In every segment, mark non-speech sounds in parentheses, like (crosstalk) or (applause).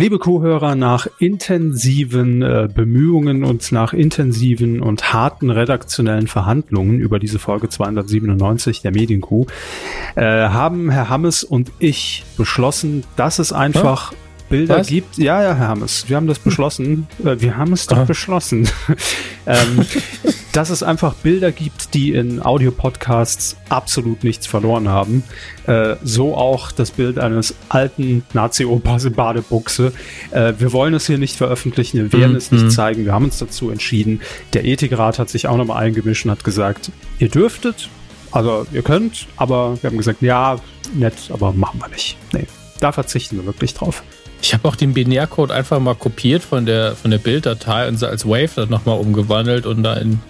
Liebe Kuhhörer, nach intensiven äh, Bemühungen und nach intensiven und harten redaktionellen Verhandlungen über diese Folge 297 der Medienkuh äh, haben Herr Hammes und ich beschlossen, dass es einfach ja? Bilder Was? gibt. Ja, ja, Herr Hammes, wir haben das beschlossen. Äh, wir haben es doch Aha. beschlossen. (laughs) ähm, dass es einfach Bilder gibt, die in Audiopodcasts absolut nichts verloren haben. Äh, so auch das Bild eines alten Nazi-Opas in Badebuchse. Äh, wir wollen es hier nicht veröffentlichen, wir werden mhm. es nicht mhm. zeigen. Wir haben uns dazu entschieden. Der Ethikrat hat sich auch nochmal eingemischt und hat gesagt, ihr dürftet, also ihr könnt, aber wir haben gesagt, ja, nett, aber machen wir nicht. Nee, da verzichten wir wirklich drauf. Ich habe auch den Binärcode einfach mal kopiert von der, von der Bilddatei und als Wave dann nochmal umgewandelt und da in,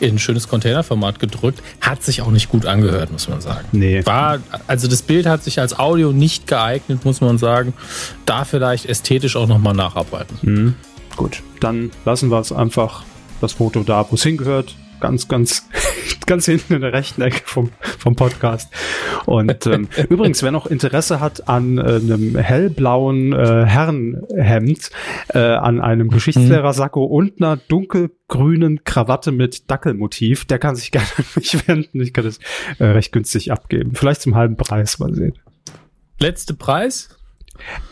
in ein schönes Containerformat gedrückt. Hat sich auch nicht gut angehört, muss man sagen. Nee. War, also das Bild hat sich als Audio nicht geeignet, muss man sagen. Da vielleicht ästhetisch auch nochmal nacharbeiten. Mhm. Gut, dann lassen wir es einfach das Foto da, wo es hingehört ganz, ganz, (laughs) ganz hinten in der rechten Ecke vom, vom Podcast. Und ähm, (laughs) übrigens, wer noch Interesse hat an äh, einem hellblauen äh, Herrenhemd, äh, an einem Geschichtslehrersaco und einer dunkelgrünen Krawatte mit Dackelmotiv, der kann sich (laughs) gerne an mich wenden. Ich kann das äh, recht günstig abgeben. Vielleicht zum halben Preis, mal sehen. Letzte Preis?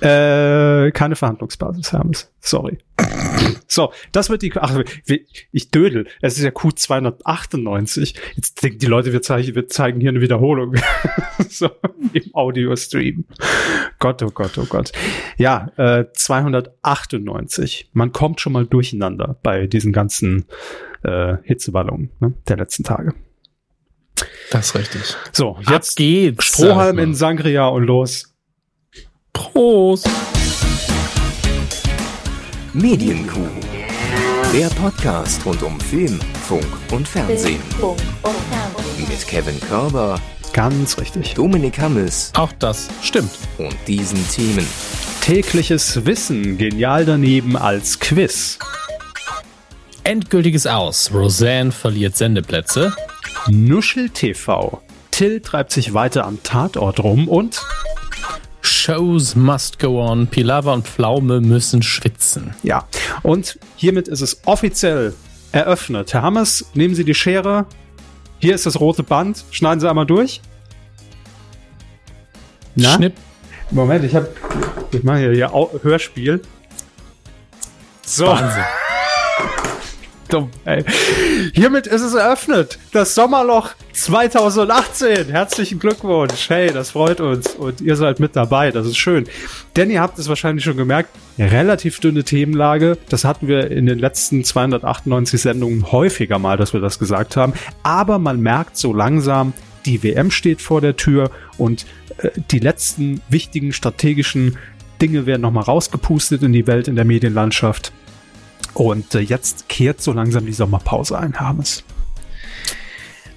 Äh, keine Verhandlungsbasis, Hermes. Sorry. So, das wird die. Ach, ich dödel. Es ist ja Q298. Jetzt denken die Leute, wir zeigen, wir zeigen hier eine Wiederholung. (laughs) so, im Audio-Stream. Gott, oh Gott, oh Gott. Ja, äh, 298. Man kommt schon mal durcheinander bei diesen ganzen äh, Hitzeballungen ne, der letzten Tage. Das ist richtig. So, jetzt Ab geht's. Strohhalm in Sangria und los. Prost! Medienkuh. Der Podcast rund um Film, Funk und Fernsehen. Mit Kevin Körber. Ganz richtig. Dominik Hammes. Auch das stimmt. Und diesen Themen. Tägliches Wissen genial daneben als Quiz. Endgültiges Aus. Roseanne verliert Sendeplätze. Nuschel TV. Till treibt sich weiter am Tatort rum und Shows must go on. Pilava und Pflaume müssen schwitzen. Ja, und hiermit ist es offiziell eröffnet. Herr Hammers, nehmen Sie die Schere. Hier ist das rote Band. Schneiden Sie einmal durch. Na? Schnipp. Moment, ich habe, ich mache hier, hier Hörspiel. So. Wahnsinn dumm, ey. Hiermit ist es eröffnet. Das Sommerloch 2018. Herzlichen Glückwunsch. Hey, das freut uns. Und ihr seid mit dabei. Das ist schön. Denn ihr habt es wahrscheinlich schon gemerkt. Relativ dünne Themenlage. Das hatten wir in den letzten 298 Sendungen häufiger mal, dass wir das gesagt haben. Aber man merkt so langsam, die WM steht vor der Tür und äh, die letzten wichtigen strategischen Dinge werden nochmal rausgepustet in die Welt, in der Medienlandschaft. Und äh, jetzt kehrt so langsam die Sommerpause ein, Hermes.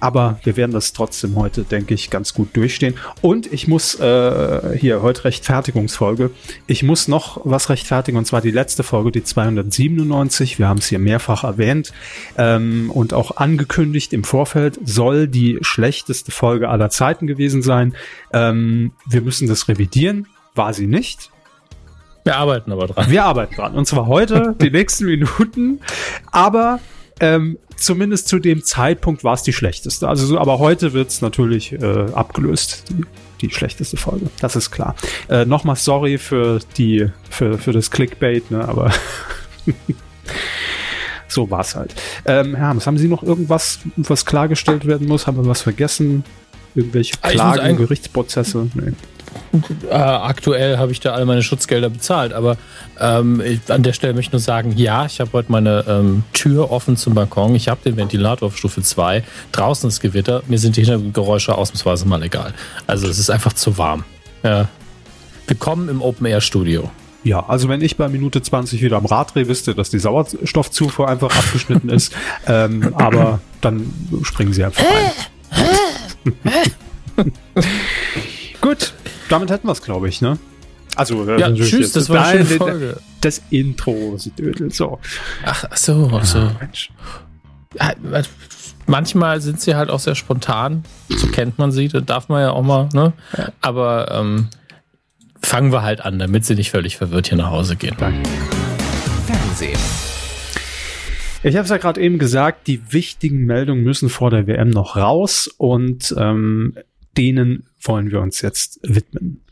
Aber wir werden das trotzdem heute, denke ich, ganz gut durchstehen. Und ich muss äh, hier heute Rechtfertigungsfolge. Ich muss noch was rechtfertigen und zwar die letzte Folge, die 297. Wir haben es hier mehrfach erwähnt ähm, und auch angekündigt im Vorfeld soll die schlechteste Folge aller Zeiten gewesen sein. Ähm, wir müssen das revidieren. War sie nicht. Wir arbeiten aber dran. Wir arbeiten dran. Und zwar heute, (laughs) die nächsten Minuten. Aber ähm, zumindest zu dem Zeitpunkt war es die schlechteste. Also, so, aber heute wird es natürlich äh, abgelöst. Die, die schlechteste Folge. Das ist klar. Äh, Nochmal sorry für die, für, für das Clickbait, ne, aber (laughs) so war es halt. Ähm, Hermes, haben Sie noch irgendwas, was klargestellt werden muss? Haben wir was vergessen? Irgendwelche ah, Klagen, Gerichtsprozesse? Nee. Äh, aktuell habe ich da all meine Schutzgelder bezahlt, aber ähm, an der Stelle möchte ich nur sagen, ja, ich habe heute meine ähm, Tür offen zum Balkon, ich habe den Ventilator auf Stufe 2, draußen ist Gewitter, mir sind die Hintergrundgeräusche ausnahmsweise mal egal. Also es ist einfach zu warm. Ja. Willkommen im Open-Air-Studio. Ja, also wenn ich bei Minute 20 wieder am Rad drehe, wisst ihr, dass die Sauerstoffzufuhr einfach abgeschnitten ist. (laughs) Ähm, aber dann springen sie einfach (laughs) ein. (laughs) Gut, damit hätten wir es, glaube ich, ne? Also, äh, ja, tschüss, das war eine Folge. Das Intro, sie Dödel, so. Ach, ach so, ach so. Ah, Mensch. Ja, manchmal sind sie halt auch sehr spontan. So kennt man sie, da darf man ja auch mal, ne? Ja. Aber ähm, fangen wir halt an, damit sie nicht völlig verwirrt hier nach Hause gehen. Danke. Fernsehen. Ich habe es ja gerade eben gesagt, die wichtigen Meldungen müssen vor der WM noch raus und ähm, denen wollen wir uns jetzt widmen.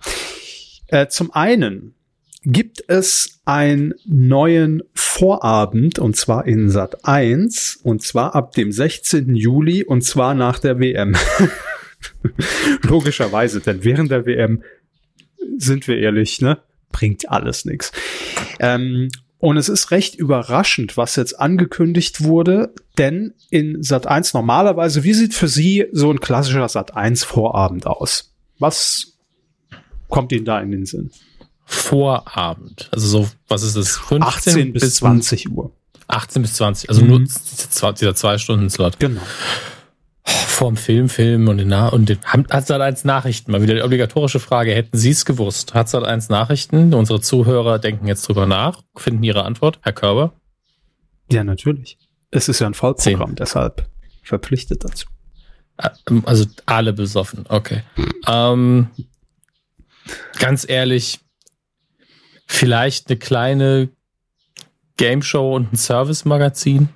Äh, zum einen gibt es einen neuen Vorabend und zwar in Sat 1 und zwar ab dem 16. Juli und zwar nach der WM. (laughs) Logischerweise, denn während der WM sind wir ehrlich, ne? Bringt alles nichts. Ähm, und es ist recht überraschend, was jetzt angekündigt wurde, denn in Sat 1 normalerweise, wie sieht für Sie so ein klassischer Sat 1 Vorabend aus? Was kommt Ihnen da in den Sinn? Vorabend. Also so, was ist das? 15 18 bis, bis 20 Uhr. 18 bis 20, also mhm. nur dieser zwei Stunden Slot. Genau vorm Film, Film und, den Na und den, hat Sat 1 Nachrichten? Mal wieder die obligatorische Frage. Hätten Sie es gewusst? Hat Sat 1 Nachrichten? Unsere Zuhörer denken jetzt drüber nach, finden ihre Antwort. Herr Körber? Ja, natürlich. Es ist ja ein Vollprogramm, Zehn. deshalb verpflichtet dazu. Ah, also alle besoffen, okay. ähm, ganz ehrlich, vielleicht eine kleine Game Show und ein Service-Magazin?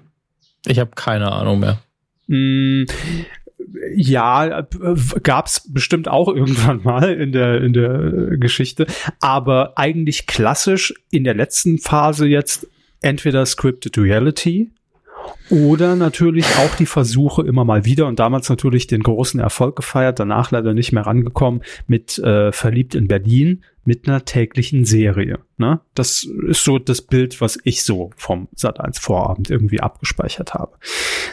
Ich habe keine Ahnung mehr. Mm, ja, gab's bestimmt auch irgendwann mal in der, in der Geschichte. Aber eigentlich klassisch in der letzten Phase jetzt entweder Scripted Reality oder natürlich auch die Versuche immer mal wieder und damals natürlich den großen Erfolg gefeiert, danach leider nicht mehr rangekommen mit äh, Verliebt in Berlin mit einer täglichen Serie. Ne? Das ist so das Bild, was ich so vom Sat1 Vorabend irgendwie abgespeichert habe.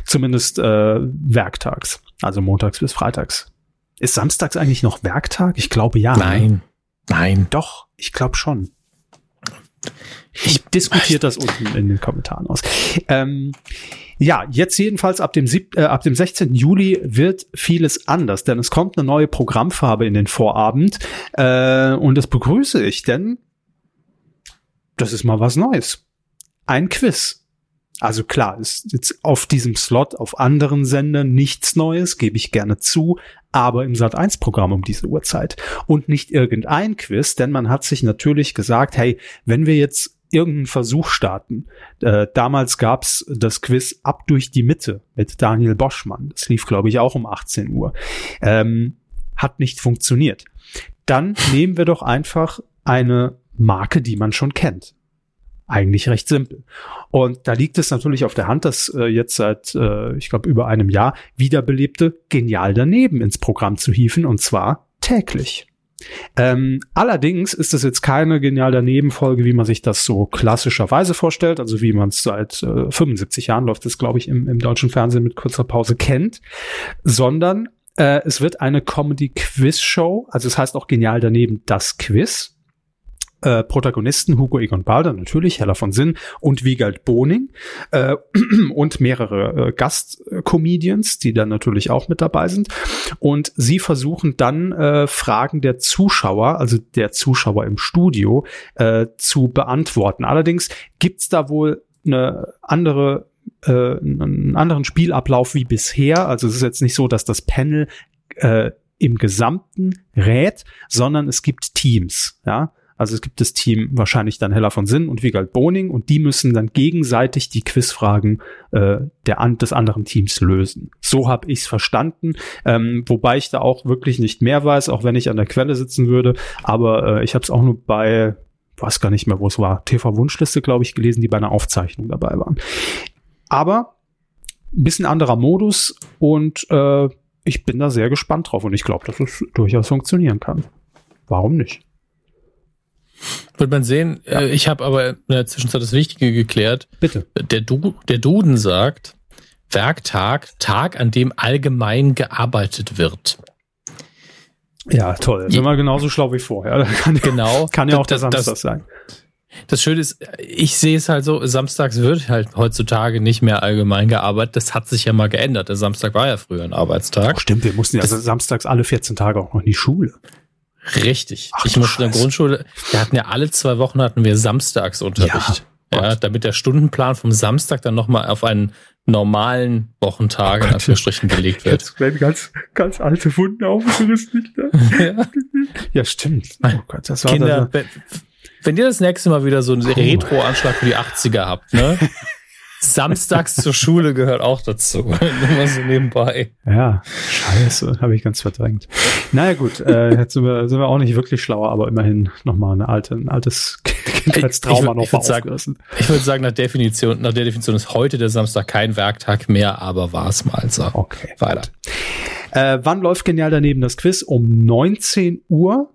Zumindest äh, werktags, also montags bis freitags. Ist samstags eigentlich noch Werktag? Ich glaube ja. Ne? Nein, ne? nein. Doch, ich glaube schon. Ich diskutiere das unten in den Kommentaren aus. Ähm, ja, jetzt jedenfalls ab dem, sieb, äh, ab dem 16. Juli wird vieles anders, denn es kommt eine neue Programmfarbe in den Vorabend äh, und das begrüße ich, denn das ist mal was Neues. Ein Quiz. Also klar, ist jetzt auf diesem Slot auf anderen Sendern nichts Neues, gebe ich gerne zu, aber im Sat 1 Programm um diese Uhrzeit und nicht irgendein Quiz, denn man hat sich natürlich gesagt, hey, wenn wir jetzt irgendeinen Versuch starten. Äh, damals gab's das Quiz Ab durch die Mitte mit Daniel Boschmann. Das lief, glaube ich, auch um 18 Uhr. Ähm, hat nicht funktioniert. Dann (laughs) nehmen wir doch einfach eine Marke, die man schon kennt. Eigentlich recht simpel. Und da liegt es natürlich auf der Hand, dass äh, jetzt seit, äh, ich glaube, über einem Jahr wiederbelebte Genial daneben ins Programm zu hieven und zwar täglich. Ähm, allerdings ist es jetzt keine genial daneben Folge, wie man sich das so klassischerweise vorstellt, also wie man es seit äh, 75 Jahren läuft es, glaube ich, im, im deutschen Fernsehen mit kurzer Pause kennt, sondern äh, es wird eine Comedy-Quiz-Show, also es heißt auch genial daneben das Quiz. Äh, Protagonisten Hugo Egon Balder, natürlich, Hella von Sinn und Wiegald Boning äh, (clears throat) und mehrere äh, Gastcomedians, die dann natürlich auch mit dabei sind. Und sie versuchen dann äh, Fragen der Zuschauer, also der Zuschauer im Studio, äh, zu beantworten. Allerdings gibt's da wohl eine andere äh, einen anderen Spielablauf wie bisher. Also es ist jetzt nicht so, dass das Panel äh, im Gesamten rät, sondern es gibt Teams, ja. Also es gibt das Team wahrscheinlich dann Hella von Sinn und Wiegald Boning und die müssen dann gegenseitig die Quizfragen äh, der, des anderen Teams lösen. So habe ich es verstanden, ähm, wobei ich da auch wirklich nicht mehr weiß, auch wenn ich an der Quelle sitzen würde. Aber äh, ich habe es auch nur bei, weiß gar nicht mehr, wo es war, TV-Wunschliste, glaube ich, gelesen, die bei einer Aufzeichnung dabei waren. Aber ein bisschen anderer Modus und äh, ich bin da sehr gespannt drauf und ich glaube, dass es durchaus funktionieren kann. Warum nicht? Wird man sehen. Ja. Äh, ich habe aber in der Zwischenzeit das Wichtige geklärt. Bitte. Der, du der Duden sagt, Werktag, Tag, an dem allgemein gearbeitet wird. Ja, toll. Sind wir genauso schlau wie vorher. (laughs) Kann, genau. Kann ja auch der Samstag das, sein. Das Schöne ist, ich sehe es halt so, samstags wird halt heutzutage nicht mehr allgemein gearbeitet. Das hat sich ja mal geändert. Der Samstag war ja früher ein Arbeitstag. Oh, stimmt, wir mussten ja das, samstags alle 14 Tage auch noch in die Schule. Richtig. Ach, ich musste in der Grundschule, wir hatten ja alle zwei Wochen hatten wir Samstagsunterricht. Ja. Ja, damit der Stundenplan vom Samstag dann nochmal auf einen normalen Wochentag in Anführungsstrichen gelegt wird. Jetzt werden ganz, ganz alte Wunden aufgerissen. Ja. (laughs) Ja, stimmt. Oh Gott, das war Kinder, wenn ihr das nächste Mal wieder so einen Retro-Anschlag für die 80er habt, ne? (laughs) Samstags zur Schule gehört auch dazu. (laughs) Nur mal so nebenbei. Ja, scheiße, habe ich ganz verdrängt. Naja gut, äh, jetzt sind wir, sind wir auch nicht wirklich schlauer, aber immerhin nochmal eine alte, ein altes Kindheitstrauma Ich- ich ich würd sagen- Ich würde sagen, nach Definition, nach der Definition ist heute der Samstag kein Werktag mehr, aber war es mal so. Okay. Weiter. Äh, wann läuft genial daneben das Quiz? Um 19 Uhr.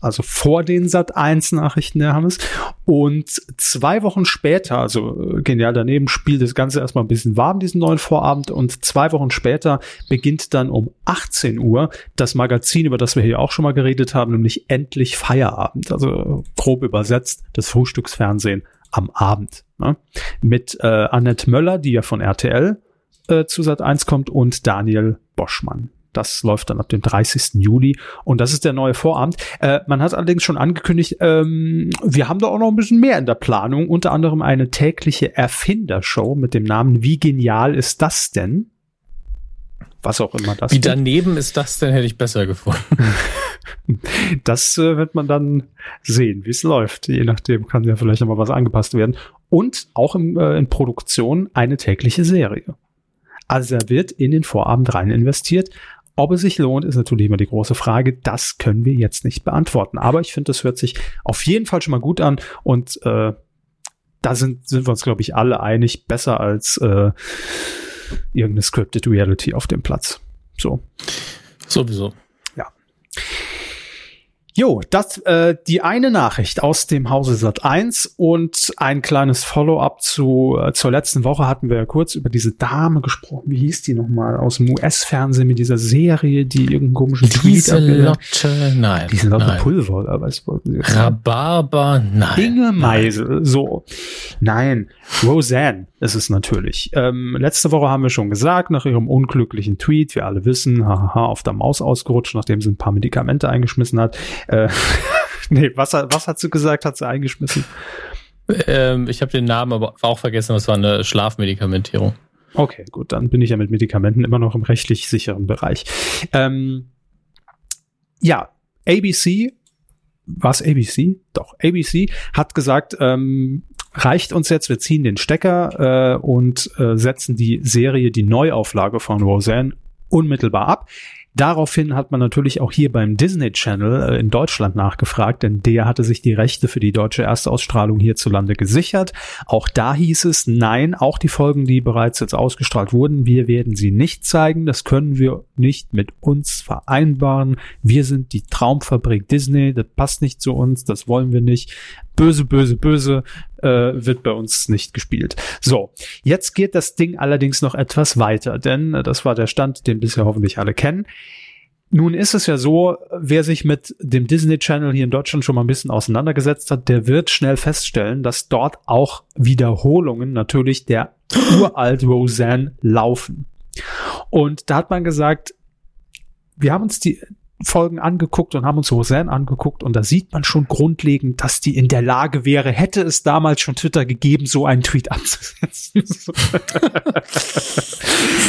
Also vor den Sat 1 Nachrichten der Hammes. Und zwei Wochen später, also äh, genial daneben, spielt das Ganze erstmal ein bisschen warm, diesen neuen Vorabend. Und zwei Wochen später beginnt dann um 18 Uhr das Magazin, über das wir hier auch schon mal geredet haben, nämlich endlich Feierabend. Also äh, grob übersetzt das Frühstücksfernsehen am Abend. Ne? Mit äh, Annette Möller, die ja von RTL äh, zu Sat 1 kommt und Daniel Boschmann. Das läuft dann ab dem 30. Juli und das ist der neue Vorabend. Äh, man hat allerdings schon angekündigt, ähm, wir haben da auch noch ein bisschen mehr in der Planung, unter anderem eine tägliche Erfindershow mit dem Namen Wie genial ist das denn? Was auch immer das Wie ist. daneben ist das denn, hätte ich besser gefunden. (laughs) Das äh, wird man dann sehen, wie es läuft. Je nachdem kann ja vielleicht noch mal was angepasst werden. Und auch im, äh, in Produktion eine tägliche Serie. Also da wird in den Vorabend rein investiert. Ob es sich lohnt, ist natürlich immer die große Frage. Das können wir jetzt nicht beantworten. Aber ich finde, das hört sich auf jeden Fall schon mal gut an. Und äh, da sind, sind wir uns, glaube ich, alle einig. Besser als äh, irgendeine Scripted Reality auf dem Platz. So. Sowieso. Jo, das äh, die eine Nachricht aus dem Hause Sat 1 und ein kleines Follow-up zu äh, zur letzten Woche hatten wir ja kurz über diese Dame gesprochen. Wie hieß die nochmal aus dem US-Fernsehen mit dieser Serie, die irgendeinen komischen Tweet Lieselotte, nein. Diese Lotte nein. Pulver oder was wollten sie? Rhabarber, nein. Inge Meisel. So. Nein. Roseanne ist es natürlich. Ähm, letzte Woche haben wir schon gesagt, nach ihrem unglücklichen Tweet, wir alle wissen, haha, auf der Maus ausgerutscht, nachdem sie ein paar Medikamente eingeschmissen hat. Äh, (laughs) nee, was, hat- was hat sie gesagt, hat sie eingeschmissen? Ähm, ich habe den Namen aber auch vergessen, das war eine Schlafmedikamentierung. Okay, gut, dann bin ich ja mit Medikamenten immer noch im rechtlich sicheren Bereich. Ähm, ja, ABC, was ABC? Doch, ABC hat gesagt, ähm, reicht uns jetzt, wir ziehen den Stecker äh, und äh, setzen die Serie, die Neuauflage von Roseanne unmittelbar ab. Daraufhin hat man natürlich auch hier beim Disney Channel äh, in Deutschland nachgefragt, denn der hatte sich die Rechte für die deutsche Erstausstrahlung hierzulande gesichert. Auch da hieß es, nein, auch die Folgen, die bereits jetzt ausgestrahlt wurden, wir werden sie nicht zeigen. Das können wir nicht mit uns vereinbaren. Wir sind die Traumfabrik Disney, das passt nicht zu uns, das wollen wir nicht. Böse, böse, böse äh, wird bei uns nicht gespielt. So, jetzt geht das Ding allerdings noch etwas weiter, denn äh, das war der Stand, den bisher hoffentlich alle kennen. Nun ist es ja so, wer sich mit dem Disney Channel hier in Deutschland schon mal ein bisschen auseinandergesetzt hat, der wird schnell feststellen, dass dort auch Wiederholungen natürlich der uralt Roseanne laufen. Und da hat man gesagt, wir haben uns die Folgen angeguckt und haben uns Roseanne angeguckt und da sieht man schon grundlegend, dass die in der Lage wäre, hätte es damals schon Twitter gegeben, so einen Tweet (laughs) abzusetzen.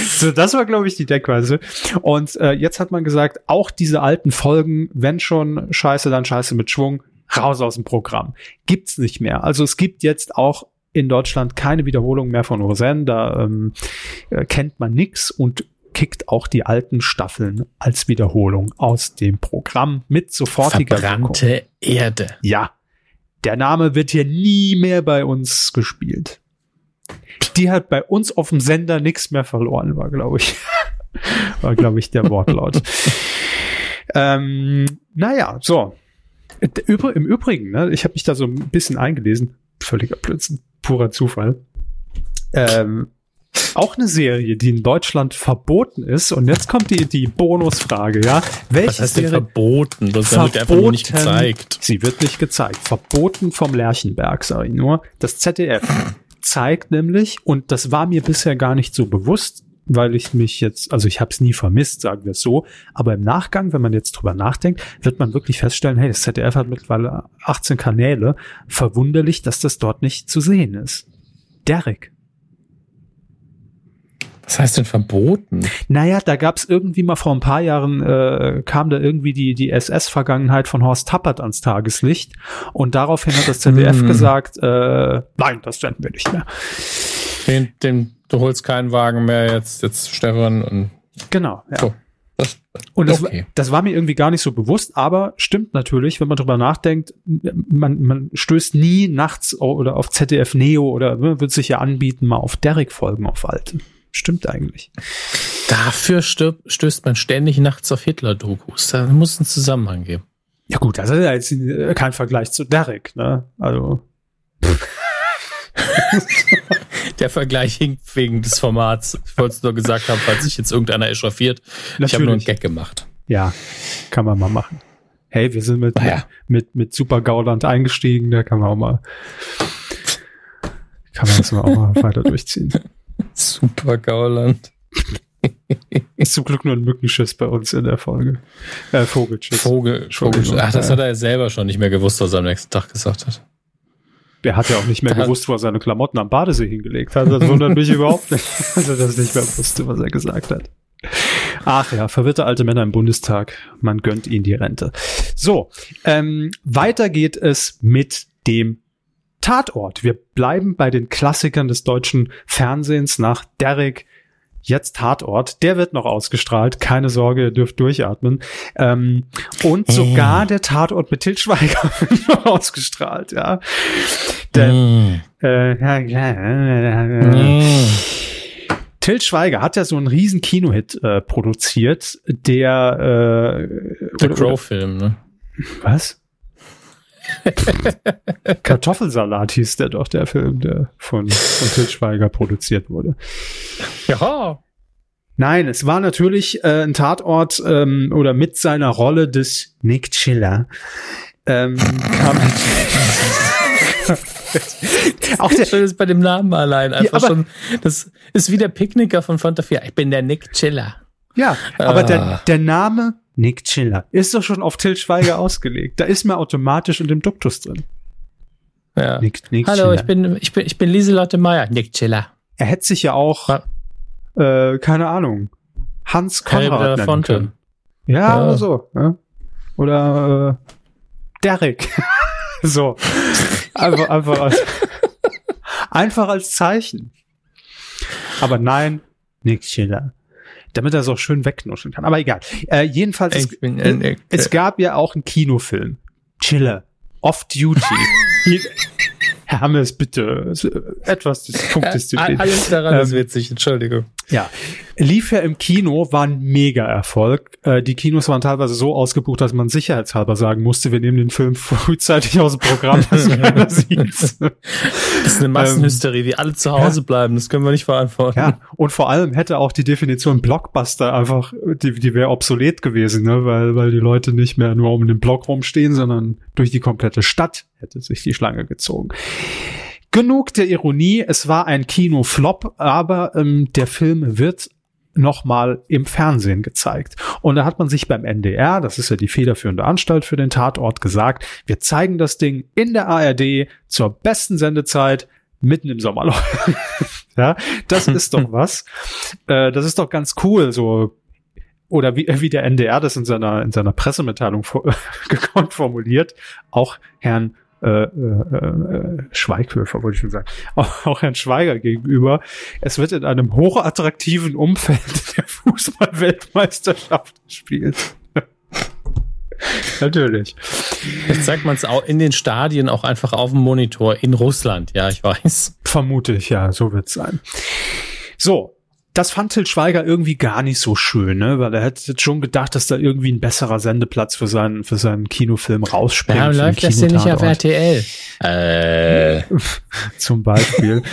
so, das war, glaube ich, die Deckweise. Und äh, jetzt hat man gesagt, auch diese alten Folgen, wenn schon Scheiße, dann Scheiße mit Schwung, raus aus dem Programm. Gibt's nicht mehr. Also es gibt jetzt auch in Deutschland keine Wiederholung mehr von Roseanne. Da ähm, äh, kennt man nix und kickt auch die alten Staffeln als Wiederholung aus dem Programm mit sofortiger Wirkung. Verbrannte Erde. Ja, der Name wird hier nie mehr bei uns gespielt. Die hat bei uns auf dem Sender nichts mehr verloren, war, glaube ich. (laughs) war, glaube ich, der Wortlaut. (laughs) ähm, naja, so. Übr Im Übrigen, ne, ich habe mich da so ein bisschen eingelesen. Völliger Blödsinn, purer Zufall. Ähm, auch eine Serie, die in Deutschland verboten ist. Und jetzt kommt die, die Bonusfrage, ja. Welche Was heißt denn Serie verboten? Das wird einfach nur nicht Verboten. gezeigt. Sie wird nicht gezeigt. Verboten vom Lerchenberg, sage ich nur. Das ZDF zeigt nämlich, und das war mir bisher gar nicht so bewusst, weil ich mich jetzt, also ich habe es nie vermisst, sagen wir es so, aber im Nachgang, wenn man jetzt drüber nachdenkt, wird man wirklich feststellen, hey, das ZDF hat mittlerweile 18 Kanäle. Verwunderlich, dass das dort nicht zu sehen ist. Derek. Was heißt denn verboten? Naja, da gab es irgendwie mal vor ein paar Jahren, äh, kam da irgendwie die, die SS-Vergangenheit von Horst Tappert ans Tageslicht. Und daraufhin hat das ZDF Hm. gesagt, äh, nein, das senden wir nicht mehr. Den, den, du holst keinen Wagen mehr jetzt, jetzt Stefan und Genau. Ja. so. Das, Und das, Okay. das war mir irgendwie gar nicht so bewusst, aber stimmt natürlich, wenn man drüber nachdenkt, man, man stößt nie nachts oder auf ZDF Neo oder ne, wird sich ja anbieten, mal auf Derek-Folgen auf alte. Stimmt eigentlich. dafür stirb, stößt man ständig nachts auf Hitler-Dokus. Da muss es einen Zusammenhang geben. Ja gut, das ist ja jetzt kein Vergleich zu Derek, ne? Also, (laughs) Der Vergleich hinkt wegen des Formats. Ich wollte es nur gesagt haben, falls sich jetzt irgendeiner echauffiert. Ich habe nur einen Natürlich. Gag gemacht. ja, kann man mal machen. Hey, wir sind mit, Ah ja. mit, mit Super Gauland eingestiegen, da kann man auch mal, kann man das mal auch mal weiter durchziehen. (laughs) Super Gauland. Ist (laughs) zum Glück nur ein Mückenschiss bei uns in der Folge. Äh, Vogelschiss. Vogel, Entschuldigung. Vogel. Ach, das hat er ja selber schon nicht mehr gewusst, was er am nächsten Tag gesagt hat. Der hat ja auch nicht mehr (laughs) Da gewusst, wo er seine Klamotten am Badesee hingelegt hat. Das wundert mich überhaupt nicht, (laughs) dass er das nicht mehr wusste, was er gesagt hat. Ach ja, verwirrte alte Männer im Bundestag. Man gönnt ihnen die Rente. So, ähm, weiter geht es mit dem Tatort. Wir bleiben bei den Klassikern des deutschen Fernsehens nach Derrick. Jetzt Tatort. Der wird noch ausgestrahlt. Keine Sorge, ihr dürft durchatmen. Ähm, und sogar der Tatort mit Til Schweiger (laughs) wird noch ausgestrahlt, ja. Der, Mm. äh, ja, ja, äh, Mm. Til Schweiger hat ja so einen riesen Kinohit äh, produziert, der äh, The Crow-Film, ne? Was? (laughs) Kartoffelsalat hieß der doch, der Film, der von, von Til Schweiger produziert wurde. Ja. Nein, es war natürlich äh, ein Tatort ähm, oder mit seiner Rolle des Nick Chiller. Ähm, kam (laughs) auch der, Schon ist bei dem Namen allein. Einfach aber- schon, das ist wie der Picknicker von Fanta 4. Ich bin der Nick Chiller. ja, aber Ah. der, der Name Nick Chiller ist doch schon auf Til Schweiger (laughs) ausgelegt. Da ist mir automatisch in dem Duktus drin. Ja. Nick, Nick Hallo, Chiller. ich bin, ich bin, ich bin Lieselotte Meyer. Nick Chiller. Er hätte sich ja auch, äh, keine Ahnung, Hans Konrad nennen Belafonte. können. Ja, Ja. oder so. Ja. Oder äh, Derek. (laughs) so. Einfach, einfach, als, (laughs) einfach als Zeichen. Aber nein, Nick Schiller. Damit er es auch schön wegnuscheln kann. Aber egal. Äh, jedenfalls, es, Nick es gab ja auch einen Kinofilm. Chiller. Off Duty. (laughs) Herr Hammes, bitte. Etwas Dis- Punktdisziplin. Alles daran ist Ähm, witzig, Entschuldigung. Ja, lief ja im Kino, war ein Mega-Erfolg. Äh, die Kinos waren teilweise so ausgebucht, dass man sicherheitshalber sagen musste, wir nehmen den Film (laughs) frühzeitig aus dem Programm, dass (laughs) keiner sieht. Das ist eine Massenhysterie, die alle zu Hause bleiben. Das können wir nicht verantworten. Ja, und vor allem hätte auch die Definition Blockbuster einfach, die, die wäre obsolet gewesen, ne? weil, weil die Leute nicht mehr nur um den Block rumstehen, sondern durch die komplette Stadt hätte sich die Schlange gezogen. Genug der Ironie, es war ein Kinoflop, aber ähm, der Film wird nochmal im Fernsehen gezeigt. Und da hat man sich beim NDR, das ist ja die federführende Anstalt für den Tatort, gesagt, wir zeigen das Ding in der ARD zur besten Sendezeit mitten im Sommerloch. (laughs) ja, das (laughs) ist doch was. Äh, das ist doch ganz cool, so oder wie, wie der NDR das in seiner in seiner Pressemitteilung vor, (laughs) gekonnt formuliert, auch Herrn äh, äh, äh, Schweighöfer, wollte ich schon sagen, (laughs) auch, auch Herrn Schweiger gegenüber. Es wird in einem hochattraktiven Umfeld (laughs) der Fußball-Weltmeisterschaft gespielt. (laughs) Natürlich. Jetzt zeigt man es auch in den Stadien auch einfach auf dem Monitor in Russland. Ja, ich weiß. Vermute ich, ja, so wird's sein. So, das fand Til Schweiger irgendwie gar nicht so schön, ne? weil er hätte jetzt schon gedacht, dass da irgendwie ein besserer Sendeplatz für seinen, für seinen Kinofilm rausspringt. Warum läuft das denn nicht auf. RTL? Äh, (laughs) zum Beispiel.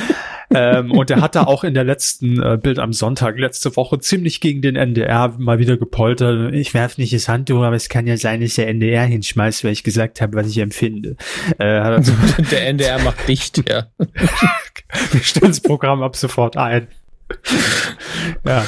ähm, und er hatte auch in der letzten äh, Bild am Sonntag letzte Woche ziemlich gegen den NDR mal wieder gepoltert. Ich werf nicht das Handtuch, aber es kann ja sein, dass der NDR hinschmeißt, weil ich gesagt habe, was ich empfinde. Äh, hat er so, (laughs) der NDR macht dicht, ja. (laughs) wir stellen das Programm ab sofort ein. Ja.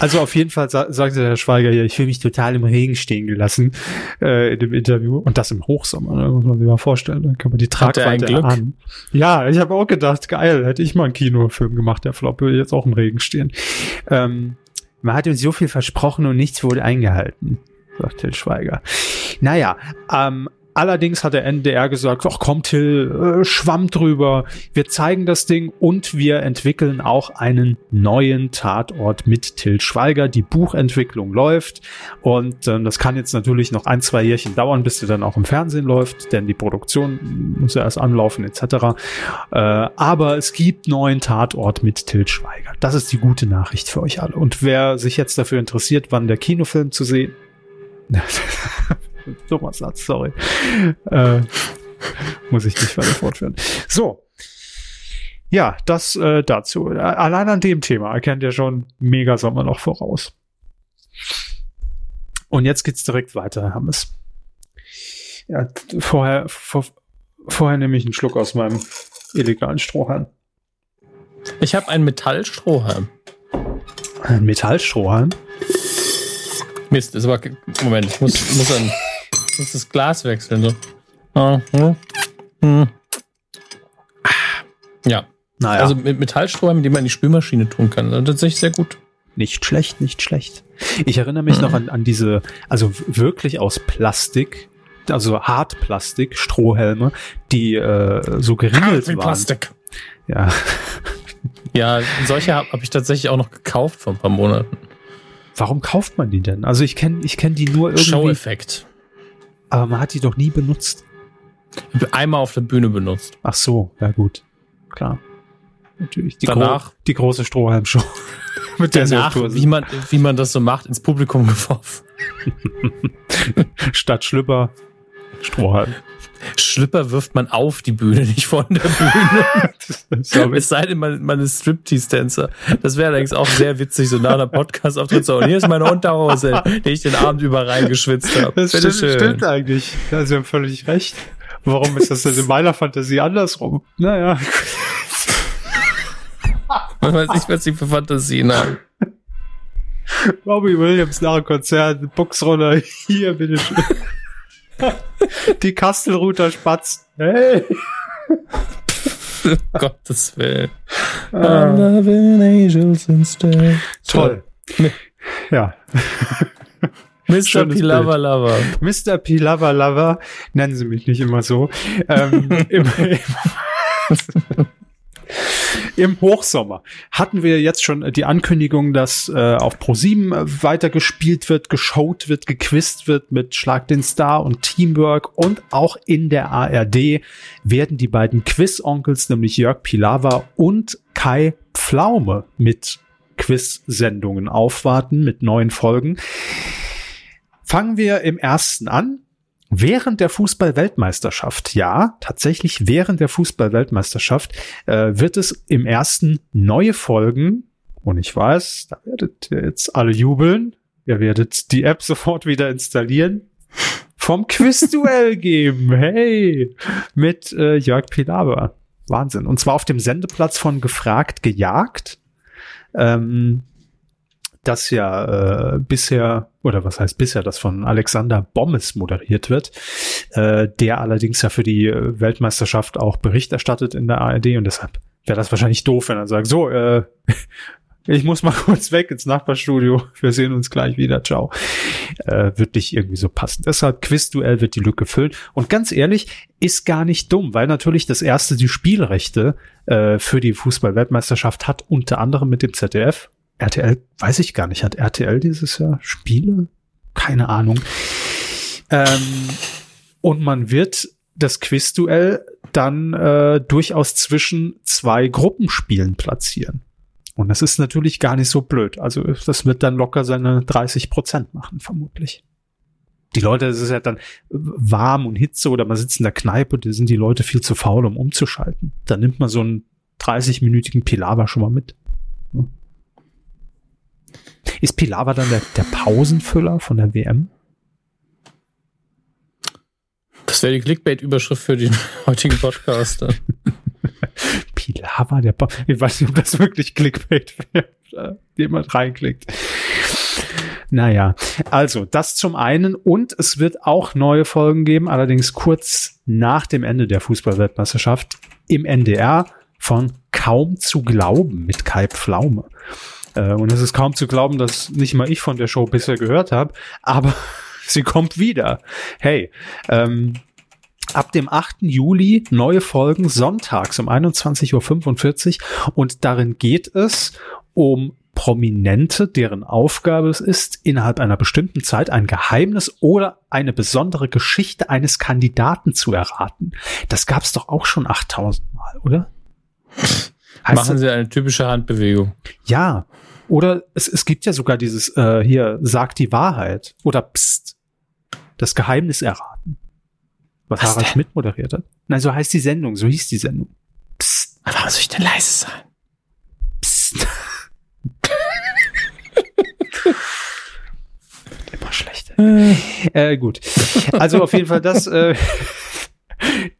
Also auf jeden Fall sa sagte Herr Schweiger hier, ich fühle mich total im Regen stehen gelassen äh, in dem Interview. Und das im Hochsommer, ne? muss man sich mal vorstellen. Dann kann man die Tragweite erahnen. Ja, ich habe auch gedacht, geil, hätte ich mal einen Kinofilm gemacht, der Flop würde jetzt auch im Regen stehen. Ähm, man hat uns so viel versprochen und nichts wurde eingehalten, sagt Till Schweiger. Naja, ähm, Allerdings hat der NDR gesagt, ach komm Till, äh, schwamm drüber, wir zeigen das Ding und wir entwickeln auch einen neuen Tatort mit Till Schweiger. Die Buchentwicklung läuft und ähm, das kann jetzt natürlich noch ein, zwei Jährchen dauern, bis sie dann auch im Fernsehen läuft, denn die Produktion muss ja erst anlaufen etc. Äh, aber es gibt neuen Tatort mit Till Schweiger. Das ist die gute Nachricht für euch alle. Und wer sich jetzt dafür interessiert, wann der Kinofilm zu sehen (laughs) Dummer Satz, sorry. Äh, muss ich nicht weiter fortführen. So. Ja, das äh, dazu. Allein an dem Thema erkennt ihr schon mega Sommer noch voraus. Und jetzt geht's direkt weiter, Hammes. Ja, vorher, vor, vorher nehme ich einen Schluck aus meinem illegalen Strohhalm. Ich habe einen Metallstrohhalm. Ein Metallstrohhalm? Mist, ist aber. Moment, ich muss, muss ein muss das Glas wechseln. So. Ah, hm, hm. Ja. Naja. Also mit Metallstrohhalm, die man in die Spülmaschine tun kann. Das ist tatsächlich sehr gut. Nicht schlecht, nicht schlecht. Ich erinnere mich mhm. noch an, an diese, also wirklich aus Plastik, also Hartplastik, Strohhelme, die äh, so geringelt waren. Plastik. Ja. (laughs) Ja, solche habe hab ich tatsächlich auch noch gekauft vor ein paar Monaten. Warum kauft man die denn? Also ich kenne ich kenn die nur irgendwie. Show-Effekt. Aber man hat die doch nie benutzt. Einmal auf der Bühne benutzt. Ach so, ja gut. Klar. Natürlich. Die, Danach, Gro die große Strohhalmshow. (laughs) Mit der Danach, wie man, wie man das so macht, ins Publikum (laughs) geworfen. Statt Schlüpper, Strohhalm. Schlüpper wirft man auf die Bühne, (laughs) nicht von der Bühne. es sei denn, man, man ist Striptease-Tänzer. Das wäre allerdings auch sehr witzig, so nach einer Podcast-Auftritt so, und hier ist meine Unterhose, die ich den Abend über reingeschwitzt habe. Das stimmt, stimmt, eigentlich. Ja, Sie haben völlig recht. Warum ist das denn in meiner Fantasie andersrum? Naja. Man weiß nicht, was sie für Fantasien haben. Robbie Williams nach dem Konzert, Buchsroller, hier, bitteschön. Die Kastelruther Spatz. Hey. (laughs) Gottes Willen. Uh, angels instead. Toll. Ja. (laughs) Mr. Pilava Lover. Mr. Pilava Lover, nennen Sie mich nicht immer so. Ähm, (laughs) im, im im Hochsommer hatten wir jetzt schon die Ankündigung, dass äh, auf ProSieben äh, weitergespielt wird, geschaut wird, gequizt wird mit Schlag den Star und Teamwork und auch in der ARD werden die beiden Quiz-Onkels, nämlich Jörg Pilawa und Kai Pflaume mit Quiz-Sendungen aufwarten mit neuen Folgen. Fangen wir im ersten an. Während der Fußball-Weltmeisterschaft, ja, tatsächlich während der Fußball-Weltmeisterschaft äh, wird es im ersten neue Folgen, und ich weiß, da werdet ihr jetzt alle jubeln, ihr werdet die App sofort wieder installieren, vom Quiz-Duell (laughs) geben, hey, mit äh, Jörg Pilawa. Wahnsinn. Und zwar auf dem Sendeplatz von Gefragt, Gejagt. Ähm, das ja äh, bisher, oder was heißt bisher, das von Alexander Bommes moderiert wird, äh, der allerdings ja für die äh, Weltmeisterschaft auch Bericht erstattet in der ARD und deshalb wäre das wahrscheinlich doof, wenn er sagt, so, äh, (laughs) ich muss mal kurz weg ins Nachbarstudio, wir sehen uns gleich wieder, ciao. Äh, wird nicht irgendwie so passen. Deshalb Quizduell wird die Lücke füllen. Und ganz ehrlich, ist gar nicht dumm, weil natürlich das erste die Spielrechte äh, für die Fußball-Weltmeisterschaft hat, unter anderem mit dem ZDF RTL, weiß ich gar nicht, hat RTL dieses Jahr Spiele? Keine Ahnung. Ähm, und man wird das Quizduell dann äh, durchaus zwischen zwei Gruppenspielen platzieren. Und das ist natürlich gar nicht so blöd. Also das wird dann locker seine 30 Prozent machen, vermutlich. Die Leute, es ist ja dann warm und Hitze oder man sitzt in der Kneipe, da sind die Leute viel zu faul, um umzuschalten. Dann nimmt man so einen 30-minütigen Pilawa schon mal mit. Ist Pilava dann der, der Pausenfüller von der WM? Das wäre die Clickbait-Überschrift für den (laughs) heutigen Podcast. (laughs) Pilava, der pa Ich weiß nicht, ob das wirklich Clickbait wäre. äh, jemand reinklickt. Naja, also das zum einen und es wird auch neue Folgen geben, allerdings kurz nach dem Ende der Fußballweltmeisterschaft im NDR von Kaum zu glauben mit Kai Pflaume. Äh, und es ist kaum zu glauben, dass nicht mal ich von der Show bisher gehört habe, aber (laughs) sie kommt wieder. Hey, ähm, ab dem 8. Juli neue Folgen sonntags um 21.45 Uhr und darin geht es um Prominente, deren Aufgabe es ist, innerhalb einer bestimmten Zeit ein Geheimnis oder eine besondere Geschichte eines Kandidaten zu erraten. Das gab's doch auch schon 8000 Mal, oder? Heißt Machen Sie eine typische Handbewegung. Ja. Oder es, es gibt ja sogar dieses äh, hier, sag die Wahrheit. Oder pst, das Geheimnis erraten. Was, was Harald Schmidt moderiert hat. Nein, so heißt die Sendung, so hieß die Sendung. Psst. Warum soll ich denn leise sein? Psst. (laughs) Immer schlechter. äh, gut. Also auf jeden Fall das, äh, (laughs)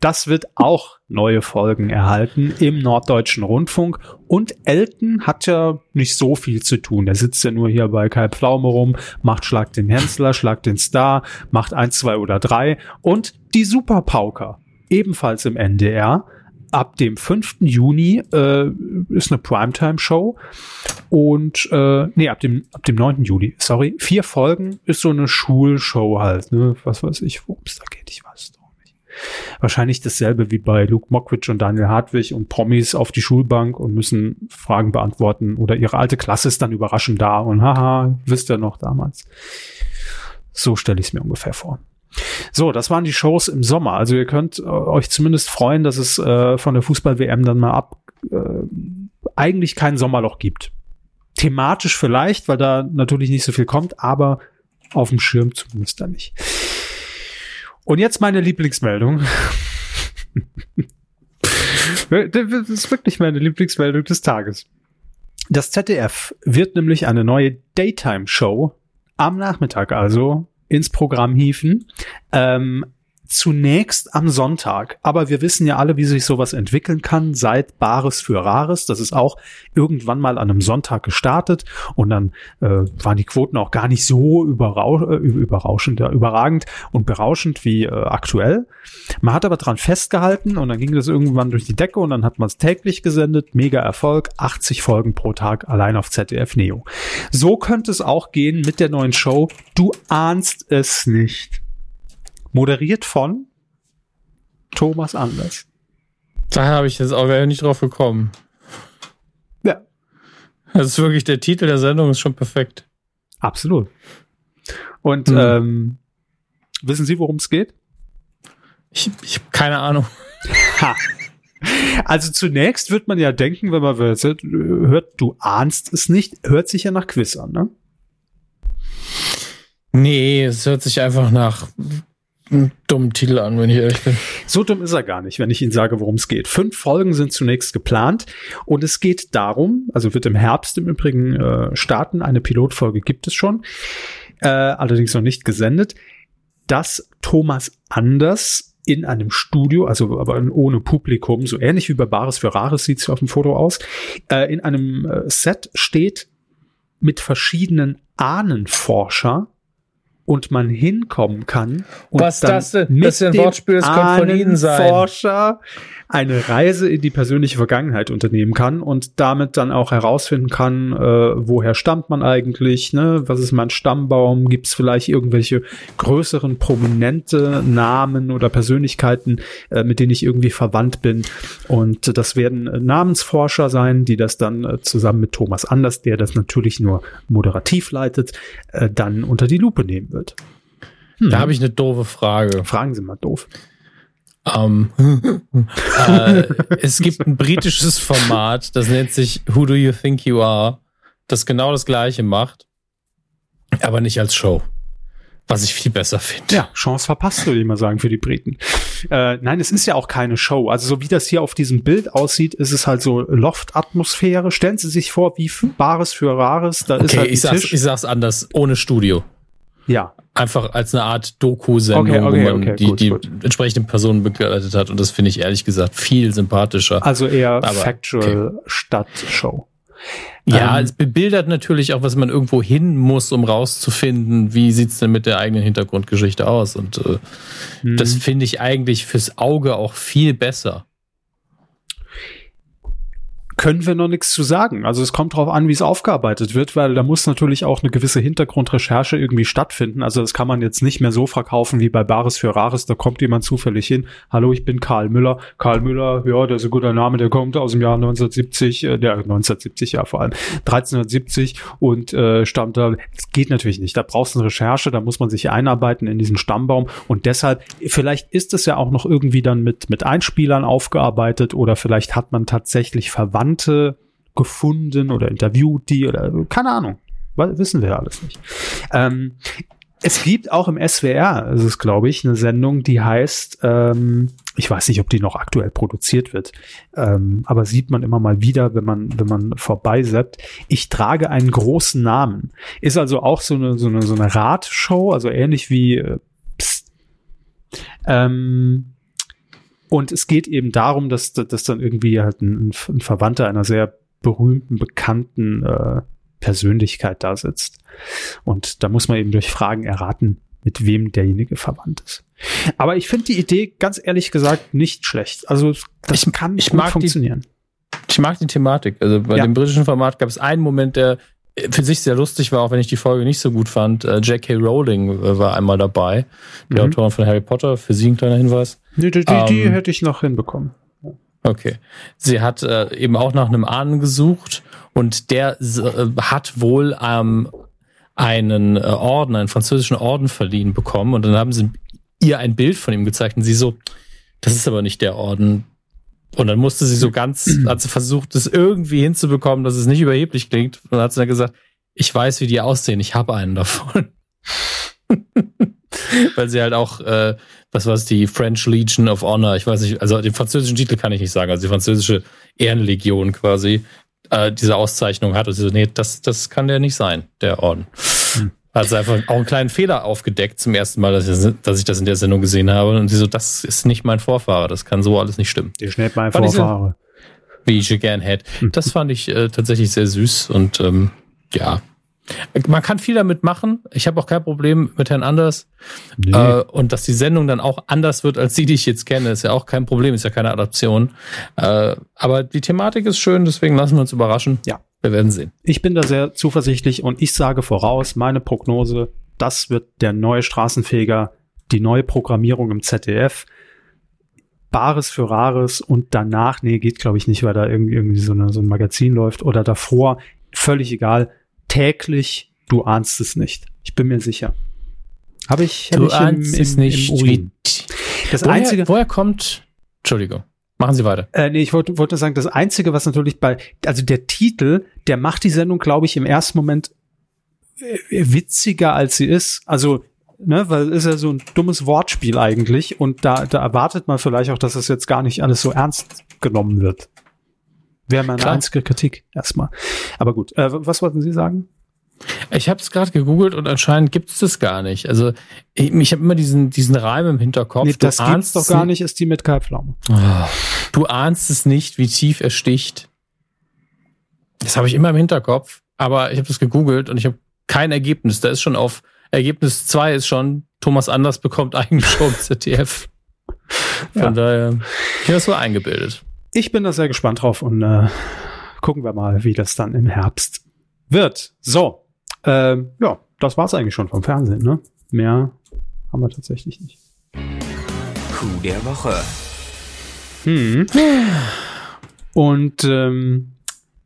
das wird auch neue Folgen erhalten im Norddeutschen Rundfunk. Und Elton hat ja nicht so viel zu tun. Er sitzt ja nur hier bei Kai Pflaume rum, macht Schlag den Hensler, Schlag den Star, macht eins, zwei oder drei. Und die Superpauker, ebenfalls im NDR ab dem 5. Juni äh, ist eine Primetime-Show und äh, nee, ab dem, ab dem 9. Juli, sorry, vier Folgen ist so eine Schulshow halt, ne? Was weiß ich, worum es da geht, ich weiß doch. Wahrscheinlich dasselbe wie bei Luke Mockridge und Daniel Hartwig und Promis auf die Schulbank und müssen Fragen beantworten oder ihre alte Klasse ist dann überraschend da und haha, wisst ihr noch damals. So stelle ich es mir ungefähr vor. So, das waren die Shows im Sommer. Also ihr könnt äh, euch zumindest freuen, dass es äh, von der Fußball-WM dann mal ab äh, eigentlich kein Sommerloch gibt. Thematisch vielleicht, weil da natürlich nicht so viel kommt, aber auf dem Schirm zumindest da nicht. Und jetzt meine Lieblingsmeldung. das ist wirklich meine Lieblingsmeldung des Tages. Das ZDF wird nämlich eine neue Daytime-Show am Nachmittag also ins Programm hieven. Ähm, zunächst am Sonntag. Aber wir wissen ja alle, wie sich sowas entwickeln kann, seit Bares für Rares. Das ist auch irgendwann mal an einem Sonntag gestartet und dann äh, waren die Quoten auch gar nicht so überrausch, äh, überrauschend, ja, überragend und berauschend wie äh, aktuell. Man hat aber dran festgehalten und dann ging das irgendwann durch die Decke und dann hat man es täglich gesendet. Mega Erfolg, 80 Folgen pro Tag allein auf ZDF Neo. So könnte es auch gehen mit der neuen Show. Du ahnst es nicht. Moderiert von Thomas Anders. Da habe ich jetzt auch nicht drauf gekommen. Ja. Das ist wirklich der Titel der Sendung ist schon perfekt. Absolut. Und hm. ähm, wissen Sie, worum es geht? Ich, ich habe keine Ahnung. Ha. Also zunächst wird man ja denken, wenn man hört, du ahnst es nicht, hört sich ja nach Quiz an, ne? Nee, es hört sich einfach nach einen dummen Titel an, wenn ich ehrlich bin. So dumm ist er gar nicht, wenn ich Ihnen sage, worum es geht. Fünf Folgen sind zunächst geplant und es geht darum, also wird im Herbst im Übrigen äh, starten, eine Pilotfolge gibt es schon, äh, allerdings noch nicht gesendet, dass Thomas Anders in einem Studio, also aber ohne Publikum, so ähnlich wie bei Bares für Rares sieht es auf dem Foto aus, äh, in einem äh, Set steht mit verschiedenen Ahnenforscher, und man hinkommen kann. Und Was das denn? Mit das ist ein Wortspiel, das könnte von Ihnen sein. Forscher eine Reise in die persönliche Vergangenheit unternehmen kann und damit dann auch herausfinden kann, äh, woher stammt man eigentlich, ne? was ist mein Stammbaum, gibt es vielleicht irgendwelche größeren prominente Namen oder Persönlichkeiten, äh, mit denen ich irgendwie verwandt bin. Und das werden Namensforscher sein, die das dann äh, zusammen mit Thomas Anders, der das natürlich nur moderativ leitet, äh, dann unter die Lupe nehmen wird. Hm. Da habe ich eine doofe Frage. Fragen Sie mal doof. Ähm, (laughs) äh, es gibt ein britisches Format, das nennt sich Who Do You Think You Are, das genau das gleiche macht, aber nicht als Show. Was ich viel besser finde. Ja, Chance verpasst, würde ich mal sagen, für die Briten. Äh, nein, es ist ja auch keine Show. Also so wie das hier auf diesem Bild aussieht, ist es halt so Loft-Atmosphäre. Stellen Sie sich vor, wie Bares für Rares. Da okay, ist halt ich, sag's, ich sag's anders, ohne Studio. Ja. Einfach als eine Art Doku-Sendung, okay, okay, wo man okay, die, gut, die gut. entsprechenden Personen begleitet hat. Und das finde ich ehrlich gesagt viel sympathischer. Also eher Aber, Factual statt Show. Ja, ähm, es bebildert natürlich auch, was man irgendwo hin muss, um rauszufinden, wie sieht's denn mit der eigenen Hintergrundgeschichte aus. Und äh, mhm. das finde ich eigentlich fürs Auge auch viel besser können wir noch nichts zu sagen. Also es kommt darauf an, wie es aufgearbeitet wird, weil da muss natürlich auch eine gewisse Hintergrundrecherche irgendwie stattfinden. Also das kann man jetzt nicht mehr so verkaufen wie bei Bares für Rares. Da kommt jemand zufällig hin. Hallo, ich bin Karl Müller. Karl Müller, ja, der ist ein guter Name, der kommt aus dem Jahr 1970, äh, der 1970 ja vor allem, 1370 und äh, stammt da. Das geht natürlich nicht. Da brauchst du eine Recherche, da muss man sich einarbeiten in diesen Stammbaum und deshalb, vielleicht ist es ja auch noch irgendwie dann mit, mit Einspielern aufgearbeitet oder vielleicht hat man tatsächlich verwandt Verwandte gefunden oder interviewt die oder keine Ahnung. Wissen wir alles nicht. Ähm, es gibt auch im SWR, ist glaube ich, eine Sendung, die heißt, ähm, ich weiß nicht, ob die noch aktuell produziert wird, ähm, aber sieht man immer mal wieder, wenn man, wenn man vorbeiseppt. Ich trage einen großen Namen. Ist also auch so eine, so eine, so eine Radshow, also ähnlich wie äh, Psst. Ähm, und es geht eben darum, dass, dass dann irgendwie halt ein, ein Verwandter einer sehr berühmten, bekannten äh, Persönlichkeit da sitzt. Und da muss man eben durch Fragen erraten, mit wem derjenige verwandt ist. Aber ich finde die Idee, ganz ehrlich gesagt, nicht schlecht. Also das ich, kann ich mag funktionieren. Die, ich mag die Thematik. Also bei ja. dem britischen Format gab es einen Moment, der für sich sehr lustig war, auch wenn ich die Folge nicht so gut fand. Äh, J.K. Rowling äh, war einmal dabei, die mhm. Autorin von Harry Potter. Für sie ein kleiner Hinweis. Die, die, die, ähm, die hätte ich noch hinbekommen. Okay. Sie hat äh, eben auch nach einem Ahnen gesucht und der äh, hat wohl ähm, einen äh, Orden, einen französischen Orden verliehen bekommen und dann haben sie ihr ein Bild von ihm gezeigt und sie so, das ist aber nicht der Orden, und dann musste sie so ganz, hat sie versucht, das irgendwie hinzubekommen, dass es nicht überheblich klingt. Und dann hat sie dann gesagt, ich weiß, wie die aussehen, ich habe einen davon. (laughs) Weil sie halt auch, äh, was war es, die French Legion of Honor, ich weiß nicht, also den französischen Titel kann ich nicht sagen, also die französische Ehrenlegion quasi, äh, diese Auszeichnung hat. Und sie so, nee, das, das kann der nicht sein, der Orden. Hat sie einfach auch einen kleinen Fehler aufgedeckt zum ersten Mal, dass ich, das in der Sendung gesehen habe. Und sie so, das ist nicht mein Vorfahre, das kann so alles nicht stimmen. Die schnellt mein Vorfahre. Wie ich gern hätte. Das fand ich äh, tatsächlich sehr süß und ähm, ja. Man kann viel damit machen. Ich habe auch kein Problem mit Herrn Anders. Nee. Äh, und dass die Sendung dann auch anders wird als die, die ich jetzt kenne, ist ja auch kein Problem, ist ja keine Adaption. Äh, aber die Thematik ist schön, deswegen lassen wir uns überraschen. Ja. Wir werden sehen. Ich bin da sehr zuversichtlich und ich sage voraus, meine Prognose, das wird der neue Straßenfeger, die neue Programmierung im ZDF. Bares für Rares und danach, nee, geht glaube ich nicht, weil da irgendwie, irgendwie so, eine, so ein Magazin läuft oder davor, völlig egal, täglich, du ahnst es nicht. Ich bin mir sicher. Habe ich, hab du ich ahnst im, im, es nicht. Im Urin. Das woher, einzige. Woher kommt, Entschuldigung. Machen Sie weiter. Äh, nee, ich wollte wollte sagen, das Einzige, was natürlich bei, also der Titel, der macht die Sendung, glaube ich, im ersten Moment äh, witziger, als sie ist. Also, ne, weil es ist ja so ein dummes Wortspiel eigentlich und da, da erwartet man vielleicht auch, dass es jetzt gar nicht alles so ernst genommen wird. Wäre meine Klar. einzige Kritik erstmal. Aber gut, äh, was wollten Sie sagen? Ich habe es gerade gegoogelt und anscheinend gibt es das gar nicht. Also ich, ich habe immer diesen, diesen Reim im Hinterkopf. Nee, das ahnst doch gar nicht, ist die mit Kalbpflaume. Oh, du ahnst es nicht, wie tief er sticht. Das habe ich immer im Hinterkopf, aber ich habe das gegoogelt und ich habe kein Ergebnis. Da ist schon auf Ergebnis 2 ist schon, Thomas Anders bekommt eigene Show im (laughs) ZDF. Von ja. daher, ich habe das so eingebildet. Ich bin da sehr gespannt drauf und äh, gucken wir mal, wie das dann im Herbst wird. So, ähm, ja, das war's eigentlich schon vom Fernsehen, ne? Mehr haben wir tatsächlich nicht. Coup der Woche. Hm. Und ähm,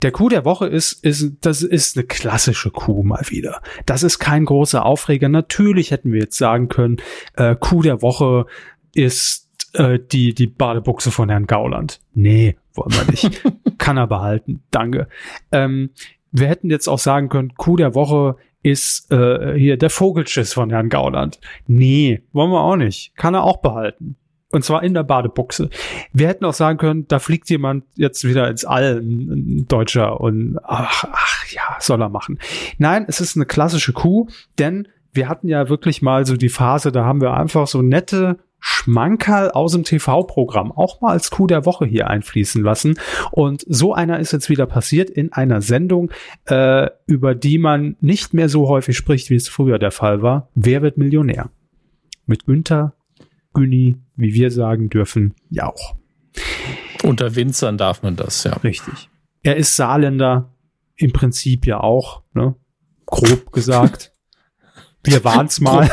der Coup der Woche ist, ist, das ist eine klassische Coup mal wieder. Das ist kein großer Aufreger. Natürlich hätten wir jetzt sagen können, äh, Coup der Woche ist äh, die, die Badebuchse von Herrn Gauland. Nee, wollen wir nicht. (laughs) Kann er behalten. Danke. Ähm, wir hätten jetzt auch sagen können, Coup der Woche ist äh, hier der Vogelschiss von Herrn Gauland. Nee, wollen wir auch nicht. Kann er auch behalten. Und zwar in der Badebuchse. Wir hätten auch sagen können, da fliegt jemand jetzt wieder ins All, ein, Deutscher, und ach, ach ja, soll er machen. Nein, es ist eine klassische Kuh, denn wir hatten ja wirklich mal so die Phase, da haben wir einfach so nette Schmankerl aus dem TV-Programm auch mal als Coup der Woche hier einfließen lassen. Und so einer ist jetzt wieder passiert in einer Sendung, äh, über die man nicht mehr so häufig spricht, wie es früher der Fall war. Wer wird Millionär? Mit Günther, Günni, wie wir sagen dürfen, Jauch. Unter Winzern darf man das, ja. Richtig. Er ist Saarländer, im Prinzip ja auch, ne? grob gesagt. (laughs) Wir waren's mal.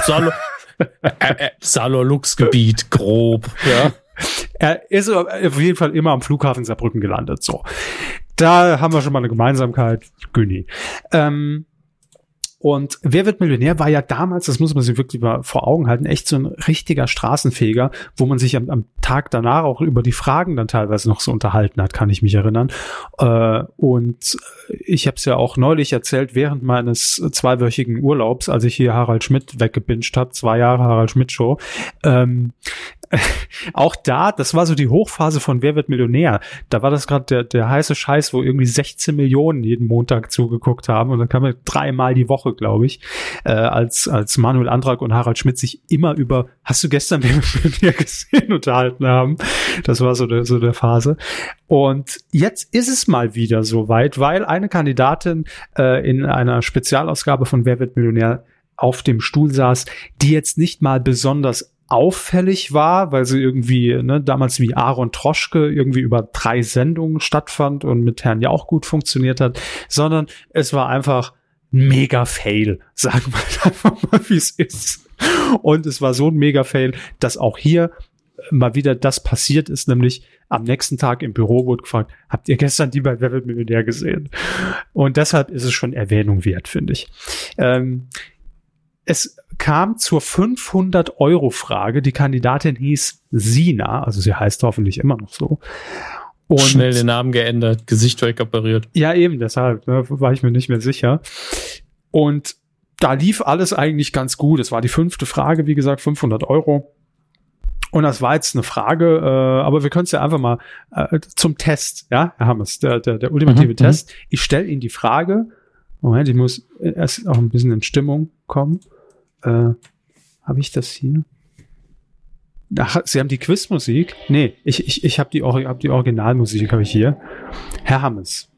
Äh, Salolux-Gebiet, grob, ja. (laughs) Er ist auf jeden Fall immer am Flughafen Saarbrücken gelandet, so. Da haben wir schon mal eine Gemeinsamkeit, Günni. Ähm, und Wer wird Millionär war ja damals, das muss man sich wirklich mal vor Augen halten, echt so ein richtiger Straßenfeger, wo man sich am, am Tag danach auch über die Fragen dann teilweise noch so unterhalten hat, kann ich mich erinnern. Äh, und ich habe es ja auch neulich erzählt, während meines zweiwöchigen Urlaubs, als ich hier Harald Schmidt weggebinged habe, zwei Jahre Harald Schmidt Show, ähm, (laughs) auch da, das war so die Hochphase von Wer wird Millionär. Da war das gerade der, der heiße Scheiß, wo irgendwie 16 Millionen jeden Montag zugeguckt haben und dann kam er dreimal die Woche, glaube ich, äh, als, als Manuel Antrag und Harald Schmidt sich immer über, hast du gestern Wer wird Millionär (laughs) gesehen, unterhalten haben. Das war so der, so der Phase. Und jetzt ist es mal wieder so weit, weil eine Kandidatin äh, in einer Spezialausgabe von Wer wird Millionär auf dem Stuhl saß, die jetzt nicht mal besonders auffällig war, weil sie irgendwie ne, damals wie Aaron Troschke irgendwie über drei Sendungen stattfand und mit Herrn ja auch gut funktioniert hat, sondern es war einfach mega Fail, (laughs) sagen wir einfach mal, wie es ist. Und es war so ein mega Fail, dass auch hier mal wieder das passiert ist, nämlich am nächsten Tag im Büro wurde gefragt, habt ihr gestern die bei Wer wird Millionär gesehen? Und deshalb ist es schon Erwähnung wert, finde ich. Ähm, es kam zur 500 Euro Frage. Die Kandidatin hieß Sina, also sie heißt hoffentlich immer noch so. Und Schnell den Namen geändert, Gesicht wegoperiert. Ja, eben, deshalb ne, war ich mir nicht mehr sicher. Und da lief alles eigentlich ganz gut. Es war die fünfte Frage, wie gesagt, 500 Euro. Und das war jetzt eine Frage, äh, aber wir können es ja einfach mal äh, zum Test, ja, Herr Hammers, der, der, der ultimative mhm, Test. Mhm. Ich stelle Ihnen die Frage, Moment, ich muss erst auch ein bisschen in Stimmung kommen. Äh, habe ich das hier? Ach, Sie haben die Quizmusik? Nee, ich, ich, ich habe die, hab die Originalmusik habe ich hier. Herr Hammes.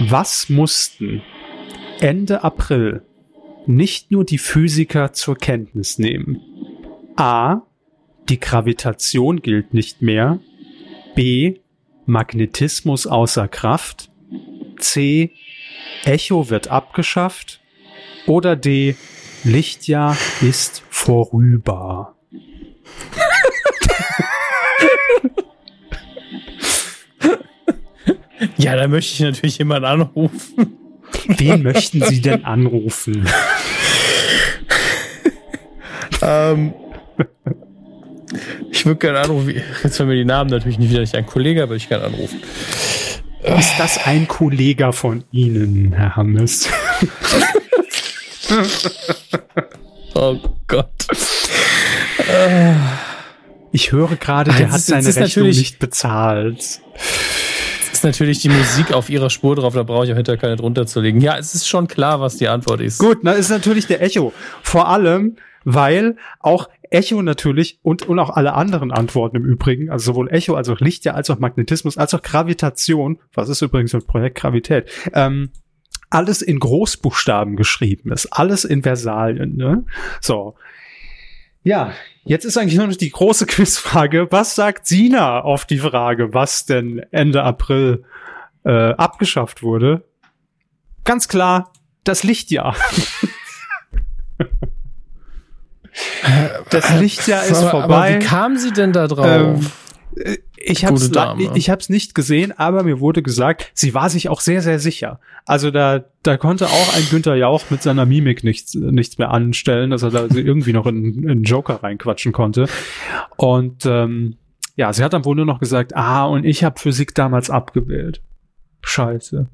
Was mussten Ende April nicht nur die Physiker zur Kenntnis nehmen? A. Die Gravitation gilt nicht mehr. B. Magnetismus außer Kraft. C. Echo wird abgeschafft. Oder D. Lichtjahr ist vorüber. (laughs) ja, da möchte ich natürlich jemanden anrufen. Wen möchten Sie denn anrufen? ähm, ich würde gerne anrufen. Jetzt haben wir die Namen natürlich nicht wieder nicht ein Kollege, aber ich gerne anrufen. Ist das ein Kollege von Ihnen, Herr Hammes? (laughs) (laughs) oh Gott. Ich höre gerade, der hat seine Rechnung nicht bezahlt. Es ist natürlich die Musik auf ihrer Spur drauf, da brauche ich auch hinterher keine drunter zu legen. Ja, es ist schon klar, was die Antwort ist. Gut, na ist natürlich der Echo. Vor allem, weil auch Echo natürlich und, und auch alle anderen Antworten im Übrigen, also sowohl Echo als auch Lichtjahr, als auch Magnetismus, als auch Gravitation, was ist übrigens mit Projekt Gravität, ähm, alles in Großbuchstaben geschrieben ist, alles in Versalien. Ne? So. Ja, jetzt ist eigentlich nur noch die große (laughs) Quizfrage. Was sagt Sina auf die Frage, was denn Ende April äh, abgeschafft wurde? Ganz klar, das Lichtjahr. (laughs) das Lichtjahr ist aber, vorbei. Aber wie kam sie denn da drauf? Ähm, ich habe es ich hab's nicht gesehen, aber mir wurde gesagt, sie war sich auch sehr, sehr sicher. Also da, da konnte auch ein Günther Jauch mit seiner Mimik nichts, nichts mehr anstellen, dass er da irgendwie noch in, in Joker reinquatschen konnte. Und ähm, ja, sie hat dann wohl nur noch gesagt, ah, und ich habe Physik damals abgewählt. Scheiße.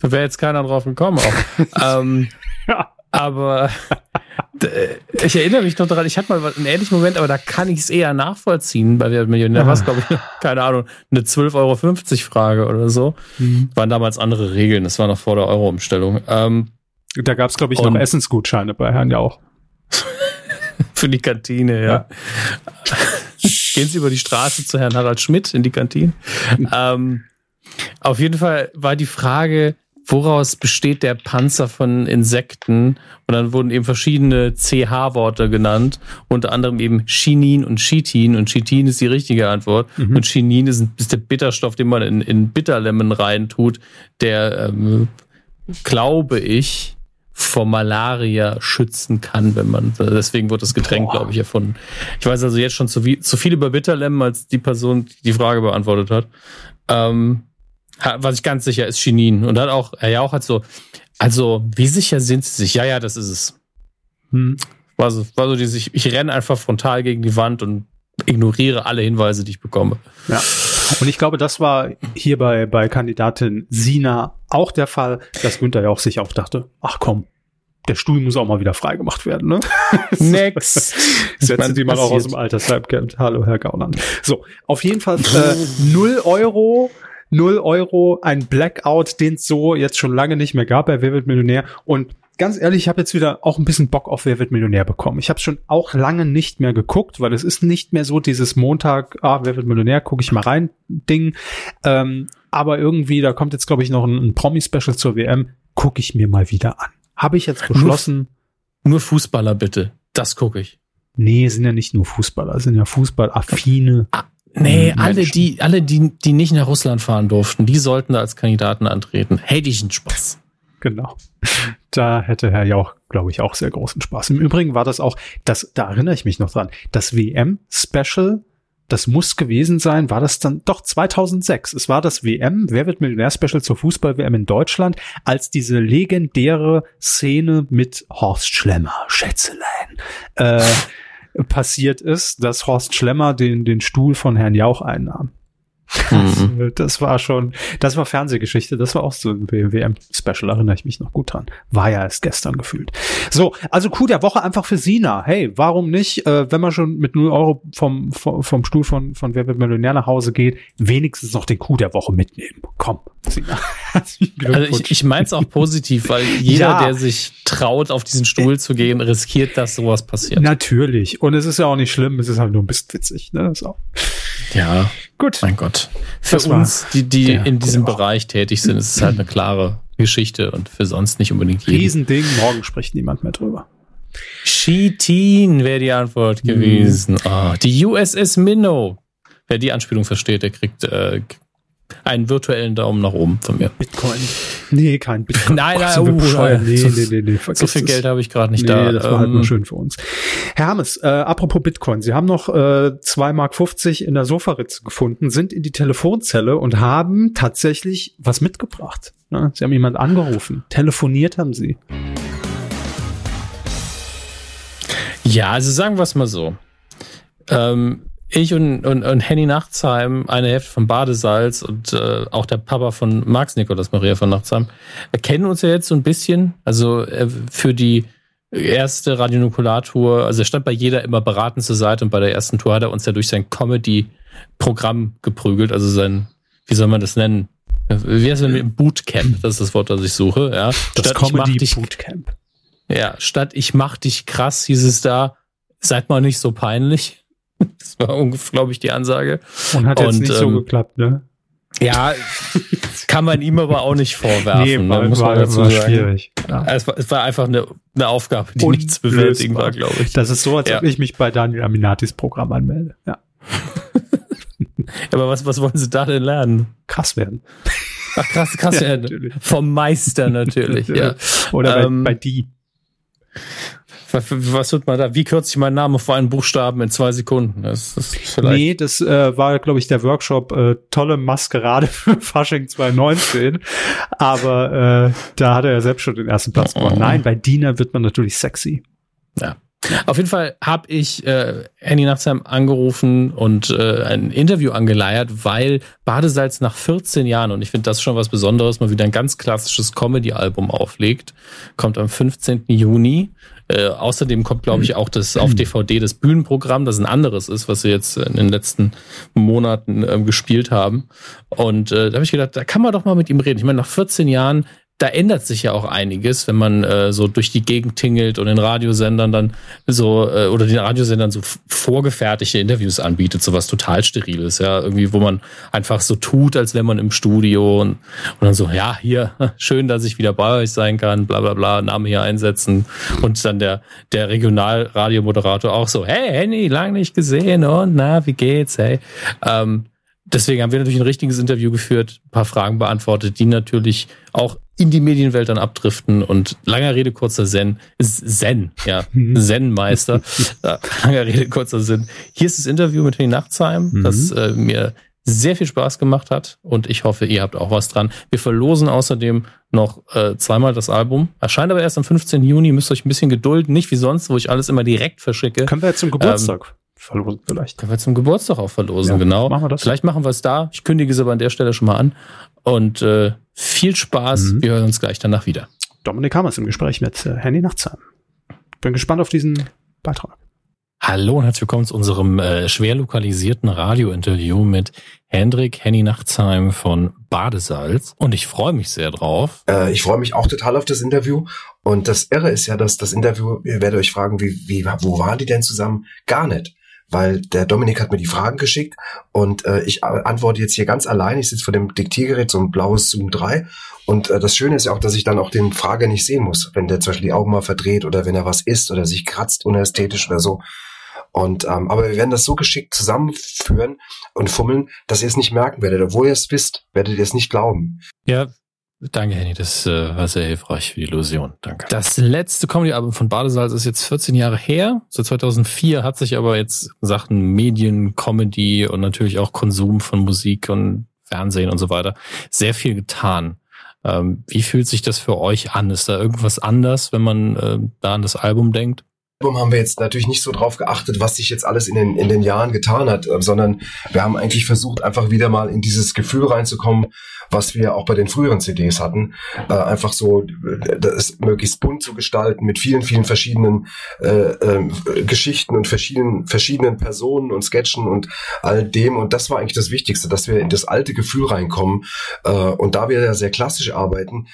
Da wäre jetzt keiner drauf gekommen auch. (laughs) ähm, ja. Aber (laughs) ich erinnere mich noch daran, ich hatte mal einen ähnlichen Moment, aber da kann ich es eher nachvollziehen bei der Millionär. War es, glaube ich, (laughs) keine Ahnung, eine 12,50 Euro Frage oder so. Mhm. Waren damals andere Regeln, das war noch vor der Euro-Umstellung. Ähm, da gab es, glaube ich, noch Essensgutscheine bei Herrn Jauch. (laughs) Für die Kantine, ja. ja. (laughs) Gehen Sie über die Straße zu Herrn Harald Schmidt in die Kantine. ähm, auf jeden Fall war die Frage, woraus besteht der Panzer von Insekten? Und dann wurden eben verschiedene CH-Worte genannt, unter anderem eben Chinin und Chitin. Und Chitin ist die richtige Antwort. Mhm. Und Chinin ist, ist, der Bitterstoff, den man in, in Bitterlemon reintut, der, ähm, glaube ich, vor Malaria schützen kann, wenn man, deswegen wird das Getränk, glaube ich, erfunden. Ich weiß also jetzt schon zu, wie, zu viel über Bitterlemon, als die Person die, die Frage beantwortet hat. Ähm, was ich ganz sicher ist Chinin. Und dann auch, er ja auch hat so, also, wie sicher sind sie sich? Ja, ja, das ist es. Hm. War so, war so dieses, ich, ich renne einfach frontal gegen die Wand und ignoriere alle Hinweise, die ich bekomme. Ja. Und ich glaube, das war hier bei, bei Kandidatin Sina auch der Fall, dass Günther ja auch sich auch dachte, ach komm, der Stuhl muss auch mal wieder freigemacht werden, ne? (laughs) (laughs) Next. Setzen die mal auch aus dem Altersheim. Hallo, Herr Gauland. So, auf jeden Fall äh, 0 Euro 0 Euro, ein Blackout, den es so jetzt schon lange nicht mehr gab bei Wer wird Millionär. Und ganz ehrlich, ich habe jetzt wieder auch ein bisschen Bock auf Wer wird Millionär bekommen. Ich habe schon auch lange nicht mehr geguckt, weil es ist nicht mehr so dieses Montag, ah, Wer wird Millionär, gucke ich mal rein Ding. Ähm, aber irgendwie, da kommt jetzt, glaube ich, noch ein, ein Promi-Special zur WM, gucke ich mir mal wieder an. Habe ich jetzt beschlossen. Nur, nur Fußballer bitte, das gucke ich. Nee, sind ja nicht nur Fußballer, sind ja Fußballaffine. Nee, Menschen. alle, die, alle, die, die nicht nach Russland fahren durften, die sollten da als Kandidaten antreten. Hätte ich einen Spaß. Genau. Da hätte Herr Jauch, glaube ich, auch sehr großen Spaß. Im Übrigen war das auch, das, da erinnere ich mich noch dran, das WM-Special, das muss gewesen sein, war das dann doch 2006. Es war das WM, Wer wird Millionär-Special zur Fußball-WM in Deutschland, als diese legendäre Szene mit Horst Schlemmer, Schätzelein, äh, passiert ist, dass Horst Schlemmer den, den Stuhl von Herrn Jauch einnahm. Das, mhm. das, war schon, das war Fernsehgeschichte, das war auch so ein WM-Special, erinnere ich mich noch gut dran. War ja erst gestern gefühlt. So, also Coup der Woche einfach für Sina. Hey, warum nicht, äh, wenn man schon mit 0 Euro vom, vom, vom Stuhl von, von Wer wird Millionär nach Hause geht, wenigstens noch den Coup der Woche mitnehmen. Komm, Sina. Also ich, ich meine es auch positiv, weil jeder, ja. der sich traut, auf diesen Stuhl zu gehen, riskiert, dass sowas passiert. Natürlich. Und es ist ja auch nicht schlimm, es ist halt nur ein bisschen witzig. Ne? So. Ja, gut. Mein Gott. Für das uns, die, die in diesem Bereich tätig sind, ist es halt eine klare Geschichte und für sonst nicht unbedingt jeden. Riesending, morgen spricht niemand mehr drüber. Chitin wäre die Antwort mhm. gewesen. Oh, die USS Minnow. Wer die Anspielung versteht, der kriegt äh, einen virtuellen Daumen nach oben von mir. Bitcoin. Nee, kein Bitcoin. (laughs) Nein, nein, oh, nee, nee, nee, nee, so viel Geld habe ich gerade nicht nee, da. Das war halt nur ähm, schön für uns. Herr Hammes, äh, apropos Bitcoin, Sie haben noch äh, 2,50 Mark in der Sofaritze gefunden, sind in die Telefonzelle und haben tatsächlich was mitgebracht. Ne? Sie haben jemand angerufen. Telefoniert haben Sie. Ja, also sagen wir es mal so. Ähm, ich und, und, und Henny Nachtsheim, eine Hälfte von Badesalz und äh, auch der Papa von Max Nikolas Maria von Nachtsheim, kennen uns ja jetzt so ein bisschen. Also äh, für die erste Radionukulatur, also er stand bei jeder immer beratend zur Seite und bei der ersten Tour hat er uns ja durch sein Comedy-Programm geprügelt, also sein, wie soll man das nennen? Wie heißt denn Bootcamp? Das ist das Wort, das ich suche, ja. Das Comedy-Bootcamp. Ja, statt ich mach dich krass, hieß es da, seid mal nicht so peinlich. (laughs) Das war ungefähr, glaube ich, die Ansage. Und hat jetzt und, nicht ähm, so geklappt, ne? Ja, kann man ihm aber auch nicht vorwerfen. Nee, ne, war, muss man dazu war sagen. schwierig. Ja. Es, war, es war einfach eine, eine Aufgabe, die nicht zu bewältigen war, glaube ich. Das ist so, als ja. ob ich mich bei Daniel Aminatis Programm anmelde. Ja. (laughs) aber was, was wollen Sie da denn lernen? Krass werden. Ach, krass, krass (laughs) ja, werden. Natürlich. Vom Meister natürlich, ja. Oder ähm, bei, bei die. Was, wird man da? Wie kürze ich meinen Namen auf einen Buchstaben in zwei Sekunden? Das, das vielleicht nee, das äh, war, glaube ich, der Workshop äh, tolle Maskerade (laughs) für Fasching 2019. Aber äh, da hat er ja selbst schon den ersten Platz gewonnen. Oh. Nein, bei Dina wird man natürlich sexy. Ja. Auf jeden Fall habe ich äh, Annie Nachtsheim angerufen und äh, ein Interview angeleiert, weil Badesalz nach 14 Jahren, und ich finde das schon was Besonderes, mal wieder ein ganz klassisches Comedy-Album auflegt. Kommt am 15. Juni. Äh, außerdem kommt, glaube ich, auch das auf DVD das Bühnenprogramm, das ein anderes ist, was sie jetzt in den letzten Monaten äh, gespielt haben. Und äh, da habe ich gedacht, da kann man doch mal mit ihm reden. Ich meine, nach 14 Jahren da ändert sich ja auch einiges, wenn man äh, so durch die Gegend tingelt und den Radiosendern dann so äh, oder den Radiosendern so vorgefertigte Interviews anbietet, so was total steriles, ja, irgendwie, wo man einfach so tut, als wäre man im Studio und, und dann so, ja, hier, (laughs) schön, dass ich wieder bei euch sein kann, bla bla bla, Name hier einsetzen und dann der der Regionalradiomoderator auch so, hey Henny, lang nicht gesehen und na, wie geht's, hey. Ähm, deswegen haben wir natürlich ein richtiges Interview geführt, ein paar Fragen beantwortet, die natürlich auch in die Medienwelt dann abdriften und langer Rede, kurzer Zen, Zen, ja, mhm. Zen-Meister, (laughs) langer Rede, kurzer Sinn. Hier ist das Interview mit Henny Nachtsheim, mhm. das äh, mir sehr viel Spaß gemacht hat und ich hoffe, ihr habt auch was dran. Wir verlosen außerdem noch äh, zweimal das Album. Erscheint aber erst am 15. Juni, müsst euch ein bisschen gedulden, nicht wie sonst, wo ich alles immer direkt verschicke. Können wir jetzt zum Geburtstag ähm, verlosen vielleicht. Können wir zum Geburtstag auch verlosen, ja, genau. Machen wir das. Vielleicht machen wir es da. Ich kündige es aber an der Stelle schon mal an. Und äh, viel Spaß. Mhm. Wir hören uns gleich danach wieder. Dominik Hammers im Gespräch mit äh, Henny Nachtsheim. Bin gespannt auf diesen Beitrag. Hallo und herzlich willkommen zu unserem äh, schwer lokalisierten Radiointerview mit Hendrik Henny Nachtsheim von Badesalz. Und ich freue mich sehr drauf. Äh, ich freue mich auch total auf das Interview. Und das Irre ist ja, dass das Interview, ihr werdet euch fragen, wie, wie, wo waren die denn zusammen? Gar nicht weil der Dominik hat mir die Fragen geschickt und äh, ich antworte jetzt hier ganz allein. Ich sitze vor dem Diktiergerät, so ein blaues Zoom 3 und äh, das Schöne ist ja auch, dass ich dann auch den Frager nicht sehen muss, wenn der zum Beispiel die Augen mal verdreht oder wenn er was isst oder sich kratzt unästhetisch oder so. Und ähm, aber wir werden das so geschickt zusammenführen und fummeln, dass ihr es nicht merken werdet. Obwohl ihr es wisst, werdet ihr es nicht glauben. Ja, Danke, Henny, das äh, war sehr hilfreich für die Illusion. Danke. Das letzte Comedy-Album von Badesalz ist jetzt 14 Jahre her. Seit 2004 hat sich aber jetzt Sachen Medien, Comedy und natürlich auch Konsum von Musik und Fernsehen und so weiter sehr viel getan. Ähm, wie fühlt sich das für euch an? Ist da irgendwas anders, wenn man äh, da an das Album denkt? Album haben wir jetzt natürlich nicht so drauf geachtet, was sich jetzt alles in den, in den Jahren getan hat, äh, sondern wir haben eigentlich versucht, einfach wieder mal in dieses Gefühl reinzukommen, was wir auch bei den früheren CDs hatten. Äh, einfach so äh, das möglichst bunt zu gestalten mit vielen, vielen verschiedenen äh, äh, Geschichten und verschiedenen, verschiedenen Personen und Sketchen und all dem. Und das war eigentlich das Wichtigste, dass wir in das alte Gefühl reinkommen. Äh, und da wir ja sehr klassisch arbeiten,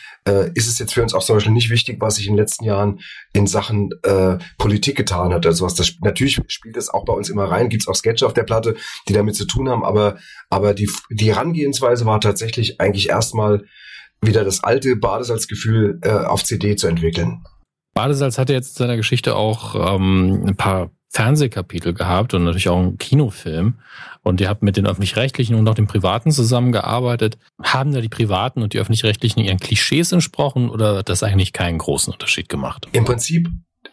ist es jetzt für uns auch zum Beispiel nicht wichtig, was sich in den letzten Jahren in Sachen äh, Politik getan hat. Also was das natürlich spielt es auch bei uns immer rein, gibt es auch Sketche auf der Platte, die damit zu tun haben, aber, aber die, die Herangehensweise war tatsächlich eigentlich erstmal wieder das alte Badesalzgefühl äh, auf CD zu entwickeln. Badesalz hatte jetzt in seiner Geschichte auch ähm, ein paar Fernsehkapitel gehabt und natürlich auch einen Kinofilm. Und ihr habt mit den öffentlich-rechtlichen und auch den Privaten zusammengearbeitet. Haben da die Privaten und die öffentlich-rechtlichen ihren Klischees entsprochen oder hat das eigentlich keinen großen Unterschied gemacht? Im Prinzip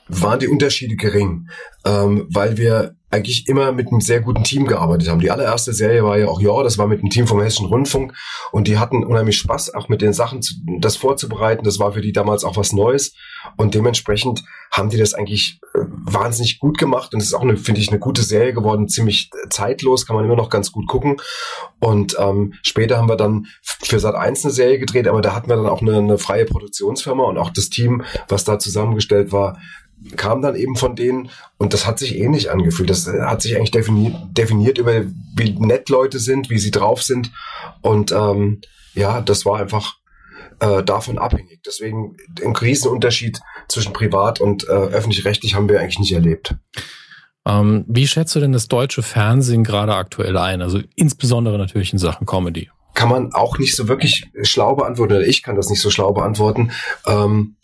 waren die Unterschiede gering, ähm, weil wir eigentlich immer mit einem sehr guten Team gearbeitet haben. Die allererste Serie war ja auch Ja, das war mit einem Team vom Hessischen Rundfunk und die hatten unheimlich Spaß, auch mit den Sachen zu, das vorzubereiten. Das war für die damals auch was Neues und dementsprechend haben die das eigentlich äh, wahnsinnig gut gemacht und es ist auch, finde ich, eine gute Serie geworden, ziemlich zeitlos, kann man immer noch ganz gut gucken. Und ähm, später haben wir dann für Sat 1 eine Serie gedreht, aber da hatten wir dann auch eine, eine freie Produktionsfirma und auch das Team, was da zusammengestellt war, kam dann eben von denen und das hat sich ähnlich angefühlt. Das äh, hat sich eigentlich definiert, definiert über wie nett Leute sind, wie sie drauf sind und ähm, ja, das war einfach äh, davon abhängig. Deswegen ein Riesenunterschied zwischen privat und äh, öffentlich-rechtlich haben wir eigentlich nicht erlebt. Ähm, wie schätzt du denn das deutsche Fernsehen gerade aktuell ein? Also insbesondere natürlich in Sachen Comedy. Kann man auch nicht so wirklich schlau beantworten, oder ich kann das nicht so schlau beantworten. Ähm,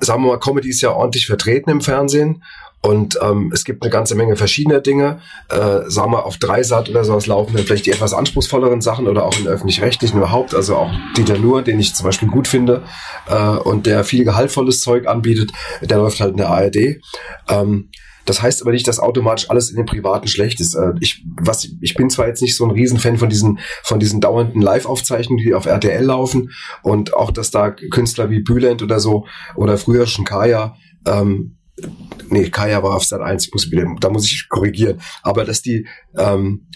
sagen wir mal, Comedy ist ja ordentlich vertreten im Fernsehen und ähm, es gibt eine ganze Menge verschiedener Dinge. Äh, sagen wir, auf Dreisat oder sowas laufen dann vielleicht die etwas anspruchsvolleren Sachen oder auch in öffentlich-rechtlichen überhaupt. Also auch Dieter Nuhr, den ich zum Beispiel gut finde äh, und der viel gehaltvolles Zeug anbietet, der läuft halt in der ARD. Ähm, das heißt aber nicht, dass automatisch alles in dem Privaten schlecht ist. Äh, ich, was, ich bin zwar jetzt nicht so ein Riesenfan von diesen, von diesen dauernden Live-Aufzeichnungen, die auf RTL laufen und auch, dass da Künstler wie Bülent oder so oder früher schon Kaya, ähm, nee, Kaya war auf Sat 1, ich muss da muss ich korrigieren, aber dass die, ähm,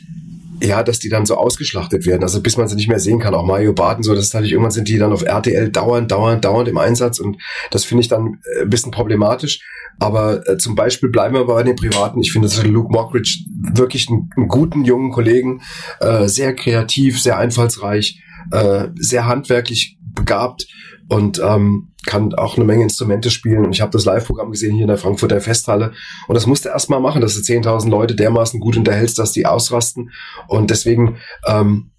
ja, dass die dann so ausgeschlachtet werden, also bis man sie nicht mehr sehen kann. Auch Mario Barton so, das ist natürlich irgendwann sind die dann auf RTL dauernd, dauernd, dauernd im Einsatz und das finde ich dann äh, ein bisschen problematisch. Aber äh, zum Beispiel bleiben wir bei den Privaten. Ich finde Luke Mockridge wirklich einen, einen guten jungen Kollegen, äh, sehr kreativ, sehr einfallsreich, äh, sehr handwerklich begabt und ähm, kann auch eine Menge Instrumente spielen. Und ich habe das Live-Programm gesehen hier in der Frankfurter Festhalle. Und das musste erst mal machen, dass du 10.000 Leute dermaßen gut unterhältst, dass die ausrasten. Und deswegen ähm,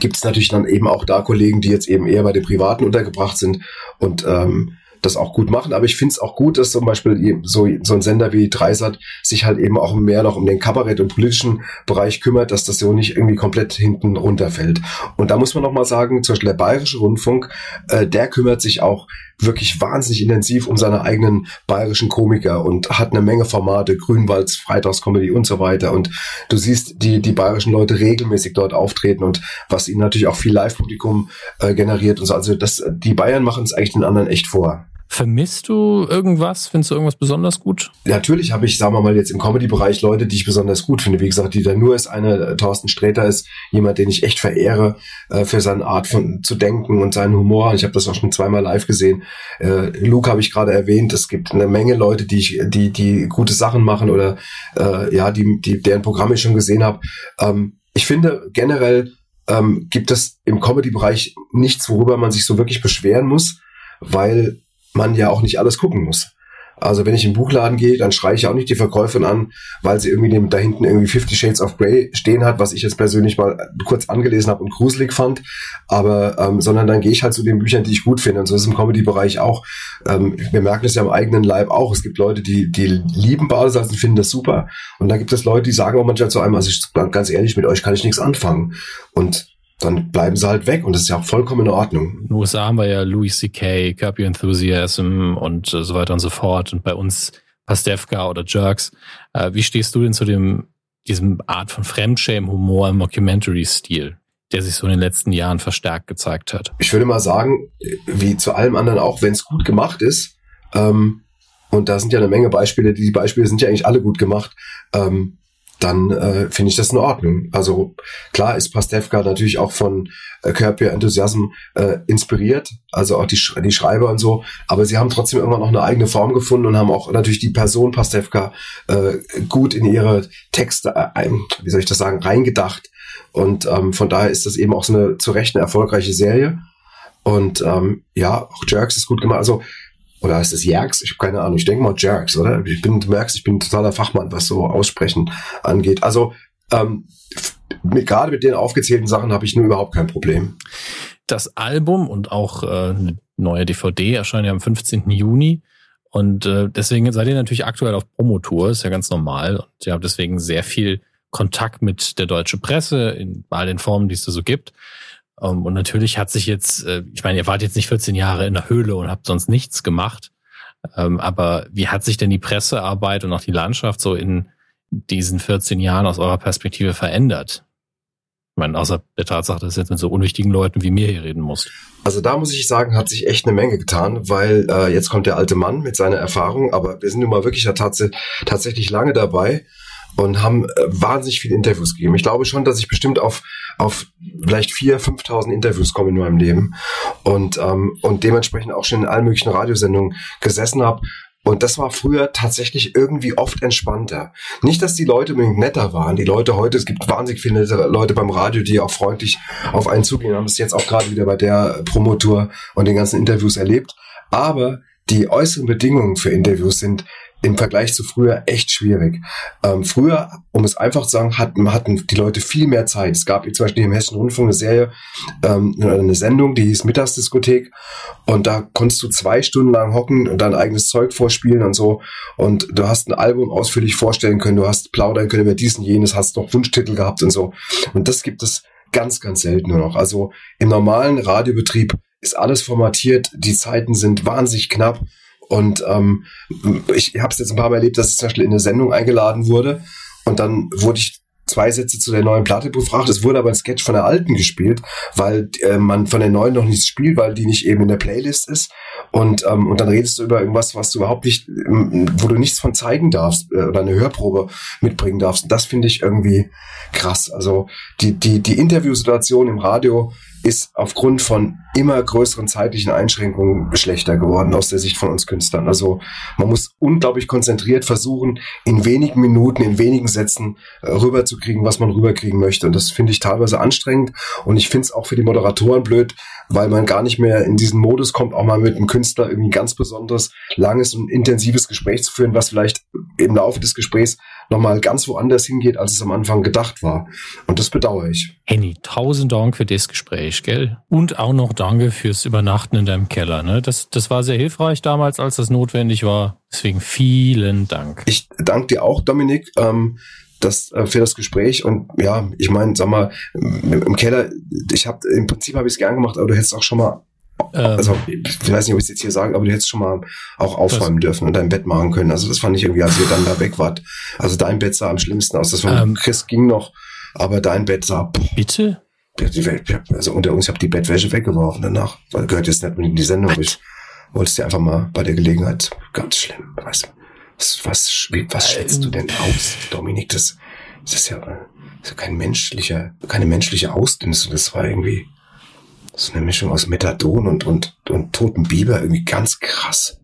gibt es natürlich dann eben auch da Kollegen, die jetzt eben eher bei den Privaten untergebracht sind und ähm, das auch gut machen. Aber ich finde es auch gut, dass zum Beispiel so, so ein Sender wie Dreisat sich halt eben auch mehr noch um den Kabarett- und politischen Bereich kümmert, dass das so nicht irgendwie komplett hinten runterfällt. Und da muss man noch mal sagen, zum Beispiel der Bayerische Rundfunk, äh, der kümmert sich auch wirklich wahnsinnig intensiv um seine eigenen bayerischen Komiker und hat eine Menge Formate, Grünwalds, Freitagscomedy und so weiter. Und du siehst die, die bayerischen Leute regelmäßig dort auftreten und was ihnen natürlich auch viel Live-Publikum äh, generiert und so. Also das, die Bayern machen es eigentlich den anderen echt vor. Vermisst du irgendwas? Findest du irgendwas besonders gut? Natürlich habe ich, sagen wir mal, jetzt im Comedy-Bereich Leute, die ich besonders gut finde. Wie gesagt, die da nur ist eine, äh, Thorsten Sträter ist jemand, den ich echt verehre äh, für seine Art von zu denken und seinen Humor. Ich habe das auch schon zweimal live gesehen. Äh, Luke habe ich gerade erwähnt. Es gibt eine Menge Leute, die ich, die, die gute Sachen machen oder äh, ja, die, die, deren Programme ich schon gesehen habe. Ähm, ich finde generell ähm, gibt es im Comedy-Bereich nichts, worüber man sich so wirklich beschweren muss, weil man ja auch nicht alles gucken muss. Also wenn ich im Buchladen gehe, dann schreie ich auch nicht die Verkäuferin an, weil sie irgendwie da hinten irgendwie Fifty Shades of Grey stehen hat, was ich jetzt persönlich mal kurz angelesen habe und gruselig fand. Aber ähm, sondern dann gehe ich halt zu den Büchern, die ich gut finde. Und so ist es im Comedy-Bereich auch. Ähm, wir merken das ja am eigenen Leib auch. Es gibt Leute, die die lieben Badesalz und finden das super. Und dann gibt es Leute, die sagen auch manchmal zu einem, also ich, ganz ehrlich, mit euch kann ich nichts anfangen. Und dann bleiben sie halt weg und das ist ja auch vollkommen in Ordnung. In den USA haben wir ja Louis C.K., Curb Your Enthusiasm und äh, so weiter und so fort und bei uns Pastewka oder Jerks. Äh, wie stehst du denn zu dem, diesem Art von Fremdschämen-Humor im Mockumentary-Stil? der sich so in den letzten Jahren verstärkt gezeigt hat. Ich würde mal sagen, wie zu allem anderen auch, wenn es gut gemacht ist, ähm, und da sind ja eine Menge Beispiele, die Beispiele sind ja eigentlich alle gut gemacht, ähm, dann äh, finde ich das in Ordnung. Also klar ist Pastewka natürlich auch von äh, Curb Your Enthusiasm äh, inspiriert, also auch die, Sch die Schreiber und so, aber sie haben trotzdem immer noch eine eigene Form gefunden und haben auch natürlich die Person Pastewka äh, gut in ihre Texte, äh, wie soll ich das sagen, reingedacht. Und ähm, von daher ist das eben auch so eine zu Recht eine erfolgreiche Serie. Und ähm, ja, auch Jerks ist gut gemacht. Also oder heißt es Jerks? Ich habe keine Ahnung. Ich denke mal Jerks, oder? Ich bin, du merkst, ich bin ein totaler Fachmann, was so Aussprechen angeht. Also ähm, gerade mit den aufgezählten Sachen habe ich nur überhaupt kein Problem. Das Album und auch äh, eine neue DVD erscheinen ja am 15. Juni. Und äh, deswegen seid ihr natürlich aktuell auf Promotour, ist ja ganz normal. Und ihr habt deswegen sehr viel Kontakt mit der deutschen Presse in all den Formen, die es da so gibt. Ähm, und natürlich hat sich jetzt, äh, ich meine, ihr wart jetzt nicht 14 Jahre in der Höhle und habt sonst nichts gemacht. Ähm, aber wie hat sich denn die Pressearbeit und auch die Landschaft so in diesen 14 Jahren aus eurer Perspektive verändert? Ich meine, außer der Tatsache, dass du jetzt mit so unwichtigen Leuten wie mir hier reden musst. Also da muss ich sagen, hat sich echt eine Menge getan, weil äh, jetzt kommt der alte Mann mit seiner Erfahrung, aber wir sind nun mal wirklich tats tatsächlich lange dabei und haben äh, wahnsinnig viele Interviews gegeben. Ich glaube schon, dass ich bestimmt auf, auf vielleicht 4.000, 5.000 Interviews komme in meinem Leben und, ähm, und dementsprechend auch schon in allen möglichen Radiosendungen gesessen habe. Und das war früher tatsächlich irgendwie oft entspannter. Nicht, dass die Leute unbedingt netter waren. Die Leute heute, es gibt wahnsinnig viele Leute beim Radio, die auch freundlich auf einen zugehen. Wir haben es jetzt auch gerade wieder bei der Promotour und den ganzen Interviews erlebt. Aber die äußeren Bedingungen für Interviews sind im Vergleich zu früher echt schwierig. Ähm, früher, um es einfach zu sagen, hatten, hatten die Leute viel mehr Zeit. Es gab zum Beispiel im Hessischen Rundfunk eine Serie, ähm, eine Sendung, die hieß Mittagsdiskothek. Und da konntest du zwei Stunden lang hocken und dein eigenes Zeug vorspielen und so. Und du hast ein Album ausführlich vorstellen können, du hast plaudern können über diesen jenes, hast noch Wunschtitel gehabt und so. Und das gibt es ganz, ganz selten nur noch. Also im normalen Radiobetrieb ist alles formatiert, die Zeiten sind wahnsinnig knapp und ähm, ich habe es jetzt ein paar Mal erlebt, dass ich zum Beispiel in eine Sendung eingeladen wurde und dann wurde ich zwei Sätze zu der neuen Platte befragt. Es wurde aber ein Sketch von der alten gespielt, weil äh, man von der neuen noch nichts spielt, weil die nicht eben in der Playlist ist. Und, ähm, und dann redest du über irgendwas, was du überhaupt nicht, ähm, wo du nichts von zeigen darfst äh, oder eine Hörprobe mitbringen darfst. Das finde ich irgendwie krass. Also die, die, die Interviewsituation im Radio ist aufgrund von immer größeren zeitlichen Einschränkungen schlechter geworden aus der Sicht von uns Künstlern. Also man muss unglaublich konzentriert versuchen, in wenigen Minuten, in wenigen Sätzen äh, rüberzukriegen, was man rüberkriegen möchte. Und das finde ich teilweise anstrengend. Und ich finde es auch für die Moderatoren blöd, weil man gar nicht mehr in diesen Modus kommt, auch mal mit einem Künstler irgendwie ganz besonderes, langes und intensives Gespräch zu führen, was vielleicht im Laufe des Gesprächs nochmal ganz woanders hingeht, als es am Anfang gedacht war. Und das bedauere ich. Henny, tausend Dank für das Gespräch, gell? Und auch noch danke fürs Übernachten in deinem Keller. Ne? Das, das war sehr hilfreich damals, als das notwendig war. Deswegen vielen Dank. Ich danke dir auch, Dominik. Ähm, das äh, für das Gespräch und ja, ich meine, sag mal, im Keller, ich habe im Prinzip habe ich es gern gemacht, aber du hättest auch schon mal also ich weiß nicht, ob ich es jetzt hier sage, aber du hättest schon mal auch aufräumen dürfen und dein Bett machen können. Also das fand ich irgendwie, als ihr dann da weg wart. Also dein Bett sah am schlimmsten aus. Das von ähm, Chris ging noch, aber dein Bett sah. Boah, bitte? Also unter uns, ich habe die Bettwäsche weggeworfen danach. Weil gehört jetzt nicht in die Sendung. Aber ich wollte es dir einfach mal bei der Gelegenheit. Ganz schlimm, weißt du. Was, was, was schätzt du denn aus, Dominik? Das, das ist ja, das ist ja kein menschlicher, keine menschliche Ausdünstung. Das war irgendwie so eine Mischung aus Methadon und, und, und toten Biber. Irgendwie ganz krass.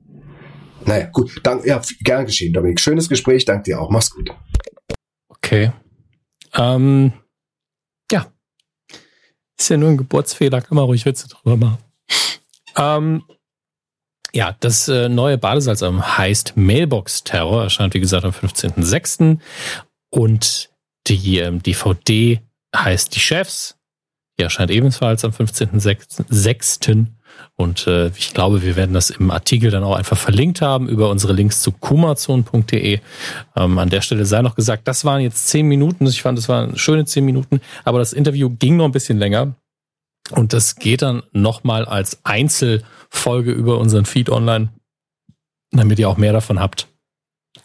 Naja, gut. Dank, ja, gern geschehen, Dominik. Schönes Gespräch. Dank dir auch. Mach's gut. Okay. Ähm, ja. Ist ja nur ein Geburtsfehler. Kann man ruhig Witze drüber machen. Ähm, ja, das äh, neue Badesalzalbum heißt Mailbox Terror, erscheint wie gesagt am 15.06. Und die ähm, DVD heißt Die Chefs, die erscheint ebenfalls am 15.06. Und äh, ich glaube, wir werden das im Artikel dann auch einfach verlinkt haben über unsere Links zu kumazon.de. Ähm, an der Stelle sei noch gesagt, das waren jetzt zehn Minuten. Ich fand, das waren schöne zehn Minuten, aber das Interview ging noch ein bisschen länger. Und das geht dann nochmal als Einzelfolge über unseren Feed online, damit ihr auch mehr davon habt.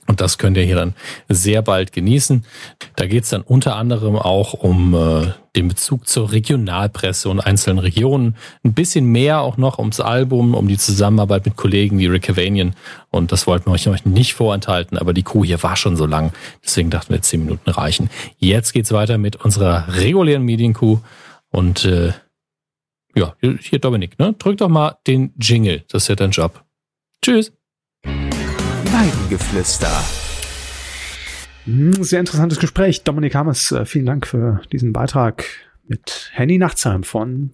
Und das könnt ihr hier dann sehr bald genießen. Da geht es dann unter anderem auch um äh, den Bezug zur Regionalpresse und einzelnen Regionen. Ein bisschen mehr auch noch ums Album, um die Zusammenarbeit mit Kollegen wie Rick Cavanian. Und das wollten wir euch nicht vorenthalten, aber die Kuh hier war schon so lang. Deswegen dachten wir, zehn Minuten reichen. Jetzt geht's weiter mit unserer regulären Medienkuh. Und äh, ja, hier Dominik, ne? Drück doch mal den Jingle. Das ist ja dein Job. Tschüss. Weidengeflüster. Hm, sehr interessantes Gespräch. Dominik Hammes, äh, vielen Dank für diesen Beitrag mit Henny Nachtsheim von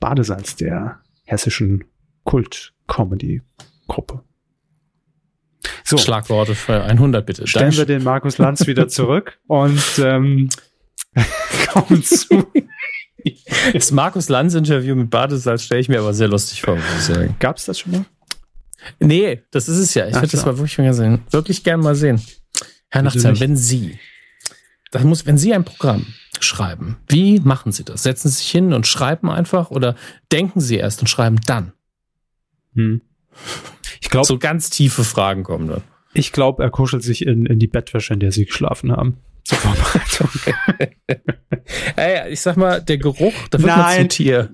Badesalz, der hessischen Kult-Comedy-Gruppe. So. Schlagworte für 100 bitte. Stellen Danke. wir den Markus Lanz wieder (laughs) zurück und ähm, (laughs) kommen zu das Markus Lanz-Interview mit Badesalz stelle ich mir aber sehr lustig vor, muss ich sagen. Gab es das schon mal? Nee, das ist es ja. Ich würde das mal wirklich mal sehen. Wirklich gern mal sehen. Herr Nachtsheim, wenn Sie, das muss, wenn Sie ein Programm schreiben, wie machen Sie das? Setzen Sie sich hin und schreiben einfach oder denken Sie erst und schreiben dann? Hm. Ich glaube, so ganz tiefe Fragen kommen dann. Ich glaube, er kuschelt sich in, in die Bettwäsche, in der Sie geschlafen haben zur Vorbereitung. (laughs) Ey, ich sag mal, der Geruch, da wird Nein, man zum Tier.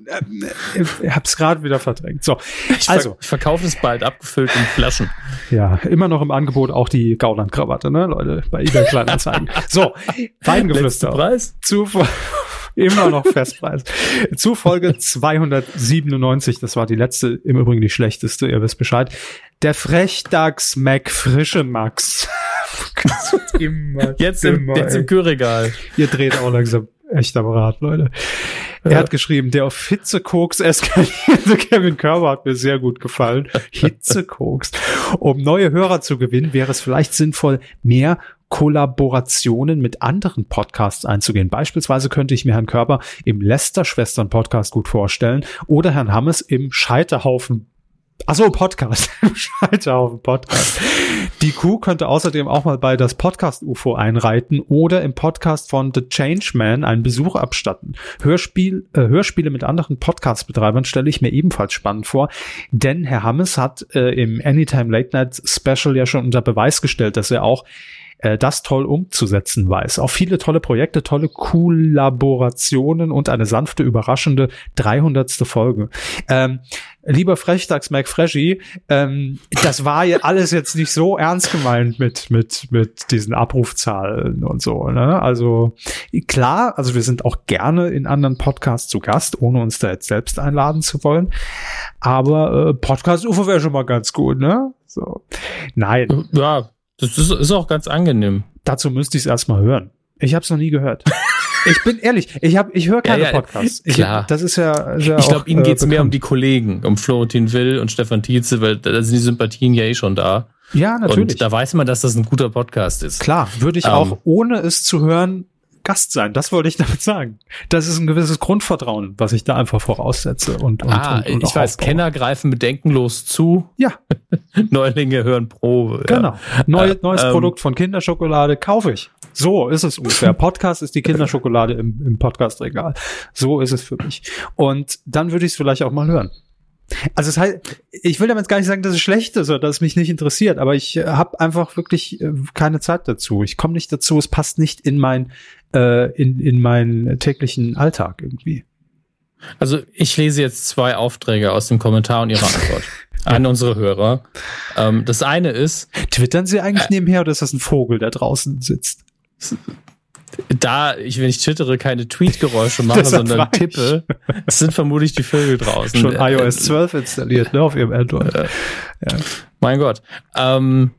Ich hab's gerade wieder verdrängt. So, ich also ver ich verkaufe es bald abgefüllt in Flaschen. Ja, immer noch im Angebot auch die Gauland-Krawatte, ne, Leute, bei eBay Kleinanzeigen. (laughs) so, Weingeflüster. Preis? Zu (laughs) immer noch Festpreis. Zu Folge 297, das war die letzte, im Übrigen die schlechteste, ihr wisst Bescheid. Der Frechdachs Mac Frische Max. (laughs) immer jetzt im, jetzt im Kühlregal. Ihr dreht auch langsam echt am Rad, Leute. Er ja. hat geschrieben, der auf Hitzekoks eskalierte (laughs) Kevin Körber hat mir sehr gut gefallen. Hitzekoks. Um neue Hörer zu gewinnen, wäre es vielleicht sinnvoll, mehr Kollaborationen mit anderen Podcasts einzugehen. Beispielsweise könnte ich mir Herrn Körber im Lester-Schwestern-Podcast gut vorstellen oder Herrn Hammes im Scheiterhaufen Achso, Podcast. (laughs) Scheiterhaufen Podcast. Die Kuh könnte außerdem auch mal bei das Podcast UFO einreiten oder im Podcast von The Changeman einen Besuch abstatten. Hörspiel, äh, Hörspiele mit anderen Podcast-Betreibern stelle ich mir ebenfalls spannend vor, denn Herr Hammes hat äh, im Anytime Late Night Special ja schon unter Beweis gestellt, dass er auch äh, das toll umzusetzen weiß. Auch viele tolle Projekte, tolle Kollaborationen und eine sanfte, überraschende 300. Folge. Ähm, lieber Frechtags McFreshy, ähm, das war ja alles jetzt nicht so ernst gemeint mit, mit, mit diesen Abrufzahlen und so. Ne? Also klar, also wir sind auch gerne in anderen Podcasts zu Gast, ohne uns da jetzt selbst einladen zu wollen. Aber äh, Podcast-UFO wäre schon mal ganz gut, ne? So. Nein. Ja, das ist, ist auch ganz angenehm. Dazu müsste ich es erstmal hören. Ich habe es noch nie gehört. Ich bin ehrlich, ich habe, ich höre keine Ja, ja, Podcasts. Ich, klar. Das ist ja, ist ja Ich glaube, Ihnen äh, geht's mehr um die Kollegen, um Florentin Will und Stefan Tietze, weil da sind die Sympathien ja eh schon da. Ja, natürlich. Und da weiß man, dass das ein guter Podcast ist. Klar, würde ich Ähm. auch ohne es zu hören Gast sein. Das wollte ich damit sagen. Das ist ein gewisses Grundvertrauen, was ich da einfach voraussetze und, und, ah, und, und ich weiß, aufbaue. Kenner greifen bedenkenlos zu, Ja, (laughs) Neulinge hören pro. genau. Neu, Äh, neues ähm. Produkt von Kinderschokolade kaufe ich. So ist es ungefähr. (laughs) Podcast ist die Kinderschokolade im, im Podcastregal. So ist es für mich. Und dann würde ich es vielleicht auch mal hören. Also es heißt, ich will damit gar nicht sagen, dass es schlecht ist oder dass es mich nicht interessiert, aber ich habe einfach wirklich äh, keine Zeit dazu. Ich komme nicht dazu, es passt nicht in mein äh, in, in meinen täglichen Alltag irgendwie. Also ich lese jetzt zwei Aufträge aus dem Kommentar und ihre Antwort (laughs) an unsere Hörer. Ähm, das eine ist, Twittern Sie eigentlich nebenher oder ist das ein Vogel, der draußen sitzt? (laughs) da ich, wenn ich twittere, keine Tweet-Geräusche (laughs) mache, sondern tippe, es sind vermutlich die Vögel draußen. Schon Äh, iOS 12 installiert, ne, auf Ihrem Android. Mein Gott. Ähm,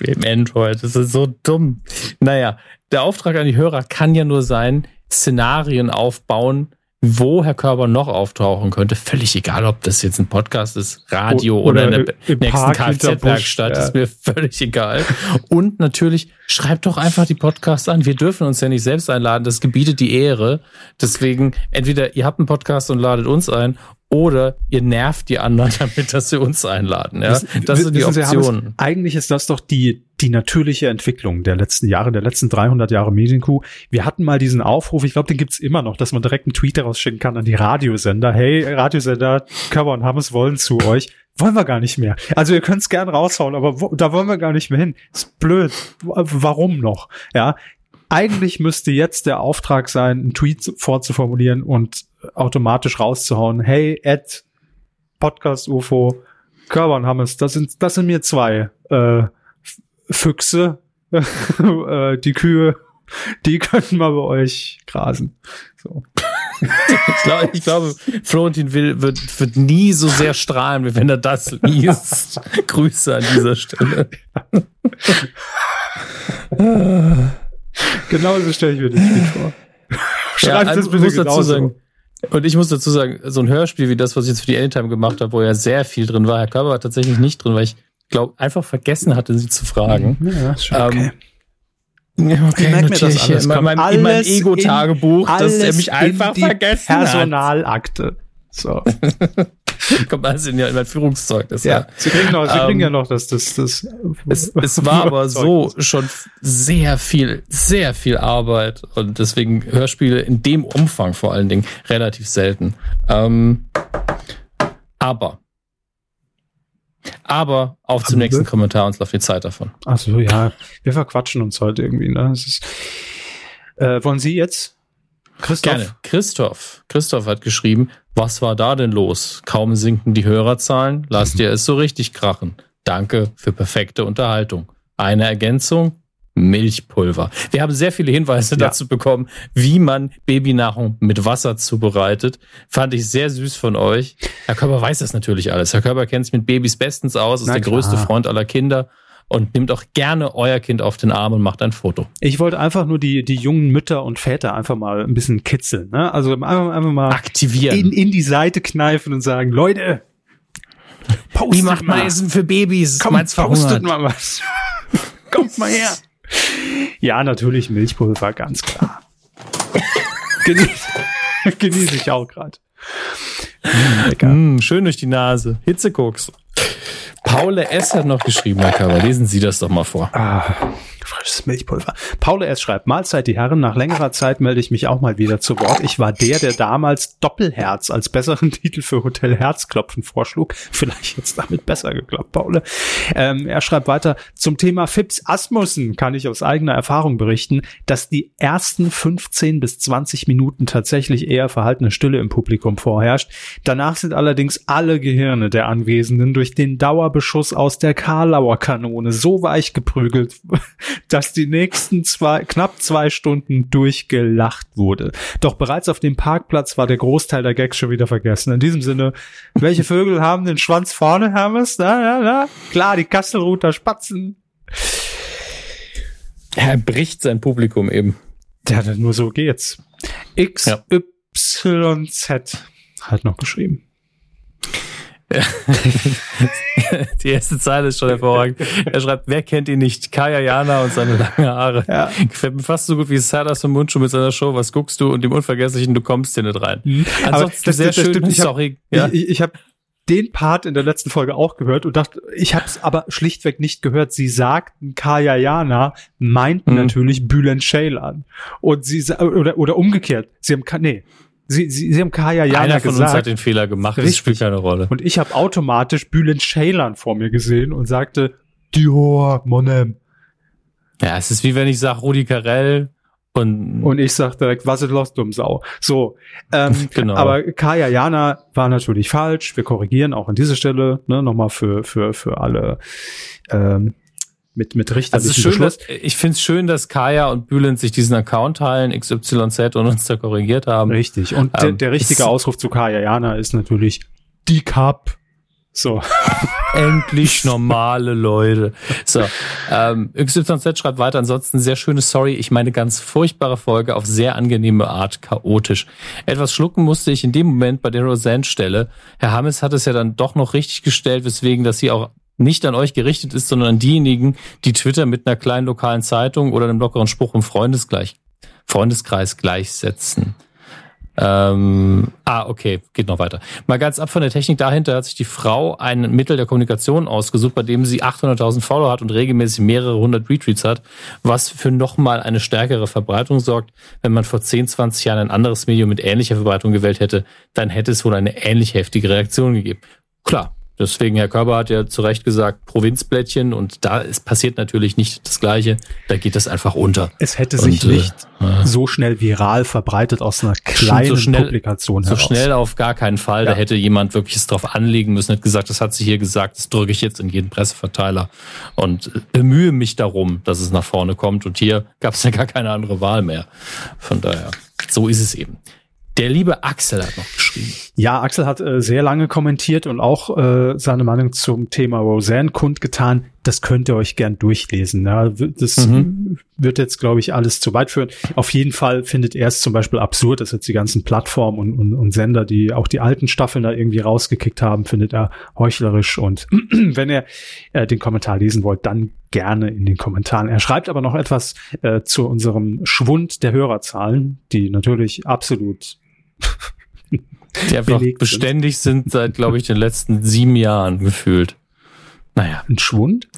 im Android, das ist so dumm. Naja, der Auftrag an die Hörer kann ja nur sein, Szenarien aufbauen, wo Herr Körber noch auftauchen könnte. Völlig egal, ob das jetzt ein Podcast ist, Radio oder, oder in der im nächsten Kfz-Werkstatt, ja. ist mir völlig egal. Und natürlich, schreibt doch einfach die Podcasts an. Wir dürfen uns ja nicht selbst einladen, das gebietet die Ehre. Deswegen, entweder ihr habt einen Podcast und ladet uns ein, oder ihr nervt die anderen (laughs) damit, dass sie uns einladen. Ja? Das sind die Optionen. eigentlich ist das doch die, die natürliche Entwicklung der letzten Jahre, der letzten 300 Jahre Medienkuh. Wir hatten mal diesen Aufruf, ich glaube, den gibt's immer noch, dass man direkt einen Tweet daraus schicken kann an die Radiosender. Hey, Radiosender, Körper und Hammes wollen zu euch. Wollen wir gar nicht mehr. Also ihr könnt's gern raushauen, aber wo, da wollen wir gar nicht mehr hin. Ist blöd. Warum noch? Ja. Eigentlich müsste jetzt der Auftrag sein, einen Tweet vorzuformulieren und automatisch rauszuhauen. Hey, Ed, Podcast UFO, Körber Hammes, das sind, das sind mir zwei äh, Füchse, (laughs) äh, die Kühe, die könnten mal bei euch grasen. So. Ich glaube, ich glaube Florentin will, wird, wird nie so sehr strahlen, wie wenn er das liest. (laughs) Grüße an dieser Stelle. (laughs) (laughs) Genauso stelle ich mir das Spiel vor. (laughs) Schreibt also es ich bitte muss dazu sagen, und ich muss dazu sagen, so ein Hörspiel wie das, was ich jetzt für die Anytime gemacht habe, wo ja sehr viel drin war, Herr Körber war tatsächlich nicht drin, weil ich glaube, einfach vergessen hatte, sie zu fragen. Ja, ist schon okay. Ähm, (laughs) okay, Ich merk mir das alles. in meinem, in meinem alles Ego-Tagebuch, dass er Alles mich einfach vergessen hat. Personalakte. So. (laughs) Kommt alles in, in mein Führungszeugnis. Ja, sie kriegen, noch, sie Ähm, kriegen ja noch das, das, das. Es, es war (laughs) aber so schon sehr viel, sehr viel Arbeit und deswegen Hörspiele in dem Umfang vor allen Dingen relativ selten. Ähm, aber, aber auf zum nächsten Kommentar, uns läuft die Zeit davon. Ach so, ja. Wir verquatschen uns heute irgendwie, ne? Ist, äh, wollen Sie jetzt? Christoph? Gerne. Christoph. Christoph hat geschrieben, was war da denn los? Kaum sinken die Hörerzahlen, lasst ihr es so richtig krachen. Danke für perfekte Unterhaltung. Eine Ergänzung? Milchpulver. Wir haben sehr viele Hinweise Ja. dazu bekommen, wie man Babynahrung mit Wasser zubereitet. Fand ich sehr süß von euch. Herr Körber weiß das natürlich alles. Herr Körber kennt es mit Babys bestens aus, ist Na der klar. größte Freund aller Kinder und nimmt auch gerne euer Kind auf den Arm und macht ein Foto. Ich wollte einfach nur die, die jungen Mütter und Väter einfach mal ein bisschen kitzeln, ne? Also einfach, einfach mal Aktivieren. in, in die Seite kneifen und sagen, Leute, postet wie macht man mal. Essen für Babys? Komm, Meins postet mal was. (laughs) Kommt mal her. Ja, natürlich Milchpulver, ganz klar. (laughs) Genieße (laughs) genieß ich auch gerade. Lecker. Mm, schön durch die Nase. Hitzekoks. Paul S. hat noch geschrieben, Herr Körber. Lesen Sie das doch mal vor. Ah, frisches Milchpulver. Paul S. schreibt, Mahlzeit, die Herren, nach längerer Zeit melde ich mich auch mal wieder zu Wort. Ich war der, der damals Doppelherz als besseren (laughs) Titel für Hotel Herzklopfen vorschlug. Vielleicht jetzt damit besser geklappt, Paul. Ähm, er schreibt weiter, zum Thema Fips Asmussen kann ich aus eigener Erfahrung berichten, dass die ersten 15 bis 20 Minuten tatsächlich eher verhaltene Stille im Publikum vorherrscht. Danach sind allerdings alle Gehirne der Anwesenden durch den Dauerbeschuss aus der Karlauer Kanone so weich geprügelt, dass die nächsten zwei, knapp zwei Stunden durchgelacht wurde. Doch bereits auf dem Parkplatz war der Großteil der Gags schon wieder vergessen. In diesem Sinne, welche Vögel haben den Schwanz vorne, Hermes? Na, na, na. Klar, die Kastelruther Spatzen. Er bricht sein Publikum eben. Ja, nur so geht's. XYZ hat noch geschrieben. (laughs) Die erste Zeile ist schon hervorragend. Er schreibt, wer kennt ihn nicht? Kaya Jana und seine lange Haare. Ja. Gefällt mir fast so gut wie Sadas und Mundschuh mit seiner Show. Was guckst du? Und dem Unvergesslichen, du kommst hier nicht rein. Mhm. Ansonsten das- sehr das- das schön. stimmt. Ich hab- Sorry. Ja. Ich, ich, habe den Part in der letzten Folge auch gehört und dachte, ich habe es aber schlichtweg nicht gehört. Sie sagten Kaya Jana, meinten Mhm. natürlich Bülent Ceylan. Und sie oder oder umgekehrt. Sie haben nee, sie, sie, sie haben Kaya Jana Einer von uns gesagt. hat den Fehler gemacht. Das Richtig. spielt keine Rolle. und ich habe automatisch Bülent Ceylan vor mir gesehen und sagte Dior, Monem. Ja, es ist wie wenn ich sage Rudi Carell und, Und ich sag direkt, was ist los, dumm Sau. So, ähm, (laughs) Genau. aber Kaya Jana war natürlich falsch. Wir korrigieren auch an dieser Stelle, ne, nochmal für, für, für alle ähm, mit, mit also ist schön, Beschluss. dass, ich finde es schön, dass Kaya und Bülent sich diesen Account teilen, XYZ und uns da korrigiert haben. Richtig. Und der, Ähm, der richtige es- Ausruf zu Kaya Jana ist natürlich die Cup. So. (laughs) Endlich normale Leute. So, ähm, XYZ schreibt weiter, ansonsten sehr schöne Sorry, ich meine ganz furchtbare Folge auf sehr angenehme Art chaotisch. Etwas schlucken musste ich in dem Moment bei der Roseanne-Stelle. Herr Hammes hat es ja dann doch noch richtig gestellt, weswegen das hier auch nicht an euch gerichtet ist, sondern an diejenigen, die Twitter mit einer kleinen lokalen Zeitung oder einem lockeren Spruch im Freundesgleich, Freundeskreis gleichsetzen. Ähm, ah, okay, geht noch weiter. Mal ganz ab von der Technik dahinter hat sich die Frau ein Mittel der Kommunikation ausgesucht, bei dem sie 800.000 Follower hat und regelmäßig mehrere hundert Retweets hat, was für nochmal eine stärkere Verbreitung sorgt. Wenn man vor 10, 20 Jahren ein anderes Medium mit ähnlicher Verbreitung gewählt hätte, dann hätte es wohl eine ähnlich heftige Reaktion gegeben. Klar. Deswegen, Herr Körber hat ja zu Recht gesagt, Provinzblättchen und da ist passiert natürlich nicht das Gleiche. Da geht das einfach unter. Es hätte sich äh, nicht ja. so schnell viral verbreitet aus einer kleinen so schnell- Publikation So heraus. schnell auf gar keinen Fall. Da Ja. hätte jemand wirklich es drauf anlegen müssen, hat gesagt, das hat sie hier gesagt, das drücke ich jetzt in jeden Presseverteiler und äh, bemühe mich darum, dass es nach vorne kommt. Und hier gab es ja gar keine andere Wahl mehr. Von daher, so ist es eben. Der liebe Axel hat noch geschrieben. Ja, Axel hat äh, sehr lange kommentiert und auch äh, seine Meinung zum Thema Roseanne kundgetan. Das könnt ihr euch gern durchlesen. Ja. Das Mhm. wird jetzt, glaube ich, alles zu weit führen. Auf jeden Fall findet er es zum Beispiel absurd, dass jetzt die ganzen Plattformen und, und, und Sender, die auch die alten Staffeln da irgendwie rausgekickt haben, findet er heuchlerisch. Und (clears throat) wenn ihr äh, den Kommentar lesen wollt, dann gerne in den Kommentaren. Er schreibt aber noch etwas äh, zu unserem Schwund der Hörerzahlen, die natürlich absolut Die einfach beständig sind seit, glaube ich, den letzten sieben Jahren gefühlt. Naja. ein Schwund.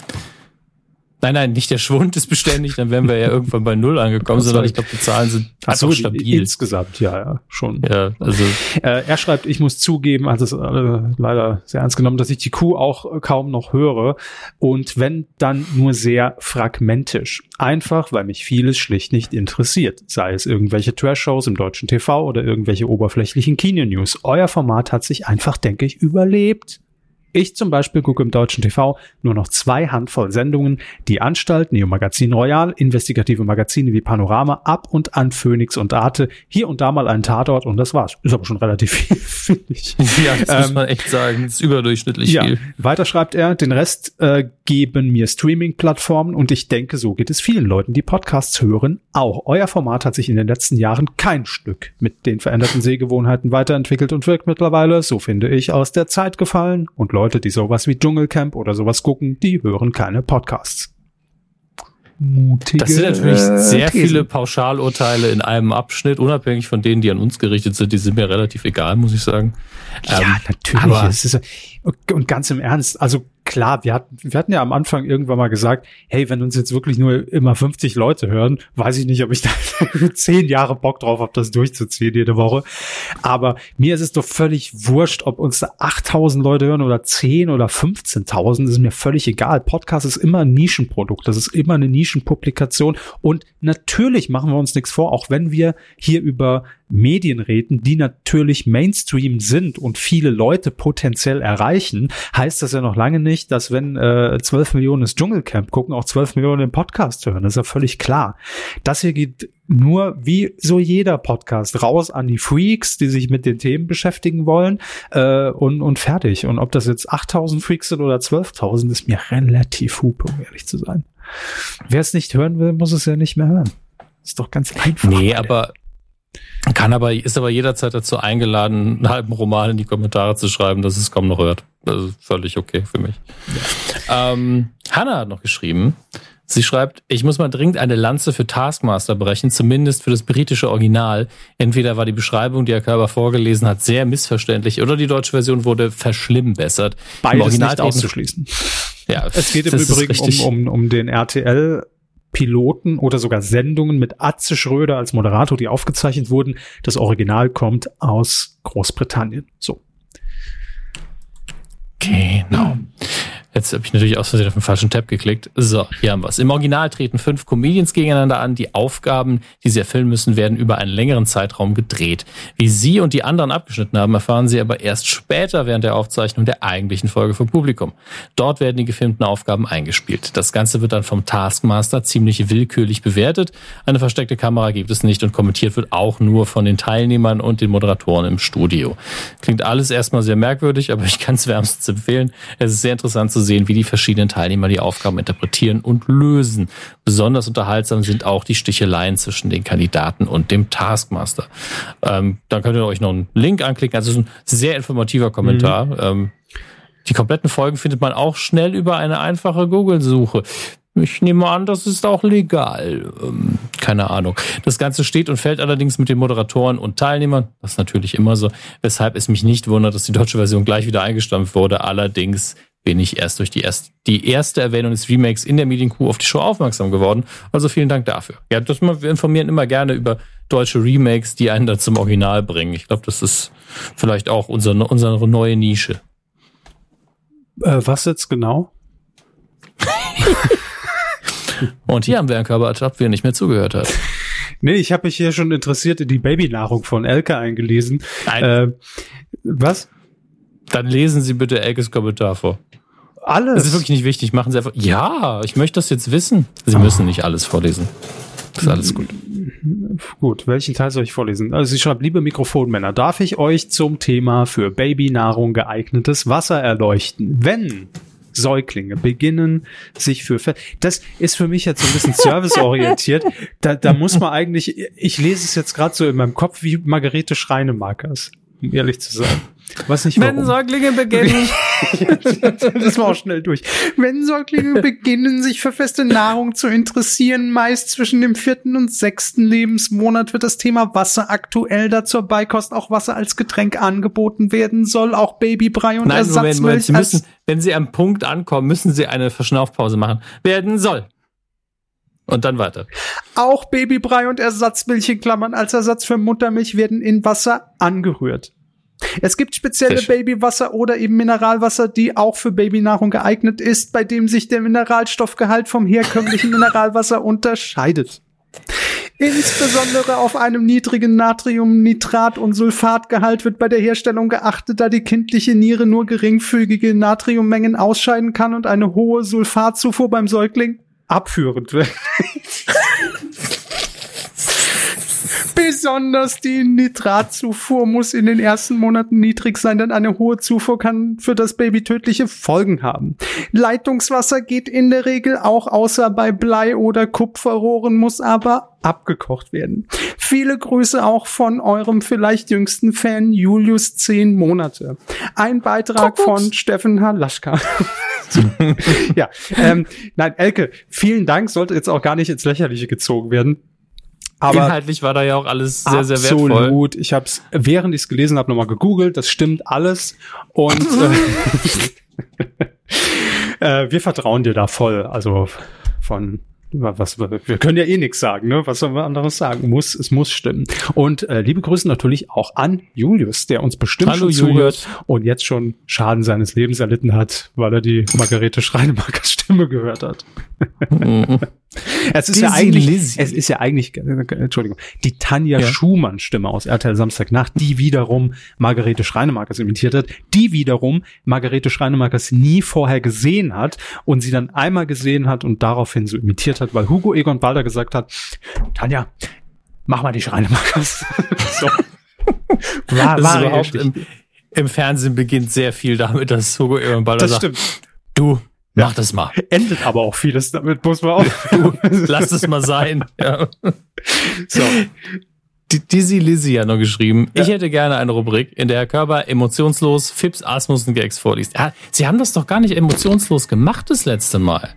Nein, nein, nicht der Schwund ist beständig, dann wären wir ja irgendwann bei Null angekommen, sondern ich glaube, die Zahlen sind Ach so, stabil. Insgesamt, ja, ja, schon. Ja, also Äh, er schreibt, ich muss zugeben, hat es äh, leider sehr ernst genommen, dass ich die Kuh auch äh, kaum noch höre und wenn dann nur sehr fragmentisch. Einfach, weil mich vieles schlicht nicht interessiert. Sei es irgendwelche Trash-Shows im deutschen TV oder irgendwelche oberflächlichen Kino-News. Euer Format hat sich einfach, denke ich, überlebt. Ich zum Beispiel gucke im deutschen TV nur noch zwei Handvoll Sendungen, die Anstalt, Neo Magazin Royal, investigative Magazine wie Panorama, ab und an Phoenix und Arte, hier und da mal einen Tatort und das war's. Ist aber schon relativ (laughs) viel, finde ich. ja, das muss Ähm, man echt sagen, ist überdurchschnittlich Ja, viel. weiter schreibt er, den Rest äh, geben mir Streaming-Plattformen und ich denke, so geht es vielen Leuten, die Podcasts hören. Auch euer Format hat sich in den letzten Jahren kein Stück mit den veränderten Sehgewohnheiten weiterentwickelt und wirkt mittlerweile, so finde ich, aus der Zeit gefallen. Und Leute, die sowas wie Dschungelcamp oder sowas gucken, die hören keine Podcasts. Mutige Das sind natürlich sehr Thesen. viele Pauschalurteile in einem Abschnitt, unabhängig von denen, die an uns gerichtet sind. Die sind mir relativ egal, muss ich sagen. Ja, Ähm, natürlich. aber- es ist, und ganz im Ernst, also klar, wir hatten, wir hatten ja am Anfang irgendwann mal gesagt, hey, wenn uns jetzt wirklich nur immer 50 Leute hören, weiß ich nicht, ob ich (laughs) da zehn Jahre Bock drauf habe, das durchzuziehen jede Woche. Aber mir ist es doch völlig wurscht, ob uns da 8000 Leute hören oder 10 oder 15.000, ist mir völlig egal. Podcast ist immer ein Nischenprodukt, das ist immer eine Nischenpublikation und natürlich machen wir uns nichts vor, auch wenn wir hier über Medien reden, die natürlich Mainstream sind und viele Leute potenziell erreichen, heißt das ja noch lange nicht, dass wenn äh, 12 Millionen das Dschungelcamp gucken, auch 12 Millionen den Podcast hören. Das ist ja völlig klar. Das hier geht nur wie so jeder Podcast raus an die Freaks, die sich mit den Themen beschäftigen wollen äh, und, und fertig. Und ob das jetzt 8000 Freaks sind oder 12.000, ist mir relativ hupe, um ehrlich zu sein. Wer es nicht hören will, muss es ja nicht mehr hören. Ist doch ganz einfach. Nee, aber kann aber, ist aber jederzeit dazu eingeladen, einen halben Roman in die Kommentare zu schreiben, dass es kaum noch hört. Das ist völlig okay für mich. Ja. Ähm, Hannah hat noch geschrieben, sie schreibt, ich muss mal dringend eine Lanze für Taskmaster brechen, zumindest für das britische Original. Entweder war die Beschreibung, die Herr Körber vorgelesen hat, sehr missverständlich oder die deutsche Version wurde verschlimmbessert. Beides Original nicht auszuschließen. Ja, es geht im Übrigen um, um, um den RTL Piloten oder sogar Sendungen mit Atze Schröder als Moderator, die aufgezeichnet wurden. Das Original kommt aus Großbritannien. So. Genau. Jetzt habe ich natürlich aus Versehen auf den falschen Tab geklickt. So, hier haben wir es. Im Original treten fünf Comedians gegeneinander an. Die Aufgaben, die sie erfüllen müssen, werden über einen längeren Zeitraum gedreht. Wie sie und die anderen abgeschnitten haben, erfahren sie aber erst später während der Aufzeichnung der eigentlichen Folge vom Publikum. Dort werden die gefilmten Aufgaben eingespielt. Das Ganze wird dann vom Taskmaster ziemlich willkürlich bewertet. Eine versteckte Kamera gibt es nicht und kommentiert wird auch nur von den Teilnehmern und den Moderatoren im Studio. Klingt alles erstmal sehr merkwürdig, aber ich kann es wärmstens empfehlen. Es ist sehr interessant zu zu sehen, wie die verschiedenen Teilnehmer die Aufgaben interpretieren und lösen. Besonders unterhaltsam sind auch die Sticheleien zwischen den Kandidaten und dem Taskmaster. Ähm, dann könnt ihr euch noch einen Link anklicken. Also ein sehr informativer Kommentar. Mhm. Ähm, die kompletten Folgen findet man auch schnell über eine einfache Google-Suche. Ich nehme an, das ist auch legal. Ähm, keine Ahnung. Das Ganze steht und fällt allerdings mit den Moderatoren und Teilnehmern. Das ist natürlich immer so. Weshalb es mich nicht wundert, dass die deutsche Version gleich wieder eingestampft wurde. Allerdings bin ich erst durch die, erst, die erste Erwähnung des Remakes in der Mediencrew auf die Show aufmerksam geworden. Also vielen Dank dafür. Ja, das, wir informieren immer gerne über deutsche Remakes, die einen dann zum Original bringen. Ich glaube, das ist vielleicht auch unsere, unsere neue Nische. Äh, was jetzt genau? (laughs) Und hier haben wir einen Körpertab, wer nicht mehr zugehört hat. Nee, ich habe mich hier schon interessiert in die Babynahrung von Elke eingelesen. Nein. Äh, was? Dann lesen Sie bitte Elkes Kommentar vor. Alles? Das ist wirklich nicht wichtig. Machen Sie einfach. Ja, ich möchte das jetzt wissen. Sie oh. müssen nicht alles vorlesen. Das ist alles gut. Gut, welchen Teil soll ich vorlesen? Also sie schreibt, liebe Mikrofonmänner, darf ich euch zum Thema für Babynahrung geeignetes Wasser erleuchten? Wenn Säuglinge beginnen sich für das ist für mich jetzt so ein bisschen (laughs) serviceorientiert. Da, da muss man eigentlich, ich lese es jetzt gerade so in meinem Kopf wie Margarete Schreinemakers, um ehrlich zu sein. Was nicht Wenn warum. Säuglinge beginnen. (laughs) das war auch schnell durch. Wenn Säuglinge (laughs) beginnen, sich für feste Nahrung zu interessieren, meist zwischen dem vierten und sechsten Lebensmonat wird das Thema Wasser aktuell, da zur Beikost auch Wasser als Getränk angeboten werden soll, auch Babybrei und Nein, Ersatzmilch. Moment, Moment. Sie müssen, wenn Sie am Punkt ankommen, müssen Sie eine Verschnaufpause machen. Werden soll. Und dann weiter. Auch Babybrei und Ersatzmilch in Klammern als Ersatz für Muttermilch werden in Wasser angerührt. Es gibt spezielle Babywasser oder eben Mineralwasser, die auch für Babynahrung geeignet ist, bei dem sich der Mineralstoffgehalt vom herkömmlichen Mineralwasser unterscheidet. Insbesondere auf einem niedrigen Natriumnitrat- und Sulfatgehalt wird bei der Herstellung geachtet, da die kindliche Niere nur geringfügige Natriummengen ausscheiden kann und eine hohe Sulfatzufuhr beim Säugling abführend wird. (laughs) Besonders die Nitratzufuhr muss in den ersten Monaten niedrig sein, denn eine hohe Zufuhr kann für das Baby tödliche Folgen haben. Leitungswasser geht in der Regel auch außer bei Blei oder Kupferrohren, muss aber abgekocht werden. Viele Grüße auch von eurem vielleicht jüngsten Fan Julius 10 Monate. Ein Beitrag von Steffen Halaschka. (laughs) ja, ähm, nein, Elke, vielen Dank, sollte jetzt auch gar nicht ins Lächerliche gezogen werden. Aber Inhaltlich war da ja auch alles sehr, sehr wertvoll. Absolut. Ich habe es, während ich es gelesen habe, nochmal gegoogelt. Das stimmt alles. Und äh, (laughs) äh, wir vertrauen dir da voll. Also von was wir können ja eh nichts sagen, ne? Was sollen wir anderes sagen? Muss, es muss stimmen. Und äh, liebe Grüße natürlich auch an Julius, der uns bestimmt Hallo, schon Julius. zuhört und jetzt schon Schaden seines Lebens erlitten hat, weil er die Margarete Schreinemakers Stimme gehört hat. (laughs) es ist ja eigentlich, es ist ja eigentlich, Entschuldigung, die Tanja Ja. Schumann Stimme aus RTL Samstagnacht, die wiederum Margarete Schreinemakers imitiert hat, die wiederum Margarete Schreinemakers nie vorher gesehen hat und sie dann einmal gesehen hat und daraufhin so imitiert hat, weil Hugo Egon Balder gesagt hat, Tanja, mach mal die Schreinemakers. (laughs) so. War, Das ist war überhaupt im, im Fernsehen beginnt sehr viel damit, dass Hugo Egon Balder das sagt, stimmt. du, mach das mal. Endet aber auch vieles damit, muss man auch. (laughs) Lass es mal sein. Ja. so. Dizzy Lizzy hat noch geschrieben, ich hätte gerne eine Rubrik, in der Herr Körber emotionslos Fips, Asmus und Gags vorliest. Ja, Sie haben das doch gar nicht emotionslos gemacht das letzte Mal.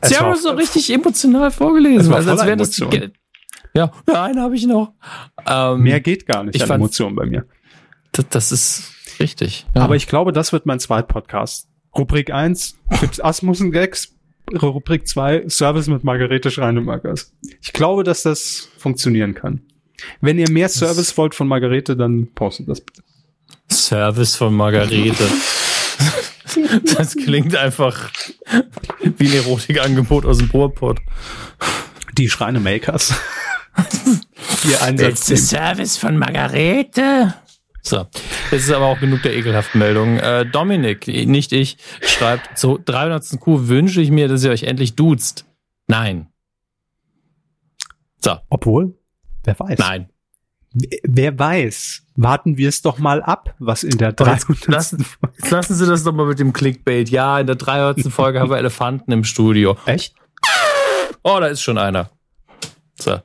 Es Sie haben das doch richtig emotional vorgelesen. Es war Also, als wäre das ja, ja, einen habe ich noch. Ähm, Mehr geht gar nicht Ich an Emotionen bei mir. das, das ist richtig. Ja. Aber ich glaube, das wird mein Zweit-Podcast. Rubrik 1, Fips Asmussen Gags. Rubrik 2, Service mit Margarete Schreinemakers. Ich glaube, dass das funktionieren kann. Wenn ihr mehr Service wollt von Margarete, dann postet das bitte. Service von Margarete. Das klingt einfach wie ein Erotikangebot aus dem Ruhrpott. Die Schreinemakers. (laughs) Ihr Einsatz. Service von Margarete. So, jetzt ist aber auch genug der ekelhaften Meldungen. Äh, Dominik, nicht ich, schreibt, zur 300. Kuh wünsche ich mir, dass ihr euch endlich duzt. Nein. So, Obwohl, wer weiß. nein. Wer weiß. Warten wir es doch mal ab, was in der Aber jetzt 300. lassen, lassen Sie das doch mal mit dem Clickbait. Ja, in der 300. Folge haben wir Elefanten im Studio. Echt? Oh, da ist schon einer. So. Äh,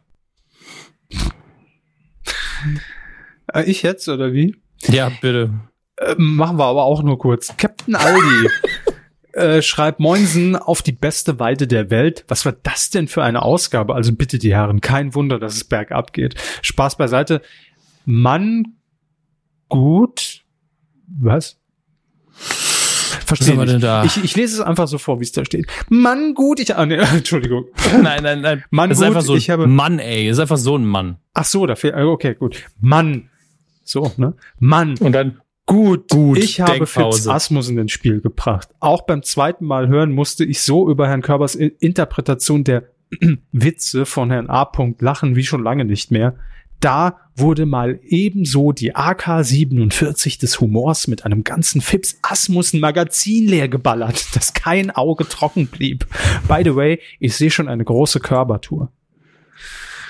ich jetzt oder wie? Ja, bitte. Äh, machen wir aber auch nur kurz. Captain Aldi (laughs) äh, schreibt Moinsen auf die beste Weide der Welt. Was war das denn für eine Ausgabe? Also bitte die Herren, kein Wunder, dass es bergab geht. Spaß beiseite. Mann, gut. Was? Was Verstehe haben wir denn da? Ich, ich lese es einfach so vor, wie es da steht. Mann, gut, ich, ah, nee, (laughs) Entschuldigung. Nein, nein, nein. Mann, ist gut, einfach so ein ich habe- Mann, ey. Ist einfach so ein Mann. Ach so, da fehlt, okay, gut. Mann. So, ne? Mann, Und dann Gut, Gut, ich habe Denkpause. Fips Asmussen ins Spiel gebracht. Auch beim zweiten Mal hören musste ich so über Herrn Körbers Interpretation der (clears throat) Witze von Herrn A. lachen wie schon lange nicht mehr. Da wurde mal ebenso die AK-47 des Humors mit einem ganzen Fips Asmussen Magazin leer geballert, (laughs) dass kein Auge trocken blieb. By the way, ich sehe schon eine große Körpertour.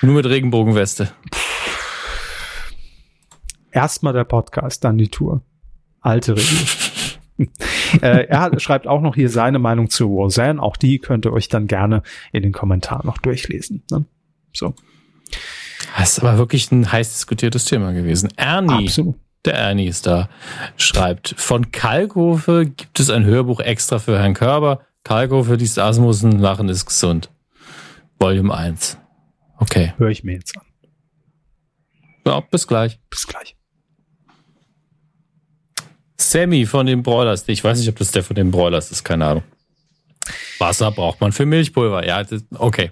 nur mit Regenbogenweste. Erstmal der Podcast, dann die Tour. Alte Regel. (laughs) äh, er schreibt auch noch hier seine Meinung zu Roseanne. Auch die könnt ihr euch dann gerne in den Kommentaren noch durchlesen. Ne? So, Das ist aber wirklich ein heiß diskutiertes Thema gewesen. Ernie, absolut. der Ernie ist da, schreibt, von Kalkofe gibt es ein Hörbuch extra für Herrn Körber. Kalkofe, die Asmussen, Lachen ist gesund. Volume 1. Okay. Höre ich mir jetzt an. Ja, bis gleich. Bis gleich. Sammy von den Broilers. Ich weiß nicht, ob das der von den Broilers ist, keine Ahnung. Wasser braucht man für Milchpulver. Ja, das, okay.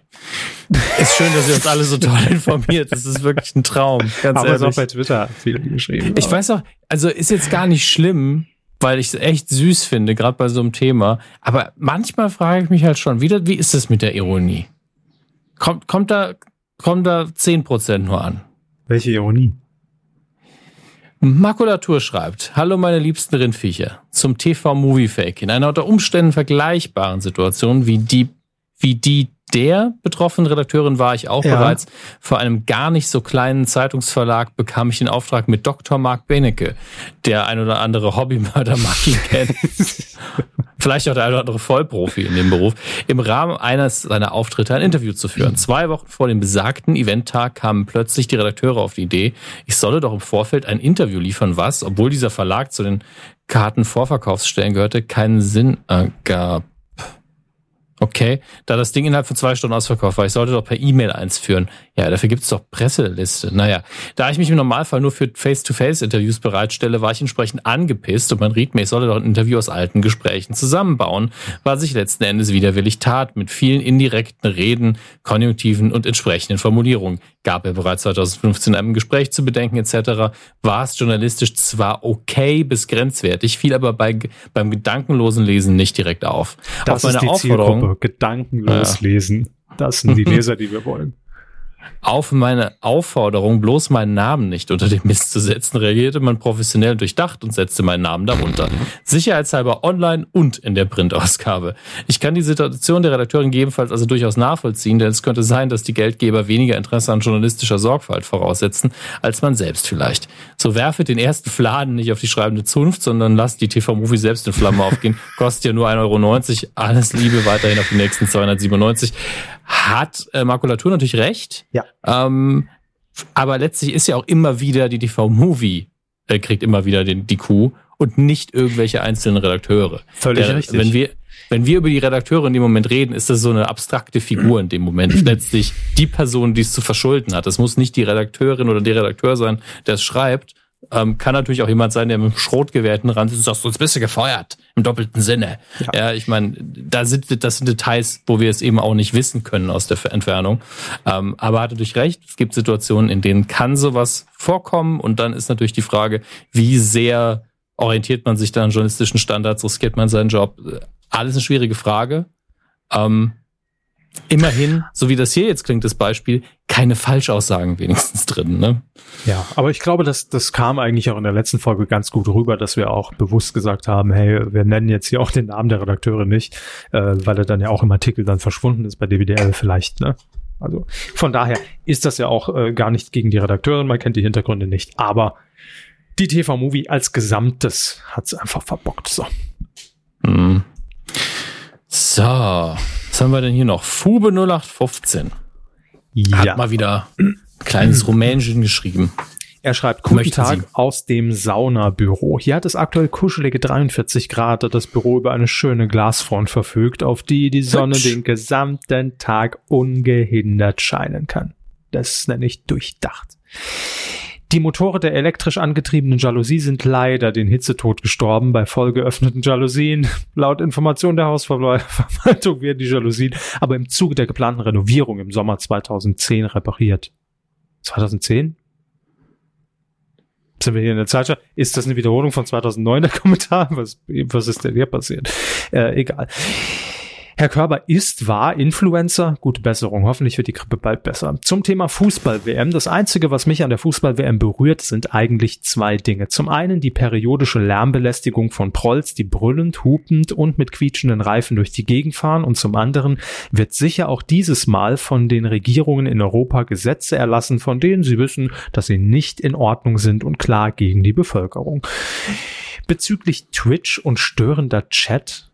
Ist schön, dass ihr uns alle so toll informiert. Das ist wirklich ein Traum. Ganz Aber es auch ehrlich. bei Twitter hat viele geschrieben. Ich weiß auch, also ist jetzt gar nicht schlimm, weil ich es echt süß finde, gerade bei so einem Thema. Aber manchmal frage ich mich halt schon wieder, wie ist es mit der Ironie? Kommt, kommt da, kommt da 10% nur an? Welche Ironie? Makulatur schreibt, Hallo meine liebsten Rindviecher. Zum TV-Movie-Fake. In einer unter Umständen vergleichbaren Situation wie die, wie die der betroffenen Redakteurin war ich auch Ja. bereits. Vor einem gar nicht so kleinen Zeitungsverlag bekam ich den Auftrag mit Dr. Mark Benecke. Der ein oder andere Hobbymörder mag ihn (laughs) kennen. Vielleicht auch der ein oder andere Vollprofi in dem Beruf. Im Rahmen eines seiner Auftritte ein Interview zu führen. Zwei Wochen vor dem besagten Eventtag kamen plötzlich die Redakteure auf die Idee, ich solle doch im Vorfeld ein Interview liefern, was, obwohl dieser Verlag zu den Kartenvorverkaufsstellen gehörte, keinen Sinn ergab. Okay, da das Ding innerhalb von zwei Stunden ausverkauft war, ich sollte doch per E-Mail eins führen. Ja, dafür gibt's doch Presseliste. Naja, da ich mich im Normalfall nur für Face-to-Face-Interviews bereitstelle, war ich entsprechend angepisst und man riet mir, ich sollte doch ein Interview aus alten Gesprächen zusammenbauen, was ich letzten Endes widerwillig tat, mit vielen indirekten Reden, Konjunktiven und entsprechenden Formulierungen. Gab er bereits 2015 in einem Gespräch zu bedenken etc., war es journalistisch zwar okay bis grenzwertig, fiel aber bei, beim gedankenlosen Lesen nicht direkt auf. Das auf ist die Zielgruppe. Gedankenlos Ja. lesen. Das sind die (laughs) Leser, die wir wollen. Auf meine Aufforderung, bloß meinen Namen nicht unter den Mist zu setzen, reagierte man professionell und durchdacht und setzte meinen Namen darunter. Sicherheitshalber online und in der Printausgabe. Ich kann die Situation der Redakteurin gegebenenfalls also durchaus nachvollziehen, denn es könnte sein, dass die Geldgeber weniger Interesse an journalistischer Sorgfalt voraussetzen, als man selbst vielleicht. So werfe den ersten Fladen nicht auf die schreibende Zunft, sondern lasst die TV-Movie selbst in Flammen aufgehen. (laughs) Kostet ja nur 1,90 Euro. Alles Liebe weiterhin auf die nächsten 297. Hat äh, Makulatur natürlich recht. Ja. Ähm, aber letztlich ist ja auch immer wieder die TV-Movie äh, kriegt immer wieder den, die Kuh und nicht irgendwelche einzelnen Redakteure. Völlig Der, richtig. Wenn wir, wenn wir über die Redakteure in dem Moment reden, ist das so eine abstrakte Figur in dem Moment. (clears throat) Letztlich die Person, die es zu verschulden hat. Das muss nicht die Redakteurin oder der Redakteur sein, der es schreibt. Ähm, kann natürlich auch jemand sein, der mit dem Schrotgewehr hinten ran sitzt und sagt, sonst bist du gefeuert. Im doppelten Sinne. Ja, ich meine, da sind, das sind Details, wo wir es eben auch nicht wissen können aus der Entfernung. Ähm, aber hat natürlich recht, es gibt Situationen, in denen kann sowas vorkommen und dann ist natürlich die Frage, wie sehr orientiert man sich da an journalistischen Standards, riskiert man seinen Job? Alles eine schwierige Frage. Ähm, immerhin, so wie das hier jetzt klingt, das Beispiel, keine Falschaussagen wenigstens drin. Ne? Ja, aber ich glaube, dass das kam eigentlich auch in der letzten Folge ganz gut rüber, dass wir auch bewusst gesagt haben, hey, wir nennen jetzt hier auch den Namen der Redakteure nicht, äh, weil er dann ja auch im Artikel dann verschwunden ist bei DWDL vielleicht, ne? Also von daher ist das ja auch äh, gar nicht gegen die Redakteurin, man kennt die Hintergründe nicht, aber die TV-Movie als Gesamtes hat's einfach verbockt. So. Hm. So, was haben wir denn hier noch? Fube 0815 hat mal wieder ein kleines (clears throat) Rumänchen geschrieben. Er schreibt, guten Möchten Tag Sie? aus dem Saunabüro. Hier hat es aktuell kuschelige 43 Grad, da das Büro über eine schöne Glasfront verfügt, auf die die Sonne Hübsch. den gesamten Tag ungehindert scheinen kann. Das nenne ich durchdacht. Die Motoren der elektrisch angetriebenen Jalousie sind leider den Hitzetod gestorben bei voll geöffneten Jalousien. (laughs) Laut Information der Hausverwaltung werden die Jalousien aber im Zuge der geplanten Renovierung im Sommer 2010 repariert. 2010? Sind wir hier in der Zeit? Ist das eine Wiederholung von 2009 (laughs) der Kommentar? Was, was ist denn hier passiert? Äh, egal. Herr Körber ist wahr Influencer. Gute Besserung. Hoffentlich wird die Grippe bald besser. Zum Thema Fußball-WM. Das Einzige, was mich an der Fußball-WM berührt, sind eigentlich zwei Dinge. Zum einen die periodische Lärmbelästigung von Prolls, die brüllend, hupend und mit quietschenden Reifen durch die Gegend fahren. Und zum anderen wird sicher auch dieses Mal von den Regierungen in Europa Gesetze erlassen, von denen sie wissen, dass sie nicht in Ordnung sind und klar gegen die Bevölkerung. Bezüglich Twitch und störender Chat,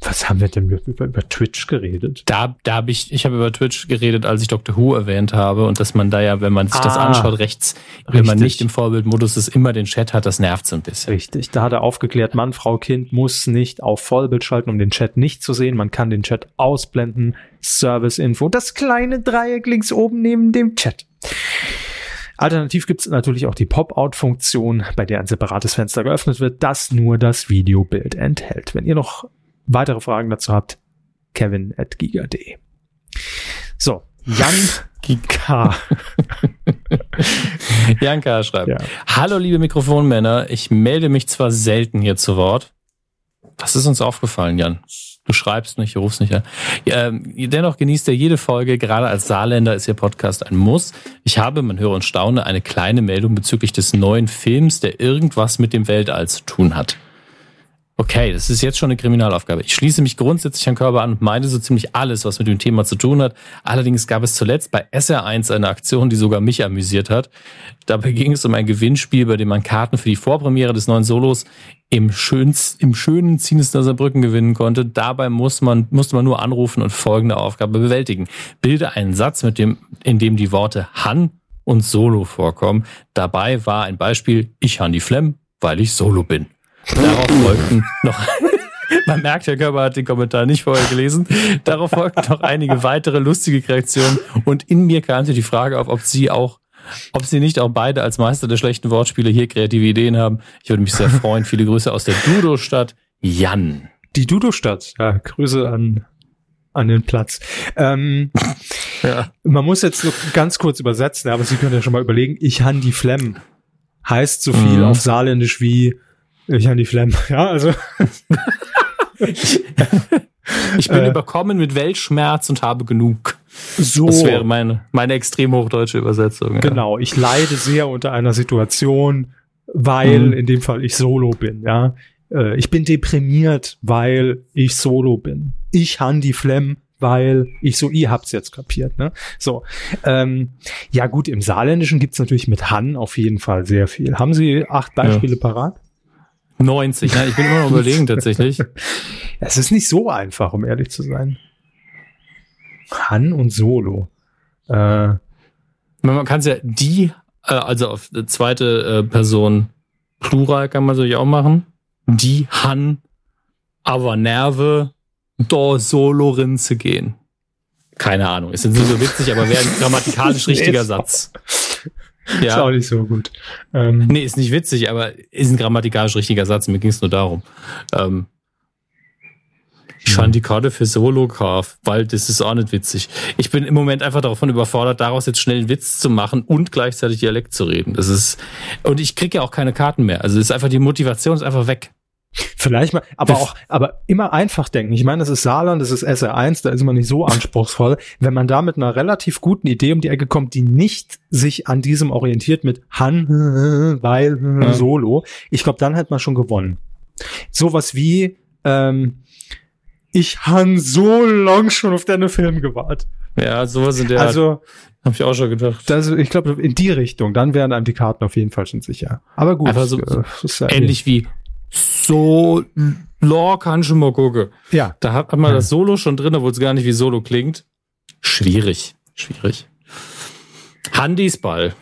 was haben wir denn über, über Twitch geredet? Da, da habe ich, ich habe über Twitch geredet, als ich Dr. Who erwähnt habe und dass man da ja, wenn man sich das Ah, anschaut, rechts, wenn man nicht im Vorbildmodus ist, immer den Chat hat, das nervt so ein bisschen. Richtig, da hat er aufgeklärt, Mann, Frau, Kind muss nicht auf Vollbild schalten, um den Chat nicht zu sehen. Man kann den Chat ausblenden. Service-Info, das kleine Dreieck links oben neben dem Chat. Alternativ gibt es natürlich auch die Pop-out-Funktion, bei der ein separates Fenster geöffnet wird, das nur das Videobild enthält. Wenn ihr noch weitere Fragen dazu habt, kevin at giga.de. So, Jan (laughs) K. (laughs) Janka schreibt, Ja. Hallo liebe Mikrofonmänner, ich melde mich zwar selten hier zu Wort. Das ist uns aufgefallen, Jan. Du schreibst nicht, du rufst nicht an. Ähm, dennoch genießt er jede Folge. Gerade als Saarländer ist Ihr Podcast ein Muss. Ich habe, man höre und staune, eine kleine Meldung bezüglich des neuen Films, der irgendwas mit dem Weltall zu tun hat. Okay, das ist jetzt schon eine Kriminalaufgabe. Ich schließe mich grundsätzlich an Körper an und meine so ziemlich alles, was mit dem Thema zu tun hat. Allerdings gab es zuletzt bei SR1 eine Aktion, die sogar mich amüsiert hat. Dabei ging es um ein Gewinnspiel, bei dem man Karten für die Vorpremiere des neuen Solos im, schönst, im schönen Zinesner Saarbrücken gewinnen konnte. Dabei muss man, musste man nur anrufen und folgende Aufgabe bewältigen. Bilde einen Satz, mit dem, in dem die Worte Han und Solo vorkommen. Dabei war ein Beispiel, ich Han die Flemm, weil ich Solo bin. Darauf (laughs) folgten noch, (laughs) Man merkt, Herr Körber hat den Kommentar nicht vorher gelesen. Darauf folgten noch einige weitere lustige Reaktionen und in mir kam die Frage auf, ob Sie auch ob Sie nicht auch beide als Meister der schlechten Wortspiele hier kreative Ideen haben. Ich würde mich sehr freuen. Viele Grüße aus der Dudo-Stadt. Jan. Die Dudo-Stadt. Ja, Grüße an, an den Platz. Ähm, ja. Man muss jetzt noch ganz kurz übersetzen, aber Sie können ja schon mal überlegen. Ich han die Flemm. Heißt so viel mhm. auf Saarländisch wie ich han die Flemm. (laughs) Ja, also. (laughs) ich bin äh, überkommen mit Weltschmerz und habe genug. So. Das wäre meine, meine extrem hochdeutsche Übersetzung. Ja. Genau, ich leide sehr unter einer Situation, weil mhm. in dem Fall ich solo bin, ja. Äh, ich bin deprimiert, weil ich solo bin. Ich han die Flemm, weil ich so, ihr habt's jetzt kapiert, ne? So. Ähm, ja, gut, im Saarländischen gibt's natürlich mit Han auf jeden Fall sehr viel. Haben Sie acht Beispiele ja. parat? 90, ne? Ich bin immer noch überlegen tatsächlich. (laughs) Es ist nicht so einfach, um ehrlich zu sein. Han und Solo. Äh, man kann es ja die, äh, also auf zweite äh, Person Plural kann man sich auch machen. Die Han, aber Nerve, do Solo rinze gehen. Keine Ahnung, ist jetzt nicht so witzig, aber wäre ein grammatikalisch (laughs) richtiger Satz. Ja. Ist auch nicht so gut. Ähm, nee, ist nicht witzig, aber ist ein grammatikalisch richtiger Satz. Mir ging es nur darum. Ähm, ich fand die Karte für Solo Carve, weil das ist auch nicht witzig. Ich bin im Moment einfach davon überfordert, daraus jetzt schnell einen Witz zu machen und gleichzeitig Dialekt zu reden. Das ist, und ich kriege ja auch keine Karten mehr. Also ist einfach die Motivation ist einfach weg. Vielleicht mal, aber auch, aber immer einfach denken. Ich meine, das ist Saarland, das ist SR1, da ist man nicht so anspruchsvoll. Wenn man da mit einer relativ guten Idee um die Ecke kommt, die nicht sich an diesem orientiert mit Han, weil, ja. Solo, ich glaube, dann hat man schon gewonnen. Sowas wie, ähm, ich han so lang schon auf deine Film gewartet. Ja, sowas in der Also, habe ich auch schon gedacht. Das, ich glaube, in die Richtung, dann wären einem die Karten auf jeden Fall schon sicher. Aber gut. Einfach so, äh, ähnlich wie so Lore kann schon mal gucken. Ja. Da hat man ja. das Solo schon drin, obwohl es gar nicht wie Solo klingt. Schwierig. Schwierig. Handys Ball.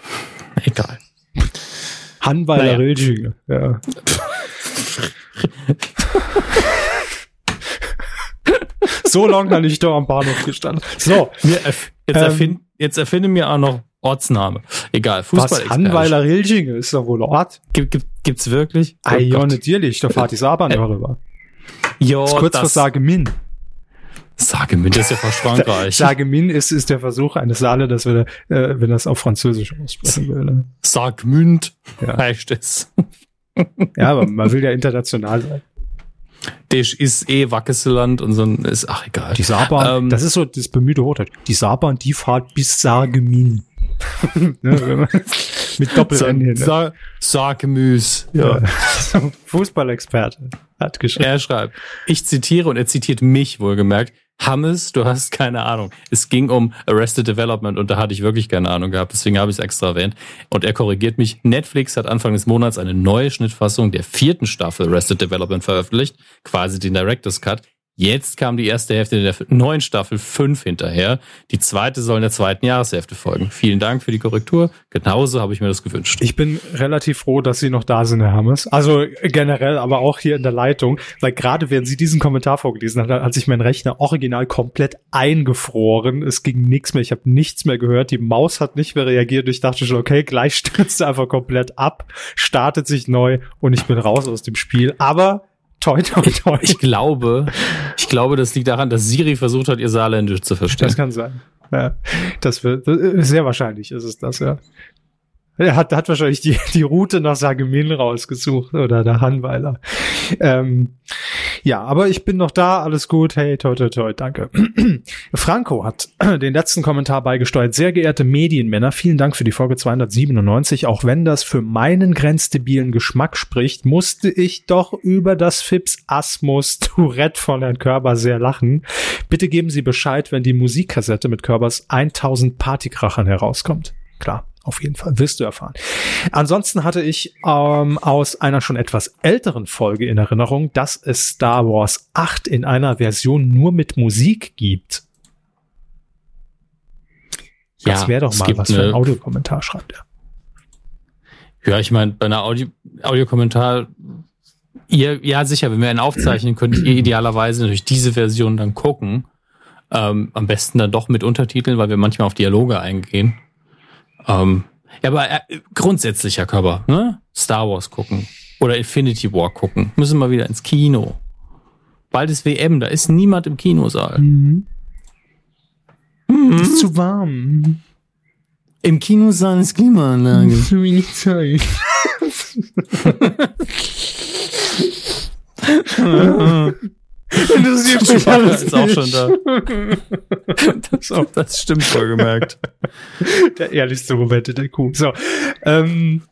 Egal. Hanweiler naja. Ja. (laughs) so lange habe ich doch am Bahnhof gestanden. So. Jetzt, ähm, erfind, jetzt erfinde mir auch noch Ortsname. Egal, Fußball. Was, Hanweiler Rilching ist doch wohl Ort. Gibt, gibt, gibt's wirklich? Ah, oh ja, natürlich, da fahrt die Saarbahn äh, darüber. Ja, kurz das, vor Sagemin. Sagemin, das ist ja fast Frankreich. (laughs) Sagemin ist, ist der Versuch eines Saale, dass wir, äh, wenn das auf Französisch aussprechen will. Ne? Sagmünd ja. heißt es. ja, aber man will ja international sein. Das ist eh Wackeseland und so ein, ist, ach egal. Die Saarbahn, ähm, das ist so das bemühte Hochdeutsch. Die Saarbahn, die fahrt bis Sargemin. (laughs) ne, mit Doppel-N hier. Ne? Sa Sargemüs. Ja. ja. (laughs) Fußballexperte hat geschrieben. Er schreibt, ich zitiere und er zitiert mich wohlgemerkt. Hammes, du hast keine Ahnung. Es ging um Arrested Development und da hatte ich wirklich keine Ahnung gehabt, deswegen habe ich es extra erwähnt. Und er korrigiert mich. Netflix hat Anfang des Monats eine neue Schnittfassung der vierten Staffel Arrested Development veröffentlicht, quasi den Director's Cut. Jetzt kam die erste Hälfte der neuen Staffel 5 hinterher. Die zweite soll in der zweiten Jahreshälfte folgen. Vielen Dank für die Korrektur. Genauso habe ich mir das gewünscht. Ich bin relativ froh, dass Sie noch da sind, Herr Hammes. Also generell, aber auch hier in der Leitung, weil gerade während Sie diesen Kommentar vorgelesen haben, hat sich mein Rechner original komplett eingefroren. Es ging nichts mehr. Ich habe nichts mehr gehört. Die Maus hat nicht mehr reagiert. Ich dachte schon, okay, gleich (laughs) stürzt er einfach komplett ab, startet sich neu und ich bin raus aus dem Spiel. Aber Toi, toi, toi. Ich glaube, ich glaube, das liegt daran, dass Siri versucht hat, ihr Saarländisch zu verstehen. Das kann sein. Ja, das wird, sehr wahrscheinlich ist es das, ja. Er hat, hat wahrscheinlich die, die Route nach Sagemin rausgesucht oder der Hanweiler. Ähm, ja, aber ich bin noch da, alles gut. Hey, toi, toi, toi, danke. (clears throat) Franco hat (clears throat) den letzten Kommentar beigesteuert. Sehr geehrte Medienmänner, vielen Dank für die Folge 297. Auch wenn das für meinen grenzdebilen Geschmack spricht, musste ich doch über das Fips Asmus Tourette von Herrn Körber sehr lachen. Bitte geben Sie Bescheid, wenn die Musikkassette mit Körbers 1000 Partykrachern herauskommt. Klar auf jeden Fall, wirst du erfahren. Ansonsten hatte ich ähm, aus einer schon etwas älteren Folge in Erinnerung, dass es Star Wars 8 in einer Version nur mit Musik gibt. Das ja, wäre doch mal was für ein Audiokommentar, schreibt er. Ja, ich meine, bei einer Audio Audiokommentar ihr, ja, sicher, wenn wir einen aufzeichnen, könnt ihr idealerweise natürlich diese Version dann gucken. Ähm, am besten dann doch mit Untertiteln, weil wir manchmal auf Dialoge eingehen. Ähm, ja, aber äh, grundsätzlich, Herr Körper, ne? Star Wars gucken oder Infinity War gucken. Müssen wir wieder ins Kino. Bald ist WM, da ist niemand im Kinosaal. Mhm. Ist zu warm. Im Kinosaal ist Klimaanlage. Zu wenig Zeit. Interessiert mich alles ist auch schon da. Das, das stimmt voll gemerkt. Der ehrlichste in der Kuh. So. Ähm,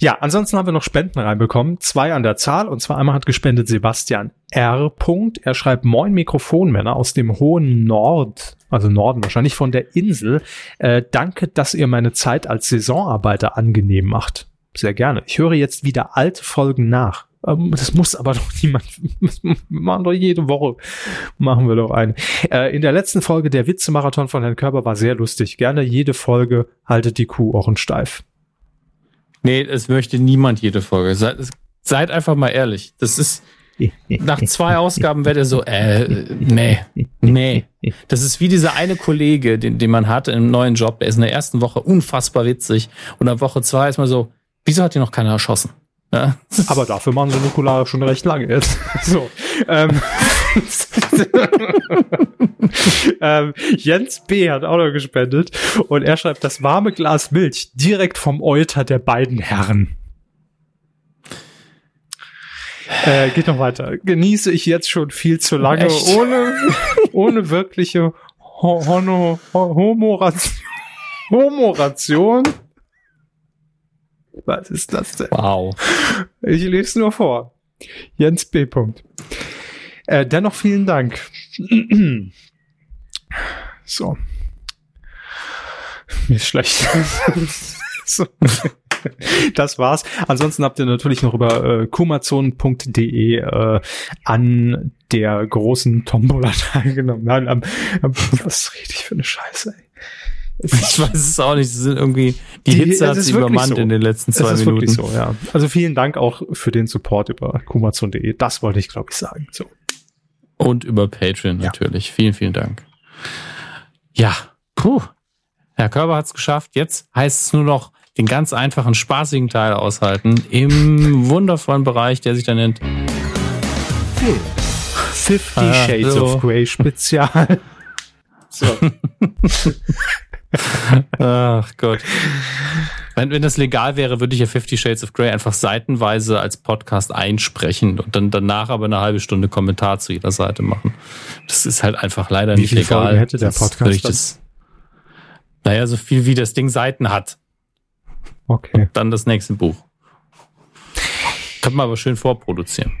ja, ansonsten haben wir noch Spenden reinbekommen. Zwei an der Zahl. Und zwar einmal hat gespendet Sebastian R. Punkt. Er schreibt Moin Mikrofonmänner aus dem hohen Nord, also Norden wahrscheinlich von der Insel. Äh, danke, dass ihr meine Zeit als Saisonarbeiter angenehm macht. Sehr gerne. Ich höre jetzt wieder alte Folgen nach. Ähm, das muss aber (laughs) doch niemand. Wir machen doch jede Woche. Machen wir doch eine. Äh, in der letzten Folge der Witzemarathon von Herrn Körber war sehr lustig. Gerne jede Folge haltet die Kuh Ohren steif. Nee, es möchte niemand jede Folge. Seid, seid einfach mal ehrlich. Das ist, nach zwei Ausgaben wird er so, äh, nee, nee. Das ist wie dieser eine Kollege, den, den man hat im neuen Job, der ist in der ersten Woche unfassbar witzig und ab Woche zwei ist man so, wieso hat ihn noch keiner erschossen? Ja, Aber dafür machen sie Nukular schon recht lange jetzt. (laughs) So. Ähm, (laughs) ähm, Jens B. hat auch noch gespendet und er schreibt das warme Glas Milch direkt vom Euter der beiden Herren. Äh, geht noch weiter. Genieße ich jetzt schon viel zu lange, Echt? ohne, ohne wirkliche Ho Hono Ho Homoration. Was ist das denn? wow. Ich lese nur vor. Jens B. Punkt. Äh, dennoch vielen Dank. (clears throat) so. Mir ist schlecht. (laughs) so. Das war's. Ansonsten habt ihr natürlich noch über äh, kumazon.de äh, an der großen Tombola (laughs) teilgenommen. Nein, am, am, was rede ich für eine Scheiße, ey. (laughs) Ich weiß es auch nicht. Sie sind irgendwie, die, Die- Hitze hat sie übermannt so. in den letzten zwei es ist Minuten. so, ja. Also vielen Dank auch für den Support über kumazon.de. Das wollte ich, glaube ich, sagen. So. Und über Patreon Ja. natürlich. Vielen, vielen Dank. Ja, puh. Herr Körber hat es geschafft. Jetzt heißt es nur noch den ganz einfachen, spaßigen Teil aushalten im (laughs) wundervollen Bereich, der sich da nennt. 50 Ah, Shades so. of Grey Spezial. (laughs) so. (laughs) Ach Gott. Wenn, wenn das legal wäre, würde ich ja Fifty Shades of Grey einfach seitenweise als Podcast einsprechen und dann danach aber eine halbe Stunde Kommentar zu jeder Seite machen. Das ist halt einfach leider Wie nicht viele legal. Folgen hätte der Podcast ich das, naja, so viel wie das Ding Seiten hat. Okay. Dann das nächste Buch. Kann man aber schön vorproduzieren.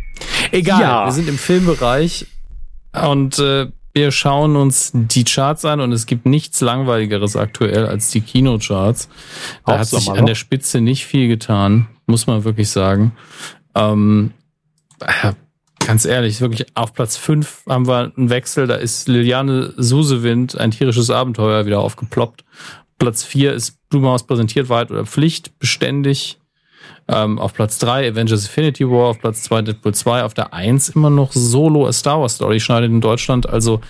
Egal, Ja. wir sind im Filmbereich und äh, wir schauen uns die Charts an und es gibt nichts langweiligeres aktuell als die Kinocharts. Da hat sich an der Spitze nicht viel getan, muss man wirklich sagen. Ähm, äh, ganz ehrlich, wirklich auf Platz 5 haben wir einen Wechsel, da ist Liliane Susewind, ein tierisches Abenteuer, wieder aufgeploppt. Platz 4 ist Blumhaus präsentiert Wahrheit oder Pflicht, beständig. Ähm, auf Platz 3 Avengers Infinity War, auf Platz 2 Deadpool 2, auf der 1 immer noch Solo A Star Wars Story, schneidet in Deutschland also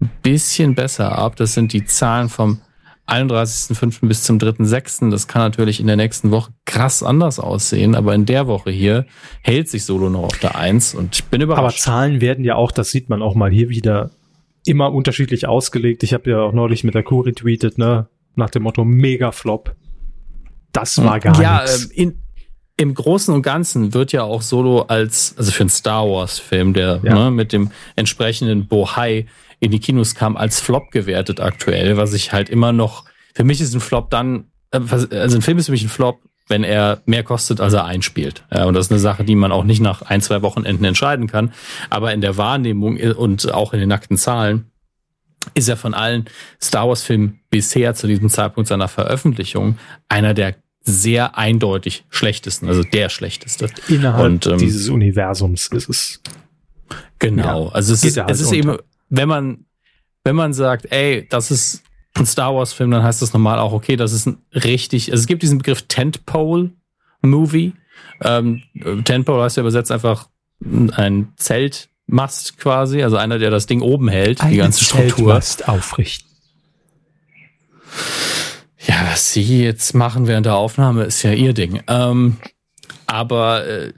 ein bisschen besser ab. Das sind die Zahlen vom 31.05. bis zum 3.06. Das kann natürlich in der nächsten Woche krass anders aussehen, aber in der Woche hier hält sich Solo noch auf der 1 und ich bin Aber überrascht. Zahlen werden ja auch, das sieht man auch mal hier wieder, immer unterschiedlich ausgelegt. Ich habe ja auch neulich mit der Kuh retweetet, ne? Nach dem Motto Mega-Flop. Das war gar ja, nichts. ähm, in, im Großen und Ganzen wird ja auch Solo als, also für einen Star Wars-Film, der Ja. ne, mit dem entsprechenden Bohai in die Kinos kam, als Flop gewertet aktuell, was ich halt immer noch, für mich ist ein Flop dann, äh, also ein Film ist für mich ein Flop, wenn er mehr kostet, als er einspielt. Ja, und das ist eine Sache, die man auch nicht nach ein, zwei Wochenenden entscheiden kann. Aber in der Wahrnehmung und auch in den nackten Zahlen ist er von allen Star Wars-Filmen bisher zu diesem Zeitpunkt seiner Veröffentlichung einer der sehr eindeutig schlechtesten, also der schlechteste. Innerhalb und, ähm, dieses Universums ist es. Genau. Ja, also es ist, halt es ist eben, wenn man, wenn man sagt, ey, das ist ein Star Wars Film, dann heißt das normal auch, okay, das ist ein richtig, also es gibt diesen Begriff Tentpole Movie Ähm, Tentpole heißt ja übersetzt einfach ein Zeltmast quasi, also einer, der das Ding oben hält, die ganze Struktur. Zeltmast aufrichten. Ja, was Sie jetzt machen während der Aufnahme, ist ja Ihr Ding. Ähm, aber äh,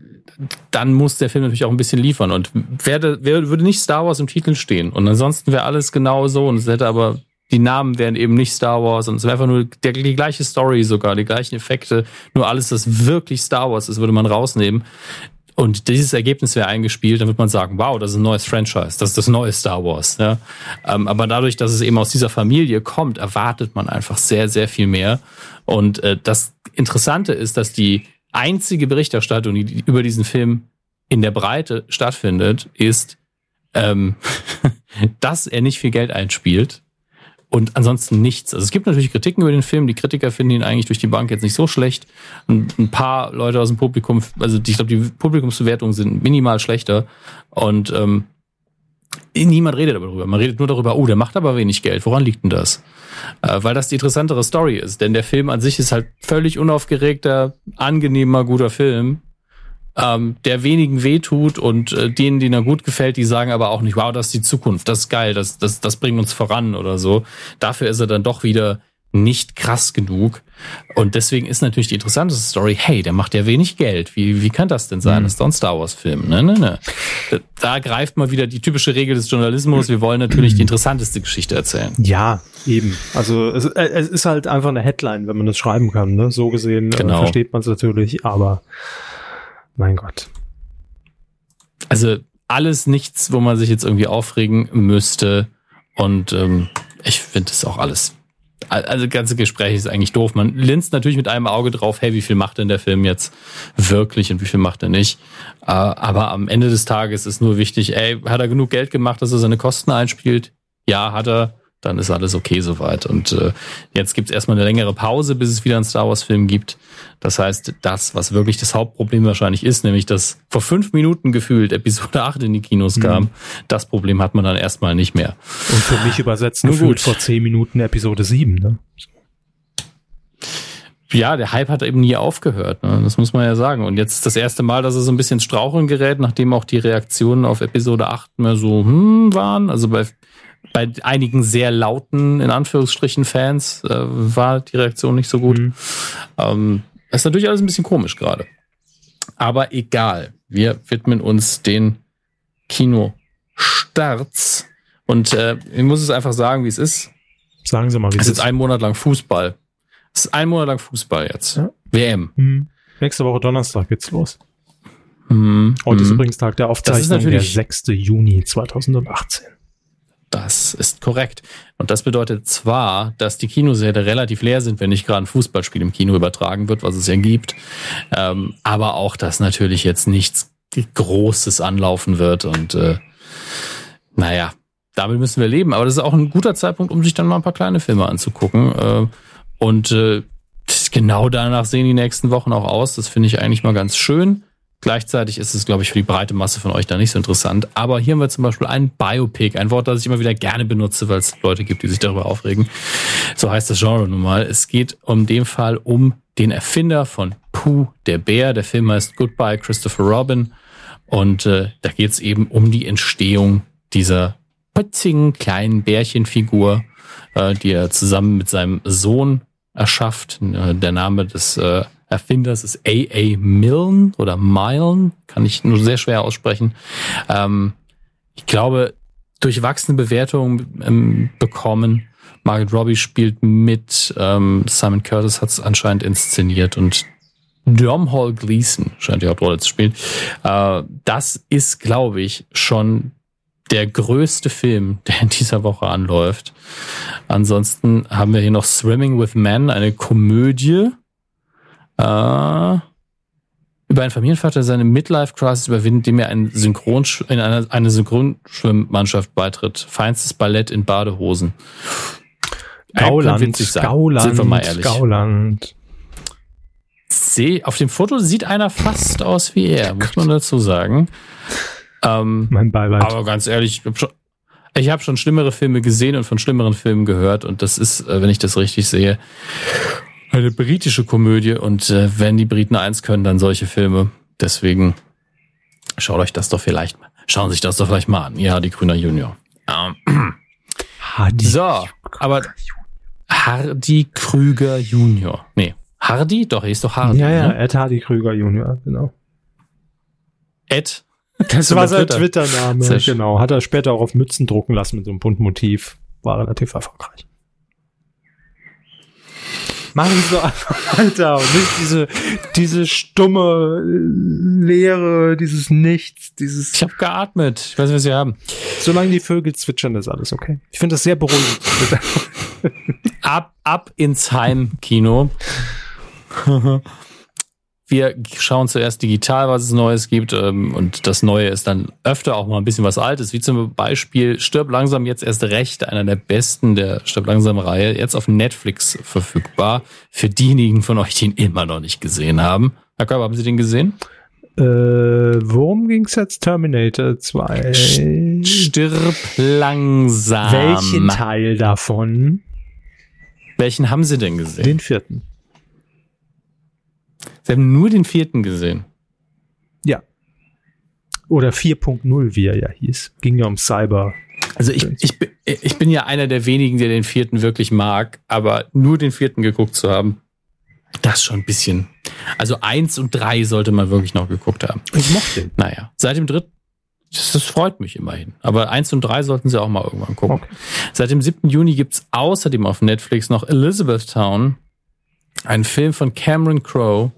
dann muss der Film natürlich auch ein bisschen liefern. Und werde, wer, würde nicht Star Wars im Titel stehen. Und ansonsten wäre alles genau so. Und es hätte aber, die Namen wären eben nicht Star Wars. Und es wäre einfach nur der, die gleiche Story sogar, die gleichen Effekte. Nur alles, das wirklich Star Wars ist, würde man rausnehmen. Und dieses Ergebnis wäre eingespielt, dann würde man sagen, wow, das ist ein neues Franchise, das ist das neue Star Wars. Ja? Ähm, aber dadurch, dass es eben aus dieser Familie kommt, erwartet man einfach sehr, sehr viel mehr. Und äh, das Interessante ist, dass die einzige Berichterstattung, die über diesen Film in der Breite stattfindet, ist, ähm, (laughs) dass er nicht viel Geld einspielt und ansonsten nichts. Also es gibt natürlich Kritiken über den Film. Die Kritiker finden ihn eigentlich durch die Bank jetzt nicht so schlecht. Und ein paar Leute aus dem Publikum, also ich glaube, die Publikumsbewertungen sind minimal schlechter. Und ähm, niemand redet darüber. Man redet nur darüber, oh, der macht aber wenig Geld. Woran liegt denn das? Äh, weil das die interessantere Story ist. Denn der Film an sich ist halt völlig unaufgeregter, angenehmer, guter Film ähm, der wenigen wehtut und äh, denen, denen er gut gefällt, die sagen aber auch nicht, wow, das ist die Zukunft, das ist geil, das, das, das bringt uns voran oder so. Dafür ist er dann doch wieder nicht krass genug. Und deswegen ist natürlich die interessanteste Story, hey, der macht ja wenig Geld. Wie, wie kann das denn sein? Mhm. Das ist doch ein Star Wars-Film. Ne, ne, ne. Da, da greift mal wieder die typische Regel des Journalismus. Wir wollen natürlich die interessanteste Geschichte erzählen. Ja, eben. Also es, äh, es ist halt einfach eine Headline, wenn man das schreiben kann. Ne? So gesehen äh, genau. äh, versteht man es natürlich, aber mein Gott. Also alles nichts, wo man sich jetzt irgendwie aufregen müsste. Und ähm, ich finde es auch alles. Also das ganze Gespräch ist eigentlich doof. Man linst natürlich mit einem Auge drauf, hey, wie viel macht denn der Film jetzt wirklich und wie viel macht er nicht. Äh, aber am Ende des Tages ist nur wichtig, ey, hat er genug Geld gemacht, dass er seine Kosten einspielt? Ja, hat er dann ist alles okay soweit. Und äh, jetzt gibt's erstmal eine längere Pause, bis es wieder einen Star Wars-Film gibt. Das heißt, das, was wirklich das Hauptproblem wahrscheinlich ist, nämlich dass vor fünf Minuten gefühlt Episode (laughs) 8 in die Kinos mhm. kam, das Problem hat man dann erstmal nicht mehr. Und für mich übersetzt Nur gefühlt gut. vor zehn Minuten Episode 7, ne? ja, der Hype hat eben nie aufgehört. Ne? Das muss man ja sagen. Und jetzt ist das erste Mal, dass er so ein bisschen Straucheln gerät, nachdem auch die Reaktionen auf Episode 8 mehr so hm waren. Also bei bei einigen sehr lauten, in Anführungsstrichen, Fans äh, war die Reaktion nicht so gut. Mhm. Ähm, ist natürlich alles ein bisschen komisch gerade. Aber egal. Wir widmen uns den Kinostarts. Und äh, ich muss es einfach sagen, wie es ist. Sagen Sie mal, wie es ist. Es ist ein Monat lang Fußball. Es ist ein Monat lang Fußball jetzt. Ja. WM. Mhm. Nächste Woche Donnerstag geht's los. Mhm. Heute ist mhm. übrigens Tag der Aufzeichnung, der 6. Juni 2018. Das ist korrekt. Und das bedeutet zwar, dass die Kinosäle relativ leer sind, wenn nicht gerade ein Fußballspiel im Kino übertragen wird, was es ja gibt, ähm, aber auch, dass natürlich jetzt nichts Großes anlaufen wird und äh, naja, damit müssen wir leben. Aber das ist auch ein guter Zeitpunkt, um sich dann mal ein paar kleine Filme anzugucken. Äh, und äh, genau danach sehen die nächsten Wochen auch aus. Das finde ich eigentlich mal ganz schön. Gleichzeitig ist es, glaube ich, für die breite Masse von euch da nicht so interessant. Aber hier haben wir zum Beispiel ein Biopic, ein Wort, das ich immer wieder gerne benutze, weil es Leute gibt, die sich darüber aufregen. So heißt das Genre nun mal. Es geht um dem Fall um den Erfinder von Pooh, der Bär. Der Film heißt Goodbye Christopher Robin. Und äh, da geht es eben um die Entstehung dieser putzigen kleinen Bärchenfigur, äh, die er zusammen mit seinem Sohn erschafft. Äh, der Name des äh, Erfinders ist A.A. Milne oder Milne, kann ich nur sehr schwer aussprechen. Ähm, ich glaube, durchwachsene Bewertungen ähm, bekommen. Margaret Robbie spielt mit, ähm, Simon Curtis hat es anscheinend inszeniert und Domhnall Gleeson scheint die Hauptrolle zu spielen. Äh, das ist, glaube ich, schon der größte Film, (laughs) der in dieser Woche anläuft. Ansonsten haben wir hier noch Swimming with Men, eine Komödie äh, über einen Familienvater seine Midlife-Crisis überwindet, dem er ein Synchron in eine, eine Synchronschwimmmannschaft beitritt. Feinstes Ballett in Badehosen. Gauland, witzig sein. Gauland, Sind wir mal ehrlich. Gauland. Seh, auf dem Foto sieht einer fast aus wie er, muss man dazu sagen. Ähm, mein Beileid. Aber ganz ehrlich, ich habe schon, hab schon schlimmere Filme gesehen und von schlimmeren Filmen gehört und das ist, äh, wenn ich das richtig sehe, Eine britische Komödie und äh, wenn die Briten eins können, dann solche Filme. Deswegen schaut euch das doch vielleicht mal, schauen sich das doch vielleicht mal an. Ja, die Grüner Junior. Ähm, Hardy. so, aber Hardy Krüger Junior. Nee, Hardy? Doch, er ist doch Hardy. Ja, ja, Ne? Ed Hardy Krüger Junior, genau. Ed. Das war sein Twitter. Twitter-Name. Schön. Genau. Hat er später auch auf Mützen drucken lassen mit so einem bunten Motiv. War relativ erfolgreich. Machen Sie doch (laughs) einfach weiter und nicht diese, diese stumme äh, Leere, dieses Nichts, dieses. Ich habe geatmet. Ich weiß nicht, was Sie haben. Solange die Vögel zwitschern, ist alles okay. Ich finde das sehr beruhigend. Ab, ab ins Heimkino. (laughs) Wir schauen zuerst digital, was es Neues gibt. ähm, Und das Neue ist dann öfter auch mal ein bisschen was Altes, wie zum Beispiel Stirb langsam jetzt erst recht, einer der besten der Stirb langsam Reihe, jetzt auf Netflix verfügbar. Für diejenigen von euch, die ihn immer noch nicht gesehen haben. Herr Körber, haben Sie den gesehen? äh, worum ging's jetzt? Terminator 2. Stirb langsam. Welchen Teil davon? Welchen haben Sie denn gesehen? Den vierten. Sie haben nur den vierten gesehen. Ja. Oder 4.0, wie er ja hieß. Ging ja um Cyber. Also ich, ich, bin- ich bin ja einer der wenigen, der den vierten wirklich mag, aber nur den vierten geguckt zu haben, das ist schon ein bisschen. Also eins und drei sollte man wirklich noch geguckt haben. Ich mochte den. Naja, seit dem dritten, das, das freut mich immerhin. Aber eins und drei sollten Sie auch mal irgendwann gucken. Okay. Seit dem 7. Juni gibt's außerdem auf Netflix noch Elizabethtown, ein Film von Cameron Crowe.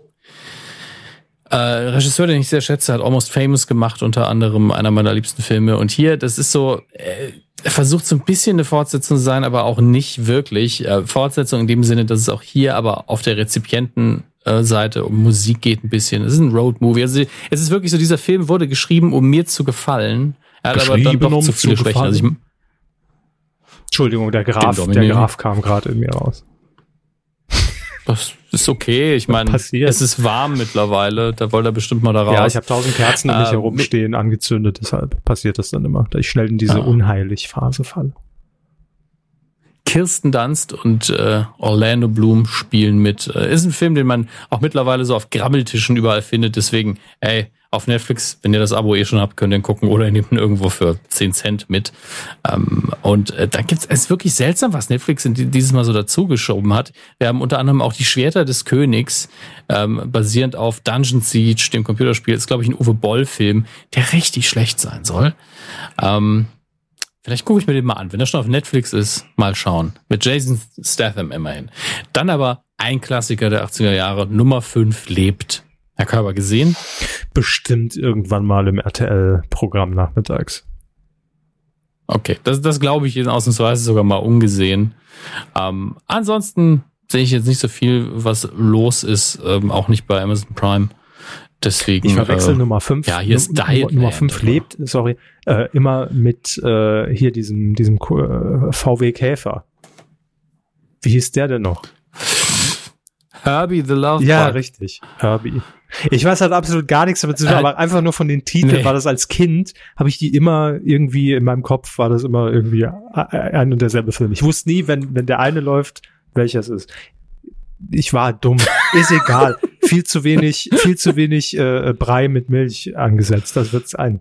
Äh, Regisseur, den ich sehr schätze, hat Almost Famous gemacht, unter anderem einer meiner liebsten Filme. Und hier, das ist so, äh, er versucht so ein bisschen eine Fortsetzung zu sein, aber auch nicht wirklich. Äh, Fortsetzung in dem Sinne, dass es auch hier aber auf der Rezipientenseite um Musik geht ein bisschen. Es ist ein Roadmovie. Also es ist wirklich so, dieser Film wurde geschrieben, um mir zu gefallen. Er hat aber dann doch um zu viele zu Schwächen. Also ich, gefallen. Entschuldigung, der Graf, Den der. Graf kam gerade in mir raus. Das ist okay. Ich meine, es ist warm mittlerweile. Da wollte er bestimmt mal da raus. Ja, ich habe tausend Kerzen um mich Ähm, herumstehen, angezündet, deshalb passiert das dann immer, dass ich schnell in diese Ah. Unheilig-Phase falle. Kirsten Dunst und äh, Orlando Bloom spielen mit. Äh, ist ein Film, den man auch mittlerweile so auf Grabbeltischen überall findet. Deswegen, ey, auf Netflix, wenn ihr das Abo eh schon habt, könnt ihr ihn gucken oder ihr nehmt ihn irgendwo für 10 Cent mit. Ähm, und äh, dann gibt's, es wirklich seltsam, was Netflix dieses Mal so dazugeschoben hat. Wir haben unter anderem auch die Schwerter des Königs, ähm, basierend auf Dungeon Siege, dem Computerspiel. Ist, glaube ich, ein Uwe Boll-Film, der richtig schlecht sein soll. Ähm, Vielleicht gucke ich mir den mal an. Wenn er schon auf Netflix ist, mal schauen. Mit Jason Statham immerhin. Dann aber ein Klassiker der 80er Jahre, Nummer 5 lebt. Herr Körber gesehen? Bestimmt irgendwann mal im RTL-Programm nachmittags. Okay, das, das glaube ich ausnahmsweise sogar mal ungesehen. Ähm, ansonsten sehe ich jetzt nicht so viel, was los ist, ähm, auch nicht bei Amazon Prime. Deswegen. Ich verwechsel äh, Nummer 5. ja, hier ist Diet Nummer Land, 5 aber- lebt, sorry, äh, immer mit äh, hier diesem, diesem äh, VW Käfer. Wie hieß der denn noch? Herbie the Love Ja, Bug. richtig. Herbie. Ich weiß halt absolut gar nichts damit zu tun, Äh, aber einfach nur von den Titeln nee. war das als Kind, habe ich die immer irgendwie in meinem Kopf, war das immer irgendwie äh, ein und derselbe Film. Ich wusste nie, wenn, wenn der eine läuft, welcher es ist. Ich war dumm. Ist egal. (laughs) viel zu wenig, viel zu wenig äh, Brei mit Milch angesetzt. Das wird's ein.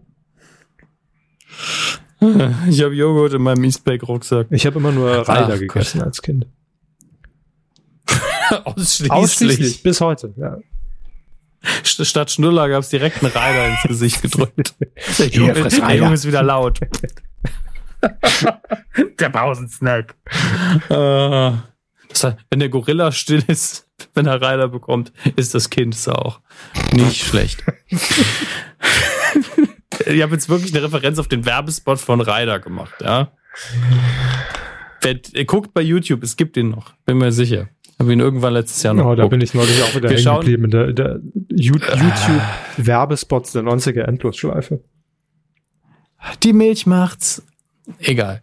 Ich habe Joghurt in meinem Eastbake-Rucksack. Ich habe immer nur Reider Ach gegessen als Kind. (laughs) Ausschließlich. Ausschließlich. Bis heute. Ja. St- Statt Schnuller gab's direkt einen Reiter ins Gesicht gedrückt. Der Junge, der. Junge ist wieder laut. (laughs) der Pausensnack. Äh, das heißt, wenn der Gorilla still ist, wenn er Reiter bekommt, ist das Kind es auch. Nicht schlecht. ich habe jetzt wirklich eine Referenz auf den Werbespot von Ryder gemacht, ja. Guckt bei YouTube, es gibt ihn noch, bin mir sicher. Habe ihn irgendwann letztes Jahr noch Oh, da bin ich neulich auch wieder Wir hängen geblieben in der, der Ju- YouTube-Werbespots der 90er Endlosschleife. Die Milch macht's. Egal.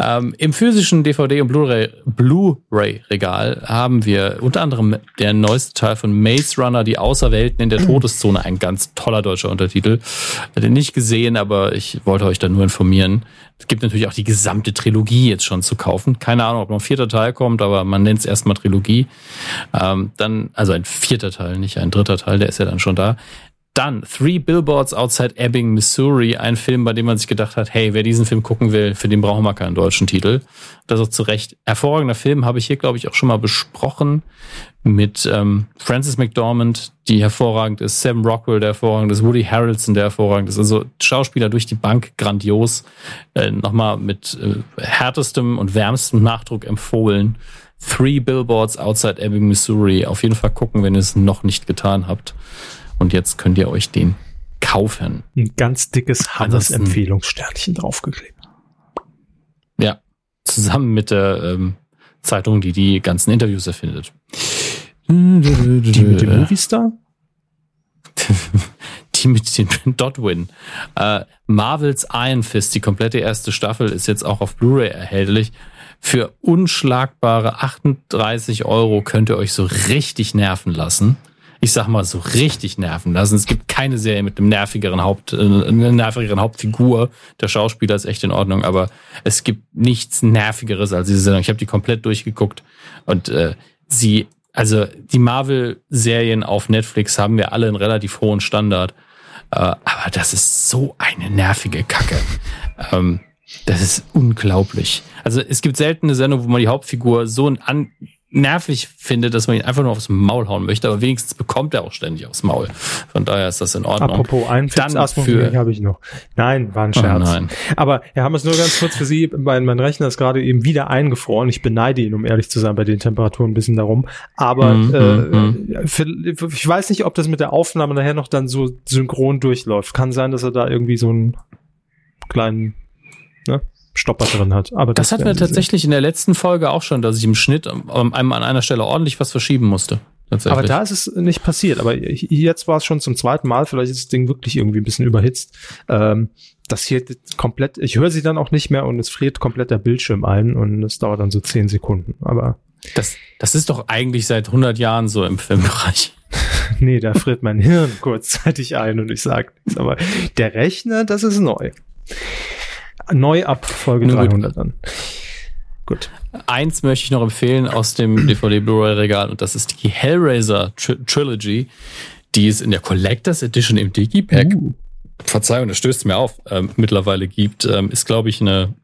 Ähm, Im physischen DVD- und Blu-ray- Blu-ray-Regal haben wir unter anderem der neueste Teil von Maze Runner, die Außerwelten in der (clears throat) Todeszone, ein ganz toller deutscher Untertitel. Hätte nicht gesehen, aber ich wollte euch da nur informieren. Es gibt natürlich auch die gesamte Trilogie jetzt schon zu kaufen. Keine Ahnung, ob noch ein vierter Teil kommt, aber man nennt es erstmal Trilogie. Ähm, dann, also ein vierter Teil, nicht ein dritter Teil, der ist ja dann schon da. Dann Three Billboards Outside Ebbing, Missouri, ein Film, bei dem man sich gedacht hat, hey, wer diesen Film gucken will, für den brauchen wir keinen deutschen Titel. Das ist auch zu Recht. Hervorragender Film, habe ich hier, glaube ich, auch schon mal besprochen mit ähm, Frances McDormand, die hervorragend ist, Sam Rockwell, der hervorragend ist, Woody Harrelson, der hervorragend ist. Also Schauspieler durch die Bank, grandios. Äh, Nochmal mit äh, härtestem und wärmstem Nachdruck empfohlen. Three Billboards Outside Ebbing, Missouri. Auf jeden Fall gucken, wenn ihr es noch nicht getan habt. Und jetzt könnt ihr euch den kaufen. Ein ganz dickes Hannes-Empfehlungssternchen draufgeklebt. Ja, zusammen mit der ähm, Zeitung, die die ganzen Interviews erfindet. Die mit dem Movistar? (laughs) die mit dem Dotwin. Äh, Marvels Iron Fist, die komplette erste Staffel, ist jetzt auch auf Blu-ray erhältlich. Für unschlagbare 38 Euro könnt ihr euch so richtig nerven lassen. Ich sag mal, so richtig nerven lassen. Es gibt keine Serie mit einem nervigeren Haupt, äh, einer nervigeren Hauptfigur. Der Schauspieler ist echt in Ordnung, aber es gibt nichts nervigeres als diese Sendung. Ich habe die komplett durchgeguckt und äh, sie, also die Marvel-Serien auf Netflix haben wir alle einen relativ hohen Standard. Äh, aber das ist so eine nervige Kacke. Ähm, das ist unglaublich. Also es gibt selten eine Sendung, wo man die Hauptfigur so an nervig findet, dass man ihn einfach nur aufs Maul hauen möchte, aber wenigstens bekommt er auch ständig aufs Maul. Von daher ist das in Ordnung. Apropos einen Dann für- habe ich noch. Nein, war ein Oh Scherz. nein. Aber wir haben es nur ganz kurz für Sie. Mein, mein Rechner ist gerade eben wieder eingefroren. Ich beneide ihn, um ehrlich zu sein, bei den Temperaturen ein bisschen darum. Aber Mhm, äh, für, ich weiß nicht, ob das mit der Aufnahme nachher noch dann so synchron durchläuft. Kann sein, dass er da irgendwie so einen kleinen ne, Stopper drin hat. Aber Das hatten wir tatsächlich in der letzten Folge auch schon, dass ich im Schnitt ähm, einem an einer Stelle ordentlich was verschieben musste. Aber da ist es nicht passiert. Aber jetzt war es schon zum zweiten Mal. Vielleicht ist das Ding wirklich irgendwie ein bisschen überhitzt. Ähm, das hier komplett, ich höre sie dann auch nicht mehr und es friert komplett der Bildschirm ein und es dauert dann so zehn Sekunden. Aber das, das ist doch eigentlich seit 100 Jahren so im Filmbereich. (laughs) nee, da friert mein Hirn kurzzeitig ein und ich sage nichts. Aber der Rechner, das ist neu. Neu ab Folge Nun gut. 300 dann. Gut. Eins möchte ich noch empfehlen aus dem (clears throat) DVD-Blu-ray-Regal und das ist die Hellraiser Tri Trilogy, die es in der Collectors Edition im Digipack, Uh. Verzeihung, das stößt mir auf, ähm, mittlerweile gibt, ähm, ist glaube ich eine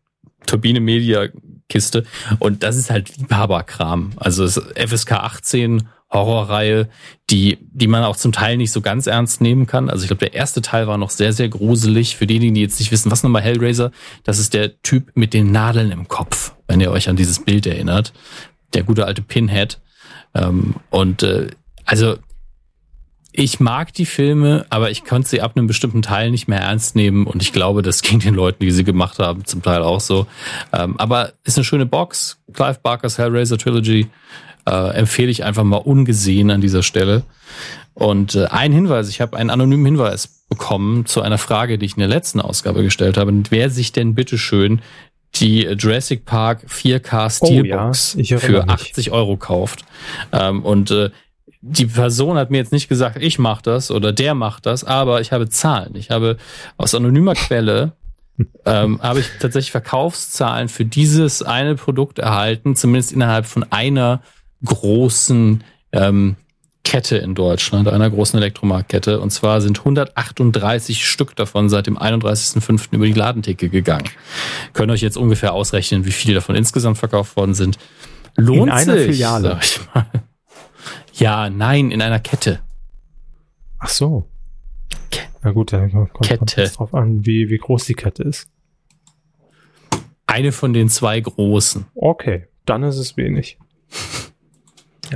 Turbine Media Kiste und das ist halt Liebhaberkram. Also FSK 18 Horrorreihe, die, die man auch zum Teil nicht so ganz ernst nehmen kann. Also ich glaube, der erste Teil war noch sehr, sehr gruselig. Für diejenigen, die jetzt nicht wissen, was nochmal Hellraiser, das ist der Typ mit den Nadeln im Kopf, wenn ihr euch an dieses Bild erinnert. Der gute alte Pinhead. Ähm, und äh, also ich mag die Filme, aber ich konnte sie ab einem bestimmten Teil nicht mehr ernst nehmen und ich glaube, das ging den Leuten, die sie gemacht haben, zum Teil auch so. Ähm, aber ist eine schöne Box. Clive Barkers Hellraiser Trilogy äh, empfehle ich einfach mal ungesehen an dieser Stelle. Und äh, ein Hinweis, ich habe einen anonymen Hinweis bekommen zu einer Frage, die ich in der letzten Ausgabe gestellt habe. Wer sich denn bitteschön die Jurassic Park 4K Steelbox Oh ja, für mich. 80 Euro kauft. Ähm, und äh, die Person hat mir jetzt nicht gesagt, ich mache das oder der macht das, aber ich habe Zahlen. Ich habe aus anonymer Quelle (laughs) ähm, habe ich tatsächlich Verkaufszahlen für dieses eine Produkt erhalten, zumindest innerhalb von einer großen ähm, Kette in Deutschland, einer großen Elektromarktkette. Und zwar sind 138 Stück davon seit dem 31.05. über die Ladentheke gegangen. Könnt euch jetzt ungefähr ausrechnen, wie viele davon insgesamt verkauft worden sind. Lohnt In einer sich, Filiale. sag ich mal. Ja, nein, in einer Kette. Ach so. Na gut, dann kommt, Kette. drauf an, wie, wie groß die Kette ist. Eine von den zwei großen. Okay, dann ist es wenig. (laughs)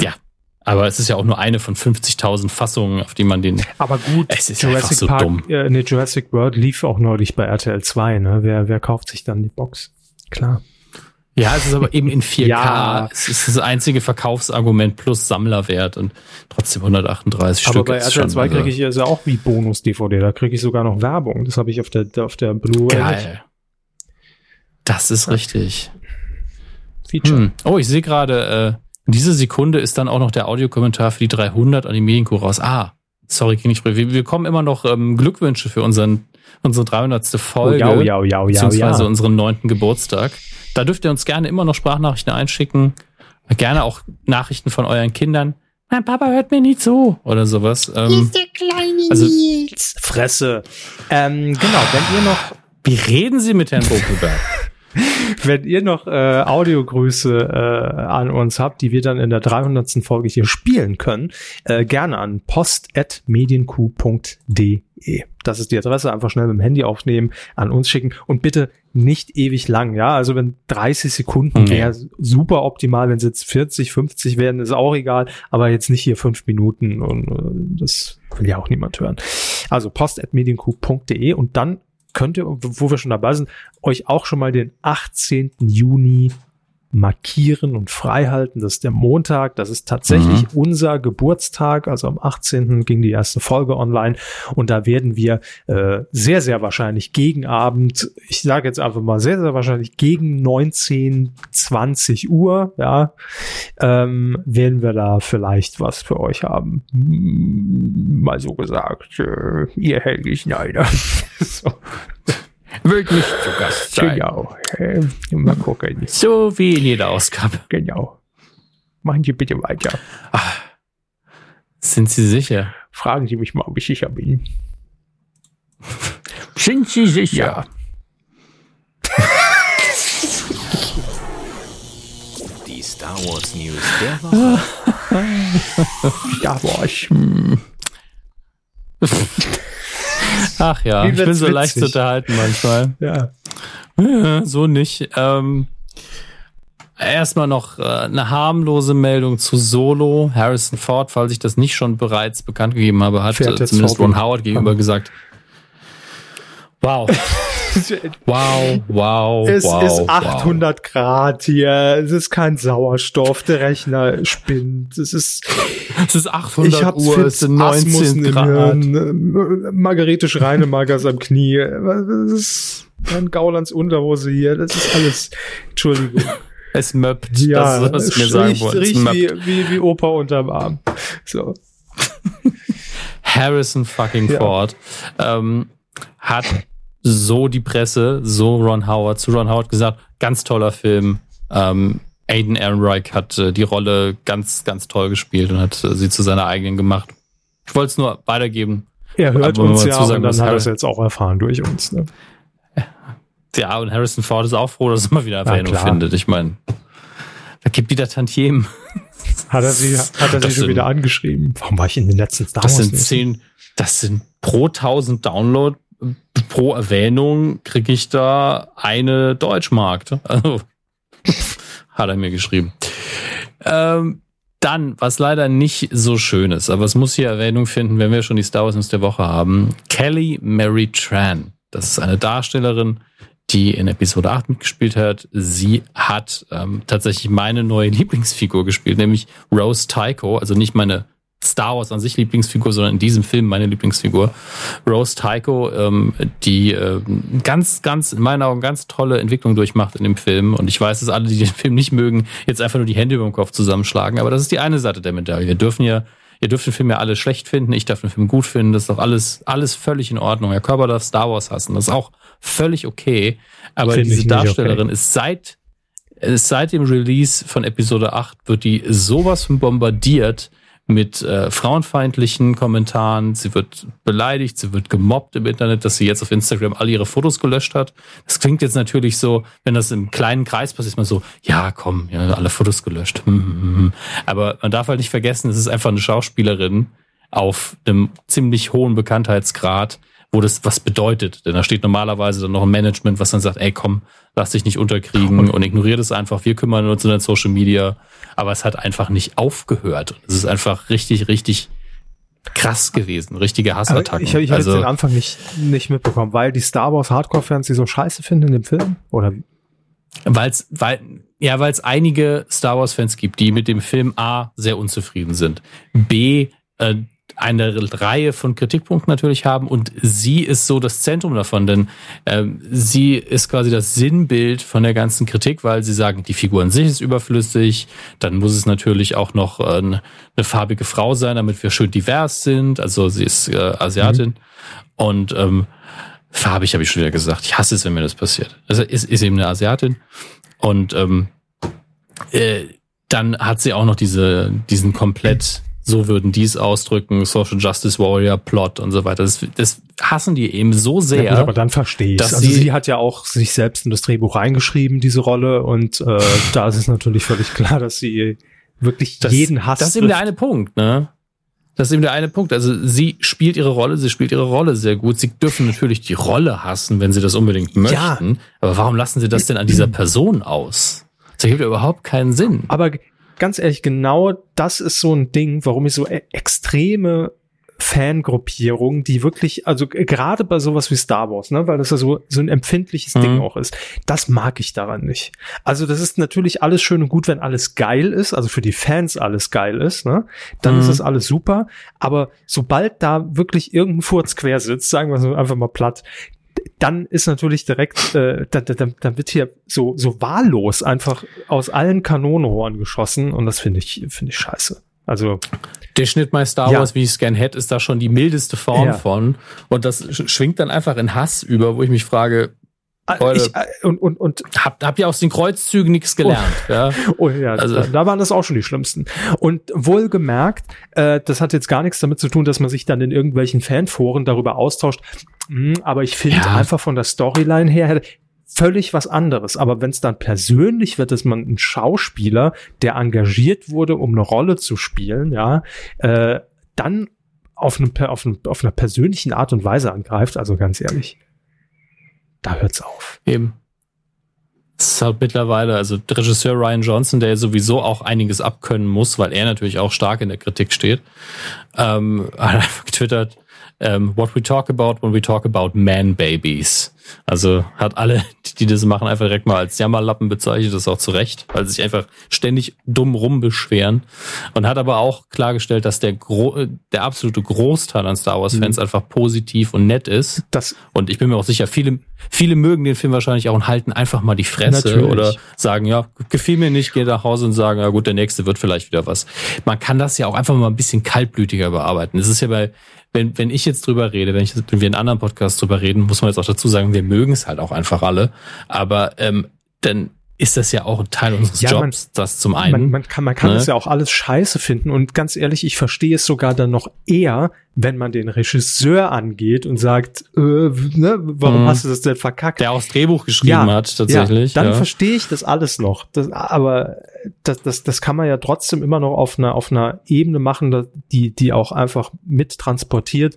Ja. Aber es ist ja auch nur eine von 50.000 Fassungen, auf die man den. Aber gut, Es ist einfach Jurassic so Park, dumm. Äh, nee, Jurassic World lief auch neulich bei RTL 2, ne? Wer, wer kauft sich dann die Box? Klar. Ja, es ist aber eben in 4K. (laughs) Ja. Es ist das einzige Verkaufsargument plus Sammlerwert und trotzdem 138 Aber Stück. bei ist RTL schon, 2 also, kriege ich also auch wie Bonus-DVD, da kriege ich sogar noch Werbung. Das habe ich auf der, auf der Blu-ray. Geil. Das ist richtig. Feature. Hm. Oh, ich sehe gerade, äh, diese Sekunde ist dann auch noch der Audiokommentar für die 300 an die Medienkuh raus. Ah, sorry, ging nicht wir, wir bekommen immer noch ähm, Glückwünsche für unseren, unsere 300. Folge. Oh, ja, ja, ja, beziehungsweise ja. unseren neunten Geburtstag. Da dürft ihr uns gerne immer noch Sprachnachrichten einschicken. Gerne auch Nachrichten von euren Kindern. Mein Papa hört mir nie zu. Oder sowas. Ähm, Hier ist der kleine also, Nils. Fresse. Ähm, genau, wenn ihr noch. Wie reden Sie mit Herrn Bokelberg? (laughs) Wenn ihr noch äh, Audiogrüße äh, an uns habt, die wir dann in der 300. Folge hier spielen können, äh, gerne an post.medienq.de. Das ist die Adresse. Einfach schnell mit dem Handy aufnehmen, an uns schicken und bitte nicht ewig lang. Ja, also wenn 30 Sekunden mhm. wäre super optimal. Wenn es jetzt 40, 50 werden, ist auch egal. Aber jetzt nicht hier fünf Minuten und äh, das will ja auch niemand hören. Also post.medienq.de und dann könnt ihr, wo wir schon dabei sind, euch auch schon mal den 18. Juni markieren und freihalten. Das ist der Montag. Das ist tatsächlich mhm. unser Geburtstag. Also am 18. ging die erste Folge online und da werden wir äh, sehr, sehr wahrscheinlich gegen Abend, ich sage jetzt einfach mal sehr, sehr wahrscheinlich gegen 19, 20 Uhr, ja, ähm, werden wir da vielleicht was für euch haben. Mal so gesagt, äh, ihr Helge Schneider. (laughs) so wird nicht zu Gast sein. Genau. Äh, mal gucken. So wie in jeder Ausgabe. Genau. Machen Sie bitte weiter. Ach, sind Sie sicher? Fragen Sie mich mal, ob ich sicher bin. (laughs) sind Sie sicher? Ja. (laughs) Die Star Wars News der Woche. (laughs) Star Wars. Ach ja, ich bin so witzig. leicht zu unterhalten manchmal. (laughs) Ja. ja so nicht. Ähm, erstmal noch äh, eine harmlose Meldung zu Solo. Harrison Ford, falls ich das nicht schon bereits bekannt gegeben habe, hat äh, zumindest Ron Howard gegenüber gesagt, wow. (laughs) Wow, wow, es wow. Es ist 800 wow. Grad hier. Es ist kein Sauerstoff. Der Rechner spinnt. Es ist, es ist 800 ich Uhr. Es sind 19 Grad. Hirn. Margarete Schreinemagers am Knie. Das ist ein Gaulands Unterhose hier. Das ist alles. Entschuldigung. Es möppt. Ja, das ist, was mir sagen wollte. Riecht wie, wie, wie Opa unterm Arm. So. (laughs) Harrison fucking ja. Ford ähm, hat so die Presse, so Ron Howard, zu Ron Howard gesagt, ganz toller Film. Ähm, Aiden Ehrenreich hat äh, die Rolle ganz, ganz toll gespielt und hat äh, sie zu seiner eigenen gemacht. Ich wollte es nur weitergeben. Er hört uns ja sagen, und dann hat er es jetzt auch erfahren durch uns. Ne? (laughs) Ja, und Harrison Ford ist auch froh, dass er mal wieder Erwähnung ja, findet. Ich meine, da gibt wieder Tantiemen. (laughs) Hat er sie, hat er sie schon sind, wieder angeschrieben? Warum war ich in den letzten Star Das sind zehn, das sind pro tausend Download pro Erwähnung kriege ich da eine Deutschmarkt. Also, (laughs) hat er mir geschrieben. Ähm, dann, was leider nicht so schön ist, aber es muss hier Erwähnung finden, wenn wir schon die Star Wars News der Woche haben. Kelly Mary Tran. Das ist eine Darstellerin, die in Episode 8 mitgespielt hat. Sie hat ähm, tatsächlich meine neue Lieblingsfigur gespielt, nämlich Rose Tycho, also nicht meine Star Wars an sich Lieblingsfigur, sondern in diesem Film meine Lieblingsfigur. Rose Tycho, ähm, die äh, ganz, ganz, in meinen Augen ganz tolle Entwicklung durchmacht in dem Film. Und ich weiß, dass alle, die den Film nicht mögen, jetzt einfach nur die Hände über den Kopf zusammenschlagen. Aber das ist die eine Seite der Medaille. Wir dürfen ja, ihr dürft den Film ja alle schlecht finden, ich darf den Film gut finden. Das ist doch alles, alles völlig in Ordnung. Herr Körper darf Star Wars hassen. Das ist auch völlig okay. Aber Find diese Darstellerin okay. ist seit, ist seit dem Release von Episode 8 wird die sowas von bombardiert mit äh, frauenfeindlichen Kommentaren. Sie wird beleidigt, sie wird gemobbt im Internet, dass sie jetzt auf Instagram all ihre Fotos gelöscht hat. Das klingt jetzt natürlich so, wenn das im kleinen Kreis passiert, ist man so, ja, komm, ja, alle Fotos gelöscht. Hm, hm, hm, Aber man darf halt nicht vergessen, es ist einfach eine Schauspielerin auf einem ziemlich hohen Bekanntheitsgrad, wo das was bedeutet. Denn da steht normalerweise dann noch ein Management, was dann sagt, ey komm, lass dich nicht unterkriegen (laughs) und ignoriere das einfach. Wir kümmern uns um den Social Media. Aber es hat einfach nicht aufgehört. Es ist einfach richtig, richtig krass gewesen. Richtige Hassattacken. ich ich habe also, den Anfang nicht, nicht mitbekommen, weil die Star Wars Hardcore-Fans die so scheiße finden in dem Film? Oder? Weil's, weil, ja, weil es einige Star Wars-Fans gibt, die mit dem Film A sehr unzufrieden sind. B, äh, eine Reihe von Kritikpunkten natürlich haben und sie ist so das Zentrum davon, denn ähm, sie ist quasi das Sinnbild von der ganzen Kritik, weil sie sagen, die Figur an sich ist überflüssig, dann muss es natürlich auch noch äh, eine farbige Frau sein, damit wir schön divers sind, also sie ist äh, Asiatin mhm. und ähm, farbig habe ich schon wieder gesagt, ich hasse es, wenn mir das passiert. Also ist, ist eben eine Asiatin und ähm, äh, dann hat sie auch noch diese, diesen komplett so würden die es ausdrücken, Social Justice Warrior Plot und so weiter. Das, das hassen die eben so sehr. Ja, gut, aber dann verstehe ich Also sie, sie, hat ja auch sich selbst in das Drehbuch reingeschrieben, diese Rolle, und äh, (laughs) da ist es natürlich völlig klar, dass sie wirklich das, jeden hasst. Das ist eben der eine Punkt, ne? Das ist eben der eine Punkt. Also sie spielt ihre Rolle, sie spielt ihre Rolle sehr gut. Sie dürfen natürlich die Rolle hassen, wenn sie das unbedingt möchten. Ja. Aber warum lassen sie das denn an dieser (clears throat) Person aus? Das ergibt ja überhaupt keinen Sinn. Aber ganz ehrlich, genau das ist so ein Ding, warum ich so e extreme Fangruppierungen, die wirklich, also gerade bei sowas wie Star Wars, ne, weil das ja so, so ein empfindliches mhm. Ding auch ist, das mag ich daran nicht. Also das ist natürlich alles schön und gut, wenn alles geil ist, also für die Fans alles geil ist, ne, dann mhm. ist das alles super. Aber sobald da wirklich irgendein Furz quer sitzt, sagen wir so einfach mal platt, dann ist natürlich direkt, äh, dann, dann, dann wird hier so, so wahllos einfach aus allen Kanonenrohren geschossen und das finde ich, finde ich scheiße. Also der Schnitt bei Star Wars, ja. wie ich es gern hätte, ist da schon die mildeste Form ja. von. Und das schwingt dann einfach in Hass über, wo ich mich frage, ich, äh, und, und, und habt, habt ihr aus den Kreuzzügen nichts gelernt? Oh, ja, (laughs) oh, ja also, da, da, waren das auch schon die schlimmsten. Und wohlgemerkt, äh, das hat jetzt gar nichts damit zu tun, dass man sich dann in irgendwelchen Fanforen darüber austauscht, hm, aber ich finde ja. einfach von der Storyline her völlig was anderes. Aber wenn es dann persönlich wird, dass man ein Schauspieler, der engagiert wurde, um eine Rolle zu spielen, ja, äh, dann auf, einem, auf, einem, auf einer persönlichen Art und Weise angreift, also ganz ehrlich, da hört's auf. Eben. Es ist halt mittlerweile, also Regisseur Ryan Johnson, der sowieso auch einiges abkönnen muss, weil er natürlich auch stark in der Kritik steht, ähm, hat (laughs) einfach getwittert, ähm, what we talk about when we talk about man babies. Also hat alle, die das machen, einfach direkt mal als Jammerlappen bezeichnet, das auch zu Recht, weil sie sich einfach ständig dumm rumbeschweren. Und hat aber auch klargestellt, dass der, Gro der absolute Großteil an Star Wars-Fans mhm. einfach positiv und nett ist. Das und ich bin mir auch sicher, viele, viele mögen den Film wahrscheinlich auch und halten einfach mal die Fresse natürlich. oder sagen, ja, gefiel mir nicht, geh nach Hause und sagen, ja gut, der nächste wird vielleicht wieder was. Man kann das ja auch einfach mal ein bisschen kaltblütiger bearbeiten. Es ist ja bei wenn, wenn ich jetzt drüber rede, wenn, ich, wenn wir in anderen Podcasts drüber reden, muss man jetzt auch dazu sagen, wir mögen es halt auch einfach alle. Aber ähm, dann ist das ja auch ein Teil unseres ja, Jobs, man, das zum einen. Man, man kann, man kann ne? das ja auch alles scheiße finden und ganz ehrlich, ich verstehe es sogar dann noch eher, wenn man den Regisseur angeht und sagt, äh, ne, warum mhm. hast du das denn verkackt? Der auch das Drehbuch geschrieben ja, hat, tatsächlich. Ja, dann ja. verstehe ich das alles noch. Das, aber das, das, das kann man ja trotzdem immer noch auf einer, auf einer Ebene machen, die, die auch einfach mit transportiert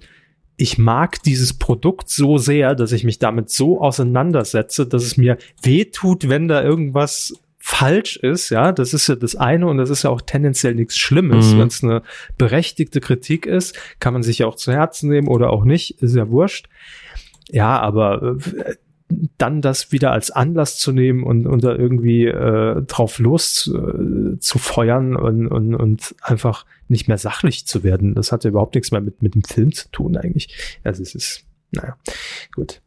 ich mag dieses Produkt so sehr, dass ich mich damit so auseinandersetze, dass es mir wehtut, wenn da irgendwas falsch ist, ja, das ist ja das eine und das ist ja auch tendenziell nichts Schlimmes. Mhm. Wenn es eine berechtigte Kritik ist, kann man sich ja auch zu Herzen nehmen oder auch nicht, ist ja wurscht. Ja, aber äh, dann das wieder als Anlass zu nehmen und, und da irgendwie äh, drauf los äh, zu feuern und, und, und einfach nicht mehr sachlich zu werden, das hat ja überhaupt nichts mehr mit, mit dem Film zu tun eigentlich. Also es ist, naja, gut.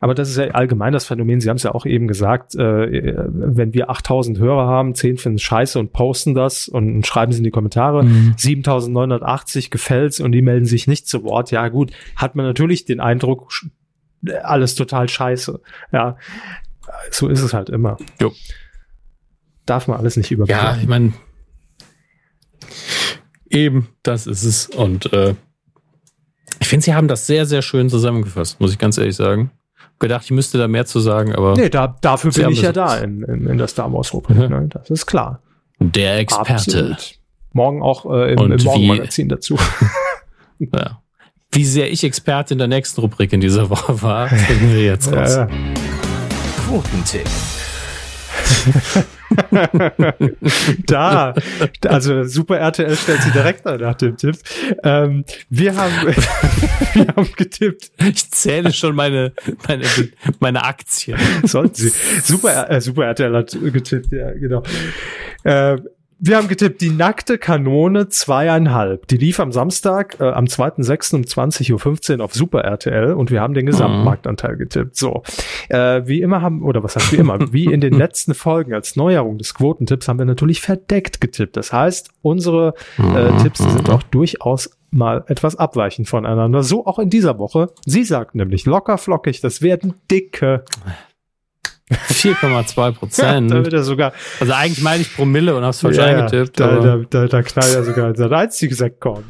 Aber das ist ja allgemein das Phänomen. Sie haben es ja auch eben gesagt, äh, wenn wir 8000 Hörer haben, 10 finden scheiße und posten das und schreiben sie in die Kommentare, mhm. 7980 gefällt's und die melden sich nicht zu Wort. Ja gut, hat man natürlich den Eindruck, alles total scheiße. Ja, so ist es halt immer. Jo. Darf man alles nicht überblicken. Ja, ich meine, eben, das ist es. Und äh, ich finde, sie haben das sehr, sehr schön zusammengefasst, muss ich ganz ehrlich sagen. Gedacht, ich müsste da mehr zu sagen, aber. Nee, da, dafür bin ich ja da in, in, in der Star Wars Rubrik. Mhm. Ne? Das ist klar. Der Experte. Absolut. Morgen auch äh, im, im Morgenmagazin dazu. (laughs) ja. Wie sehr ich Experte in der nächsten Rubrik in dieser Woche war, finden wir jetzt raus. Ja. Quotentipp. (laughs) da, also Super RTL stellt sie direkt nach dem Tipp. Ähm, wir haben, (laughs) wir haben getippt. Ich zähle schon meine, meine, meine Aktien. Sollten Sie. Super, äh, Super RTL hat getippt, ja, genau. Äh, Wir haben getippt, die nackte Kanone zweieinhalb. Die lief am Samstag, äh, am 2.6. um 20.15 Uhr auf Super RTL und wir haben den Gesamtmarktanteil getippt. So. Äh, wie immer haben, oder was heißt wie immer, (laughs) wie in den letzten Folgen als Neuerung des Quotentipps haben wir natürlich verdeckt getippt. Das heißt, unsere äh, Tipps sind auch durchaus mal etwas abweichend voneinander. So auch in dieser Woche. Sie sagt nämlich locker flockig, das werden dicke 4,2 Prozent. da wird er sogar. Also eigentlich meine ich Promille und hab's falsch Ja, eingetippt. Da, da, da, da knallt er sogar sein einziges Sektkorn.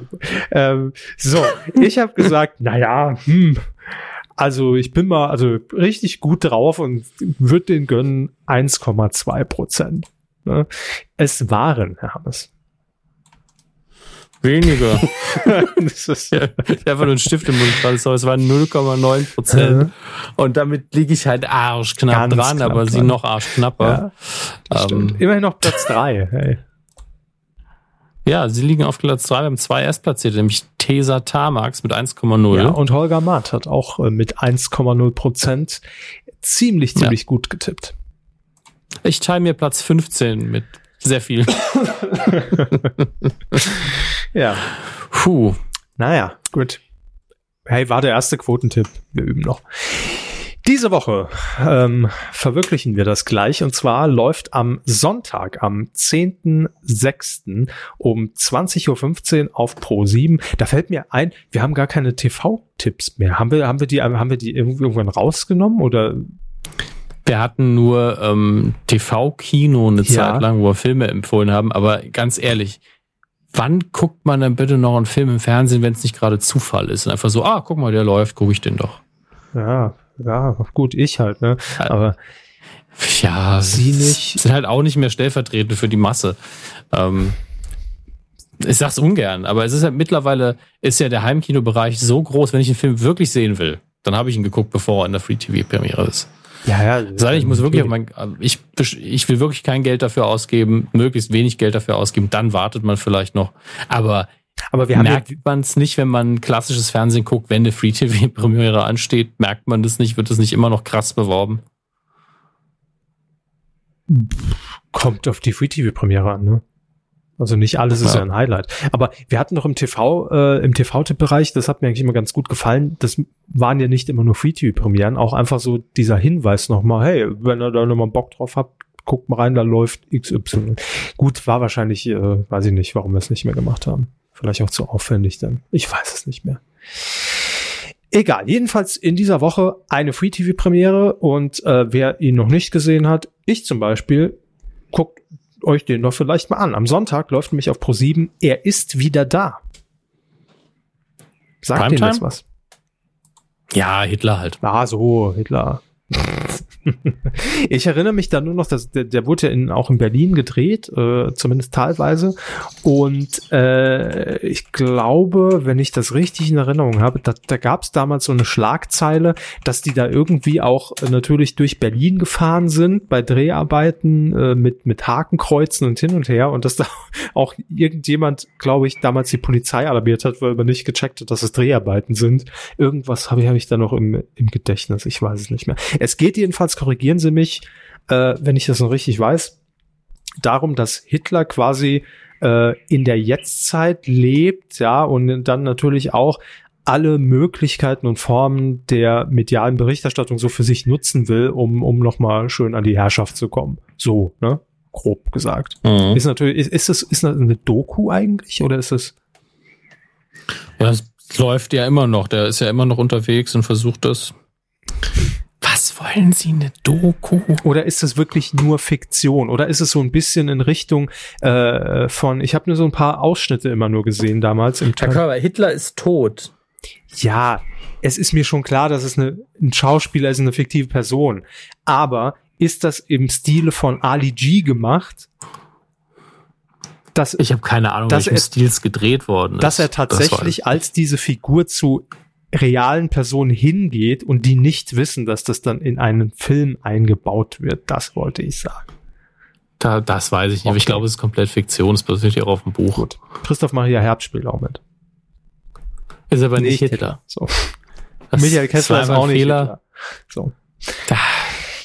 Ähm, so, ich habe gesagt, naja, hm, also ich bin mal also richtig gut drauf und würde den gönnen 1,2 Prozent. Ne? Es waren, Herr Hammes. Weniger. (laughs) das ist, ich hab einfach nur einen Stift im Mund gerade, so, es waren 0,9 Prozent. Und damit liege ich halt arschknapp Ganz dran, knapp aber sie dran. noch arschknapper. das Ähm. Immerhin noch Platz drei. Hey. Ja, sie liegen auf Platz 2, wir haben zwei Erstplatzierte, nämlich Tesa Tamax mit 1,0. Ja, und Holger Matt hat auch äh, mit 1,0 Prozent ziemlich, ziemlich gut getippt. Ich teile mir Platz 15 mit sehr viel. (laughs) (laughs) Ja. Puh. Naja, gut. Hey, war der erste Quotentipp. Wir üben noch. Diese Woche ähm, verwirklichen wir das gleich. Und zwar läuft am Sonntag, am 10.06. um 20.15 Uhr auf Pro 7. Da fällt mir ein, wir haben gar keine TV-Tipps mehr. Haben wir, haben wir die, haben wir die irgendwann rausgenommen oder? Wir hatten nur ähm, TV-Kino eine Ja. Zeit lang, wo wir Filme empfohlen haben, aber ganz ehrlich, wann guckt man dann bitte noch einen Film im Fernsehen, wenn es nicht gerade Zufall ist? Und einfach so, ah, guck mal, der läuft, gucke ich den doch. Ja, ja, gut, ich halt, ne? Aber Ja, Sie nicht. Sind halt auch nicht mehr stellvertretend für die Masse. Ähm, ich sag's ungern, aber es ist halt mittlerweile, ist ja der Heimkinobereich so groß, wenn ich einen Film wirklich sehen will, dann habe ich ihn geguckt, bevor er in der Free-TV-Premiere ist. Ja, ja. Sei ich muss wirklich auf mein, ich, ich will wirklich kein Geld dafür ausgeben, möglichst wenig Geld dafür ausgeben, dann wartet man vielleicht noch. Aber Aber wir haben ja, merkt man es nicht, wenn man klassisches Fernsehen guckt, wenn eine Free-TV-Premiere (laughs) ansteht, merkt man das nicht, wird das nicht immer noch krass beworben? Kommt auf die Free-TV-Premiere an, ne? Also nicht alles ist Ja. ja ein Highlight. Aber wir hatten doch im TV, äh, im TV-Tipp-Bereich, das hat mir eigentlich immer ganz gut gefallen, das waren ja nicht immer nur Free-TV-Premieren, auch einfach so dieser Hinweis nochmal, hey, wenn ihr da nochmal Bock drauf habt, guckt mal rein, da läuft XY. Gut, war wahrscheinlich, äh, weiß ich nicht, warum wir es nicht mehr gemacht haben. Vielleicht auch zu aufwendig dann. Ich weiß es nicht mehr. Egal, jedenfalls in dieser Woche eine Free-TV-Premiere und äh, wer ihn noch nicht gesehen hat, ich zum Beispiel, guckt euch den doch vielleicht mal an. Am Sonntag läuft nämlich auf Pro7, er ist wieder da. Sagt Primetime? das was? Ja, Hitler halt. Ah, so, Hitler. (laughs) ich erinnere mich da nur noch, dass der, der wurde ja in, auch in Berlin gedreht, äh, zumindest teilweise. Und äh, ich glaube, wenn ich das richtig in Erinnerung habe, da, da gab es damals so eine Schlagzeile, dass die da irgendwie auch natürlich durch Berlin gefahren sind bei Dreharbeiten äh, mit, mit Hakenkreuzen und hin und her und dass da (laughs) auch irgendjemand, glaube ich, damals die Polizei alarmiert hat, weil man nicht gecheckt hat, dass es Dreharbeiten sind. Irgendwas habe ich, hab ich da noch im, im Gedächtnis, ich weiß es nicht mehr. Es geht jedenfalls, korrigieren Sie mich, äh, wenn ich das noch richtig weiß, darum, dass Hitler quasi äh, in der Jetztzeit lebt, ja, und dann natürlich auch alle Möglichkeiten und Formen der medialen Berichterstattung so für sich nutzen will, um, um nochmal schön an die Herrschaft zu kommen. So, ne? Grob gesagt. Mhm. Ist natürlich, ist, ist das, ist das eine Doku eigentlich oder ist es? Ja, es läuft ja immer noch. Der ist ja immer noch unterwegs und versucht das. Wollen Sie, eine Doku? Oder ist es wirklich nur Fiktion? Oder ist es so ein bisschen in Richtung äh, von, ich habe nur so ein paar Ausschnitte immer nur gesehen damals im Herr Körber, Hitler ist tot. Ja, es ist mir schon klar, dass es eine, ein Schauspieler ist, eine fiktive Person. Aber ist das im Stile von Ali G gemacht? Dass, Ich habe keine Ahnung, Dass welchem er- Stils gedreht worden ist. dass er Das tatsächlich als diese Figur zu realen Personen hingeht und die nicht wissen, dass das dann in einen Film eingebaut wird. Das wollte ich sagen. Da, das weiß ich nicht. aber Ich Okay. glaube, es ist komplett Fiktion. Es basiert ja auch auf dem Buch. Gut. Christoph Maria Herbst spielt auch mit. Ist aber nicht, Hitler. So. Das Michael Kessler ist auch nicht Fehler. Hitler. So.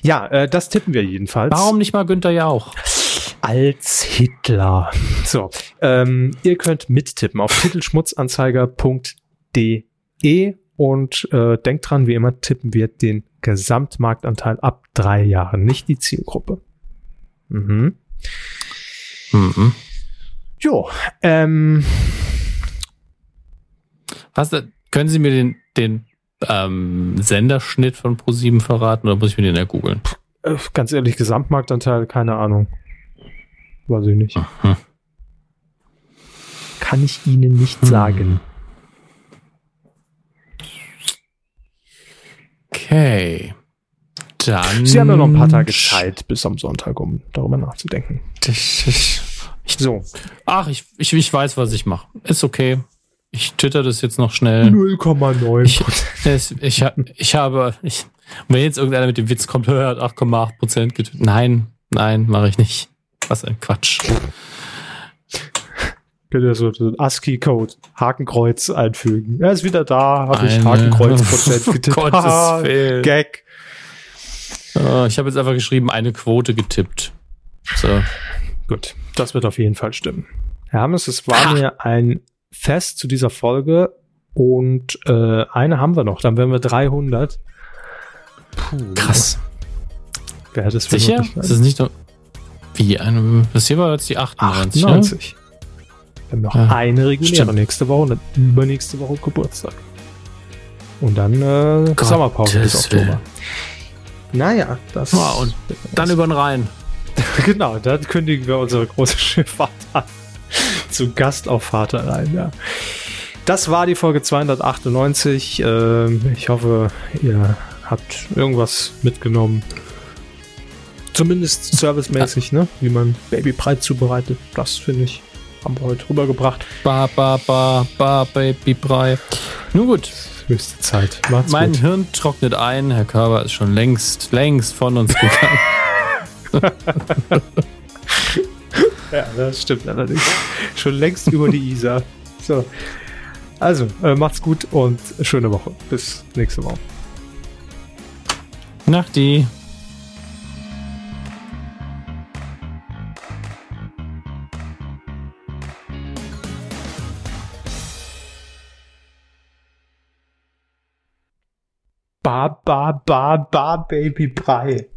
Ja, äh, das tippen wir jedenfalls. Warum nicht mal Günther Jauch? als Hitler. So, ähm, ihr könnt mittippen auf titelschmutzanzeiger.de und äh, denkt dran, wie immer tippen wir den Gesamtmarktanteil ab drei Jahren, nicht die Zielgruppe. Mhm. Mhm. Jo, ähm, Was, äh, können Sie mir den, den ähm, Senderschnitt von ProSieben verraten oder muss ich mir den ja googeln? äh, ganz ehrlich, Gesamtmarktanteil, keine Ahnung. Weiß ich nicht. Mhm. Kann ich Ihnen nicht Hm. sagen. Okay. Dann. Sie haben ja noch ein paar Tage Zeit bis am Sonntag, um darüber nachzudenken. So, Ach, ich, ich, ich weiß, was ich mache. Ist okay. Ich twitter das jetzt noch schnell. 0,9. Ich, es, ich, ich habe, ich, wenn jetzt irgendeiner mit dem Witz kommt, (laughs) hört 8,8 Prozent getwittert. Nein, nein, mache ich nicht. Was ein Quatsch. Könnt ihr so so ein ASCII-Code, Hakenkreuz einfügen. Er ist wieder da, habe ich Eine- Hakenkreuz Prozent (laughs) Um getippt. Gottes (laughs) Willen. Gag. Äh, Ich habe jetzt einfach geschrieben, eine Quote getippt. So. Gut, das wird auf jeden Fall stimmen. Herr Hammes, es war Ha. mir ein Fest zu dieser Folge und äh, eine haben wir noch, dann wären wir 300. Puh, Krass. Wer hätte es für Sicher? möglich Ist das nicht noch. Wie? Eine, das hier war jetzt die 98. 98. Wir haben noch Ja, eine reguläre stimmt. nächste Woche und dann übernächste Woche Geburtstag. Und dann äh, Sommerpause bis Oktober. Willen. Naja, das. Ja, und Dann über den Rhein. (laughs) genau, dann kündigen wir unsere große Schifffahrt an. Zu Gast auf Vaterrhein, ja. Das war die Folge 298. Ähm, ich hoffe, ihr habt irgendwas mitgenommen. Zumindest servicemäßig, ne? Wie man Babybrei zubereitet. Das finde ich, haben wir heute rübergebracht. Ba, ba, ba, ba, Baby Brei. Nun gut. Höchste Zeit. Macht's Mein gut. Hirn trocknet ein. Herr Körber ist schon längst, längst von uns gegangen. (laughs) Ja, das stimmt allerdings. Schon längst über die Isar. So. Also, äh, macht's gut und schöne Woche. Bis nächste Woche. Nach Ba, ba, ba, ba, Baby Brei.